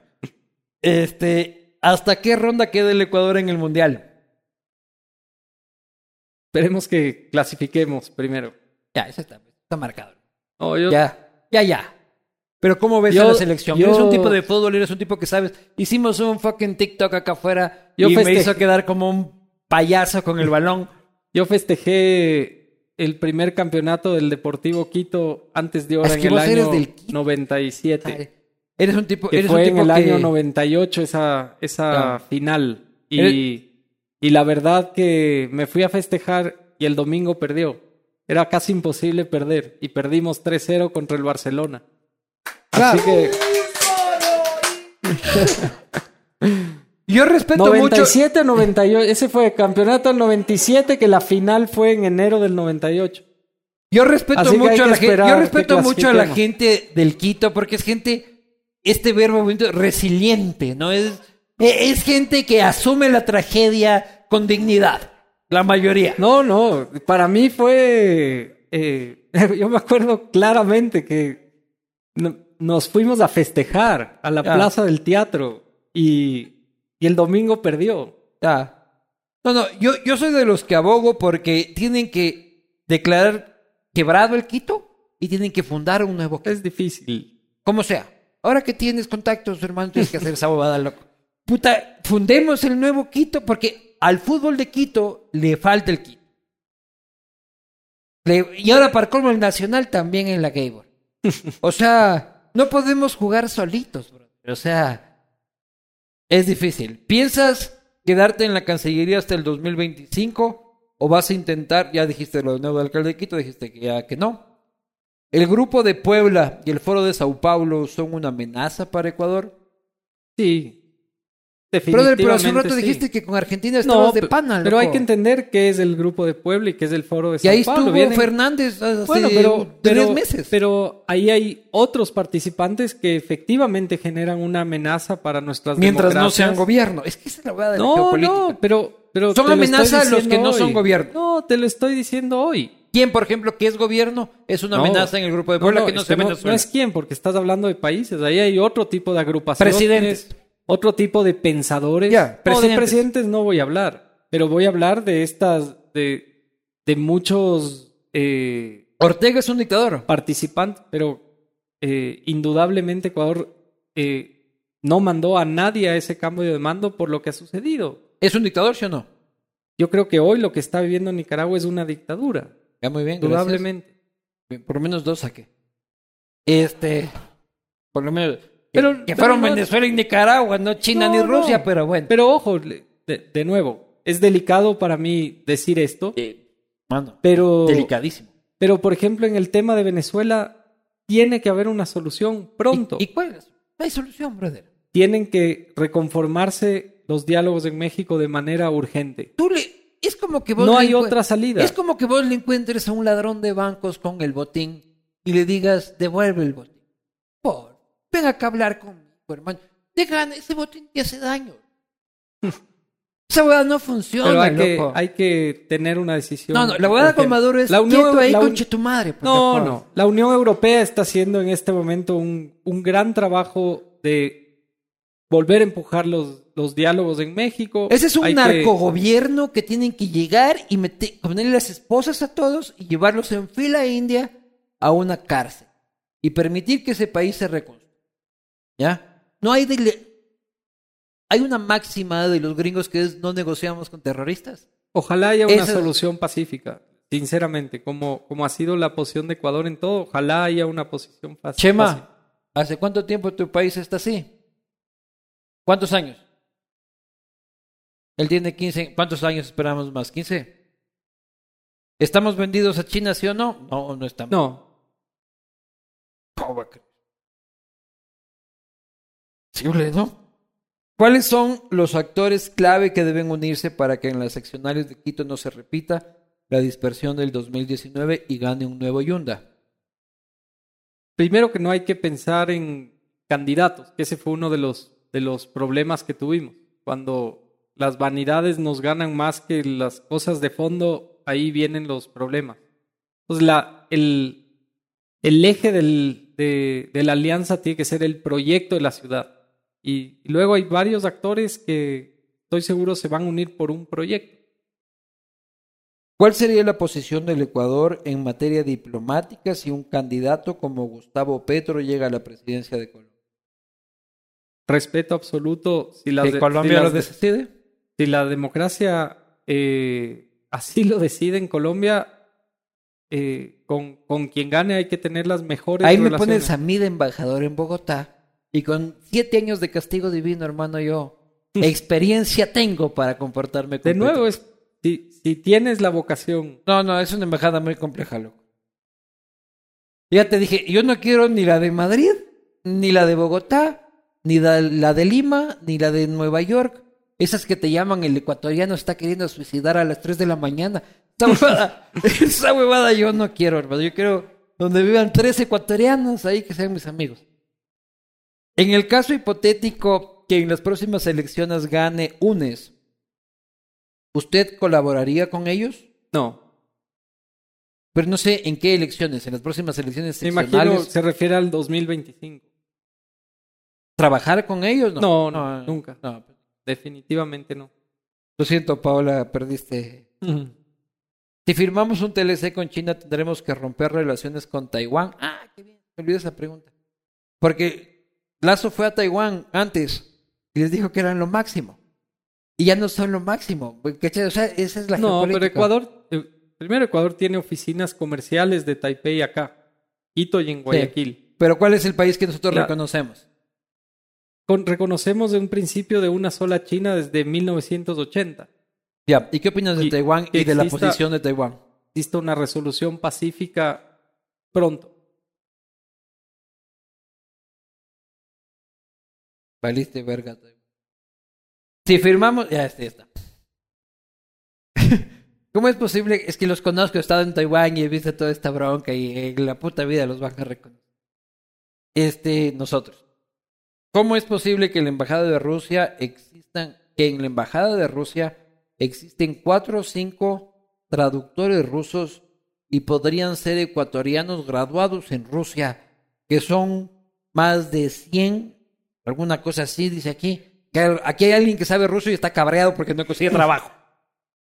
Este, ¿hasta qué ronda queda el Ecuador en el Mundial? Esperemos que clasifiquemos primero. Ya, eso está, está marcado. No, yo, Ya, ya, ya. Pero ¿cómo ves Yo- a la selección? yo- Eres un tipo de fútbol, eres un tipo que sabes. Hicimos un fucking TikTok acá afuera Yo y me hizo quedar como un payaso con el balón. yo festejé el primer campeonato del Deportivo Quito antes de ahora Es en el año del Quito. 97. Eres un tipo, que eres fue un en el que... año 98 esa, esa Ah. final. Y, Eres- y la verdad que me fui a festejar y el domingo perdió. Era casi imposible perder y perdimos 3-0 contra el Barcelona. Claro. Así que Yo respeto mucho. 97 98, ese fue el campeonato del 97 que la final fue en enero del 98. Yo respeto mucho a la gente. Yo respeto mucho a la gente del Quito porque es gente, este verbo resiliente, ¿no? Es, e- es gente que asume la tragedia con dignidad. La mayoría. No, no, para mí fue... eh, yo me acuerdo claramente que no- nos fuimos a festejar a la Ya. plaza del teatro y, y el domingo perdió. Ya. No, no, yo, yo soy de los que abogo porque tienen que declarar quebrado el Quito y tienen que fundar un nuevo Quito. Es difícil. Como sea. Ahora que tienes contactos, hermano, tienes que hacer esa bobada, loco. Puta, fundemos el nuevo Quito porque al fútbol de Quito le falta el Quito. Le- y ahora para colmo el Nacional también en la Gabor. O sea, no podemos jugar solitos, bro. O sea, es difícil. ¿Piensas quedarte en la Cancillería hasta el 2025 o vas a intentar, ya dijiste lo del nuevo alcalde de Quito, dijiste que ya que no? ¿El grupo de Puebla y el foro de Sao Paulo son una amenaza para Ecuador? Sí. Brother, pero hace un rato sí. dijiste que con Argentina estabas No, de pana, pero hay loco. que entender qué es el grupo de Puebla y qué es el foro de Y Sao ahí Paulo. estuvo Vienen- Fernández hace Bueno, pero, tres pero, meses. pero ahí hay otros participantes que efectivamente generan una amenaza para nuestras Mientras no democracias. sean gobierno. Es que esa es la verdad de la No, geopolítica. no, pero, pero Son lo estoy amenaza los que no son gobierno. No, te lo estoy diciendo hoy. ¿Quién, por ejemplo, que es gobierno, es una No. amenaza en el grupo de Puebla no, que no es sea no, Venezuela? no es quién, porque estás hablando de países. Ahí hay otro tipo de agrupaciones. Presidentes. Otro tipo de pensadores. Ya, No, de presidentes. no voy a hablar. Pero voy a hablar de estas, de, de muchos eh, Ortega es un dictador. participantes, pero eh, indudablemente Ecuador eh, no mandó a nadie a ese cambio de mando por lo que ha sucedido. ¿Es un dictador, sí o no? Yo creo que hoy lo que está viviendo Nicaragua es una dictadura, Ya, muy bien, gracias. indudablemente. Por lo menos dos saqué. Este. Por lo menos. Pero- que, que pero fueron no- Venezuela y Nicaragua, no China No, ni Rusia, no. pero bueno. Pero ojo, de, de nuevo, es delicado para mí decir esto, Eh, mano, pero, delicadísimo. pero por ejemplo en el tema de Venezuela tiene que haber una solución pronto. ¿Y, y cuál es? No hay solución, brother. Tienen que reconformarse los diálogos en México de manera urgente. Tú le. Es como que vos. No hay otra salida. Es como que vos le encuentres a un ladrón de bancos con el botín y le digas, devuelve el botín. Ven acá a hablar conmigo, hermano. Dejan, ese botín te hace daño. Esa hueá no funciona, Pero hay que, loco. hay que tener una decisión. No, no, la hueá con. Maduro es La Unión- quieto ahí, la un- conche tu madre. por No, favor. no. La Unión Europea está haciendo en este momento un, un gran trabajo de volver a empujar los, los diálogos en México. Ese es un Hay narcogobierno que... tienen que llegar y meter, ponerle las esposas a todos y llevarlos en fila india a una cárcel y permitir que ese país se reconstruya. ¿Ya? No hay de... Hay una máxima de los gringos que es no negociamos con terroristas. Ojalá haya una Esa- solución pacífica, sinceramente, como, como ha sido la posición de Ecuador en todo, ojalá haya una posición fácil. Chema, ¿hace cuánto tiempo tu país está así? ¿Cuántos años? Él tiene 15. ¿Cuántos años esperamos más? ¿15? ¿Estamos vendidos a China, sí o no? No, no estamos. No, ¿Cómo ¿Cuáles son los actores clave que deben unirse para que en las seccionales de Quito no se repita la dispersión del 2019 y gane un nuevo Yunda? primero que no hay que pensar en candidatos, que ese fue uno de los, de los problemas que tuvimos. Cuando las vanidades nos ganan más que las cosas de fondo, ahí vienen los problemas. Entonces, la, el, el eje del- de, de la alianza tiene que ser el proyecto de la ciudad. Y, luego hay varios actores que estoy seguro se van a unir por un proyecto. ¿Cuál sería la posición del Ecuador en materia diplomática si un candidato como Gustavo Petro llega a la presidencia de Colombia? Respeto absoluto. Si las ¿Que de- Colombia si lo decide? si la democracia eh, así lo decide en Colombia, eh, con, con quien gane hay que tener las mejores Ahí me pones a mí de embajador en Bogotá y con siete años de castigo divino, hermano, yo experiencia tengo para comportarme con De nuevo, es, si, si tienes la vocación, No, no, es una embajada muy compleja, loco. Ya te dije, yo no quiero ni la de Madrid, ni la de Bogotá, ni la, la de Lima, ni la de Nueva York. Esas que te llaman el ecuatoriano está queriendo suicidar a las 3 de la mañana. Esa huevada, esa huevada yo no quiero, hermano. Yo quiero donde vivan tres ecuatorianos ahí que sean mis amigos. En el caso hipotético que en las próximas elecciones gane UNES, ¿usted colaboraría con ellos? no. Pero no sé en qué elecciones, en las próximas elecciones Me imagino se refiere al 2025. ¿Trabajar con ellos? No, no, nunca. no. Definitivamente no. Lo siento, Paola, perdiste. Si firmamos un TLC con China, tendremos que romper relaciones con Taiwán. Ah, qué bien. Me olvidé esa pregunta. Porque Lazo fue a Taiwán antes y les dijo que eran lo máximo. Y ya no son lo máximo. ¿cachai? O sea, esa es la No, pero. Ecuador, eh, primero Ecuador tiene oficinas comerciales de Taipei acá, Quito y en Guayaquil. Pero ¿cuál es el país que nosotros La- reconocemos? Con- reconocemos de un principio de una sola China desde 1980. Ya. ¿Y qué opinas de Y- Taiwán y de la posición de Taiwán? Existe una resolución pacífica pronto. Valiste verga. Si firmamos, ya este, está. ¿Cómo es posible? Es que los conozco, he estado en Taiwán y he visto toda esta bronca y en la puta vida los van a reconocer. Este, nosotros. ¿Cómo es posible que en la embajada de Rusia existan, que en la embajada de Rusia existen cuatro o cinco traductores rusos y podrían ser ecuatorianos graduados en Rusia, que son más de 100, alguna cosa así, dice aquí. Que aquí hay alguien que sabe ruso y está cabreado porque no consigue trabajo.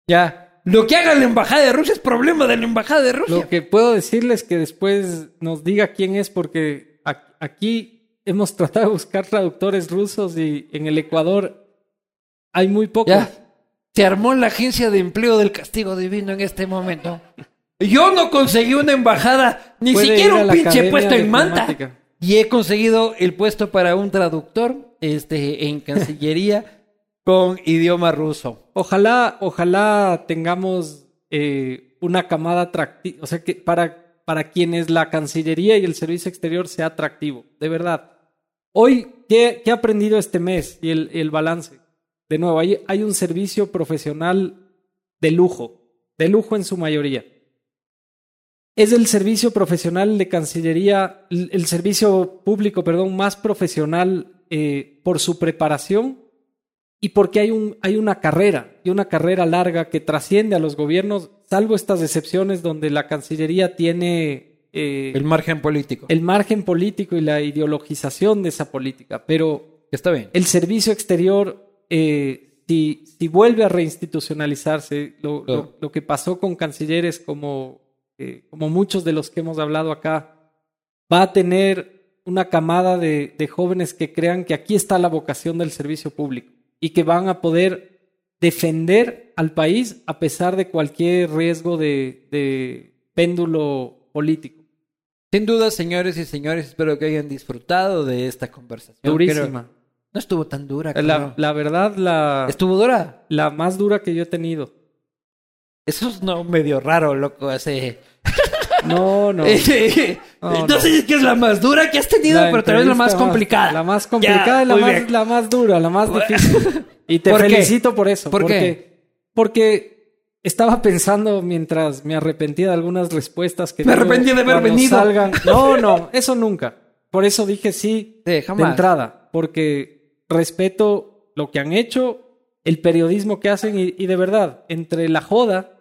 Ya. Lo que haga la embajada de Rusia es problema de la embajada de Rusia. Lo que puedo decirles que después nos diga quién es, porque aquí hemos tratado de buscar traductores rusos y en el Ecuador hay muy pocos. Ya. Se armó la agencia de empleo del castigo divino en este momento. Yo no conseguí una embajada, ni siquiera un pinche puesto en Manta. Y he conseguido el puesto para un traductor este, en Cancillería con idioma ruso. Ojalá, ojalá tengamos eh, una camada atractiva, o sea que para, para quienes la Cancillería y el Servicio Exterior sea atractivo, de verdad. Hoy, ¿qué, qué he aprendido este mes y el, el balance? De nuevo, hay, hay un servicio profesional de lujo, de lujo en su mayoría. Es el servicio profesional de Cancillería, el, servicio público, perdón, más profesional eh, por su preparación y porque hay, un, hay una carrera, y una carrera larga que trasciende a los gobiernos, salvo estas excepciones donde la Cancillería tiene eh, El margen político. el margen político y la ideologización de esa política. Pero Está bien. El servicio exterior, eh, si, si vuelve a reinstitucionalizarse, lo, Claro. lo- lo que pasó con cancilleres como, eh, como muchos de los que hemos hablado acá, va a tener una camada de, de jóvenes que crean que aquí está la vocación del servicio público y que van a poder defender al país a pesar de cualquier riesgo de, de péndulo político. Sin duda, señores y señores, espero que hayan disfrutado de esta conversación. Durísima. Creo- No estuvo tan dura. La, la verdad, la, ¿Estuvo dura? la más dura que yo he tenido. Eso es no medio raro, loco. Ese... No, no. no, No, no. sé si es que es la más dura que has tenido, pero tal vez la más complicada. La más complicada Ya, y la más, la más dura, la más difícil. Y te ¿Por qué? felicito por eso. ¿Por porque, qué? Porque estaba pensando mientras me arrepentía de algunas respuestas que Me arrepentí de haber venido. salgan. No, no, eso nunca. Por eso dije sí Sí, de jamás. entrada. Porque respeto lo que han hecho, el periodismo que hacen y, y de verdad, entre la joda,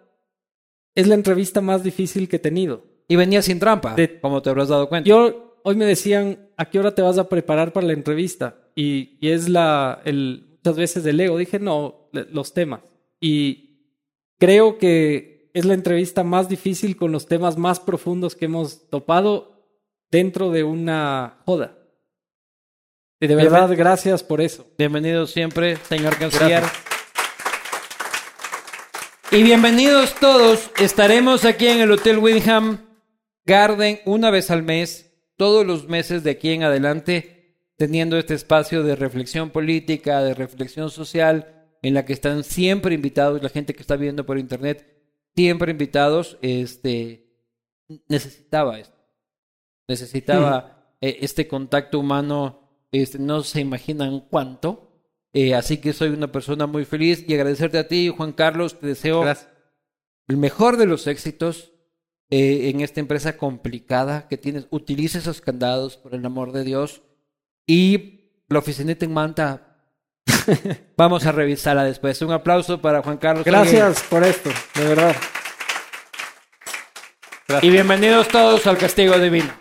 es la entrevista más difícil que he tenido. Y venía sin trampa, De- como te habrás dado cuenta. Yo, hoy me decían, ¿a qué hora te vas a preparar para la entrevista? Y, y es la, el, muchas veces el ego. Dije, no, le- los temas. Y creo que es la entrevista más difícil con los temas más profundos que hemos topado dentro de una joda. Y de verdad, gracias por eso. Bienvenido siempre, señor canciller. Y bienvenidos todos. Estaremos aquí en el Hotel Windham Garden una vez al mes, todos los meses de aquí en adelante, teniendo este espacio de reflexión política, de reflexión social, en la que están siempre invitados, la gente que está viendo por internet, siempre invitados. Este necesitaba esto. Necesitaba eh, este contacto humano. Este, no se imaginan cuánto. Eh, así que soy una persona muy feliz y agradecerte a ti, Juan Carlos. Te deseo Gracias. el mejor de los éxitos eh, en esta empresa complicada que tienes. Utiliza esos candados, por el amor de Dios. Y la oficinita en Manta, vamos a revisarla después. Un aplauso para Juan Carlos. Gracias por esto, de verdad. Y bienvenidos todos al Castigo Divino.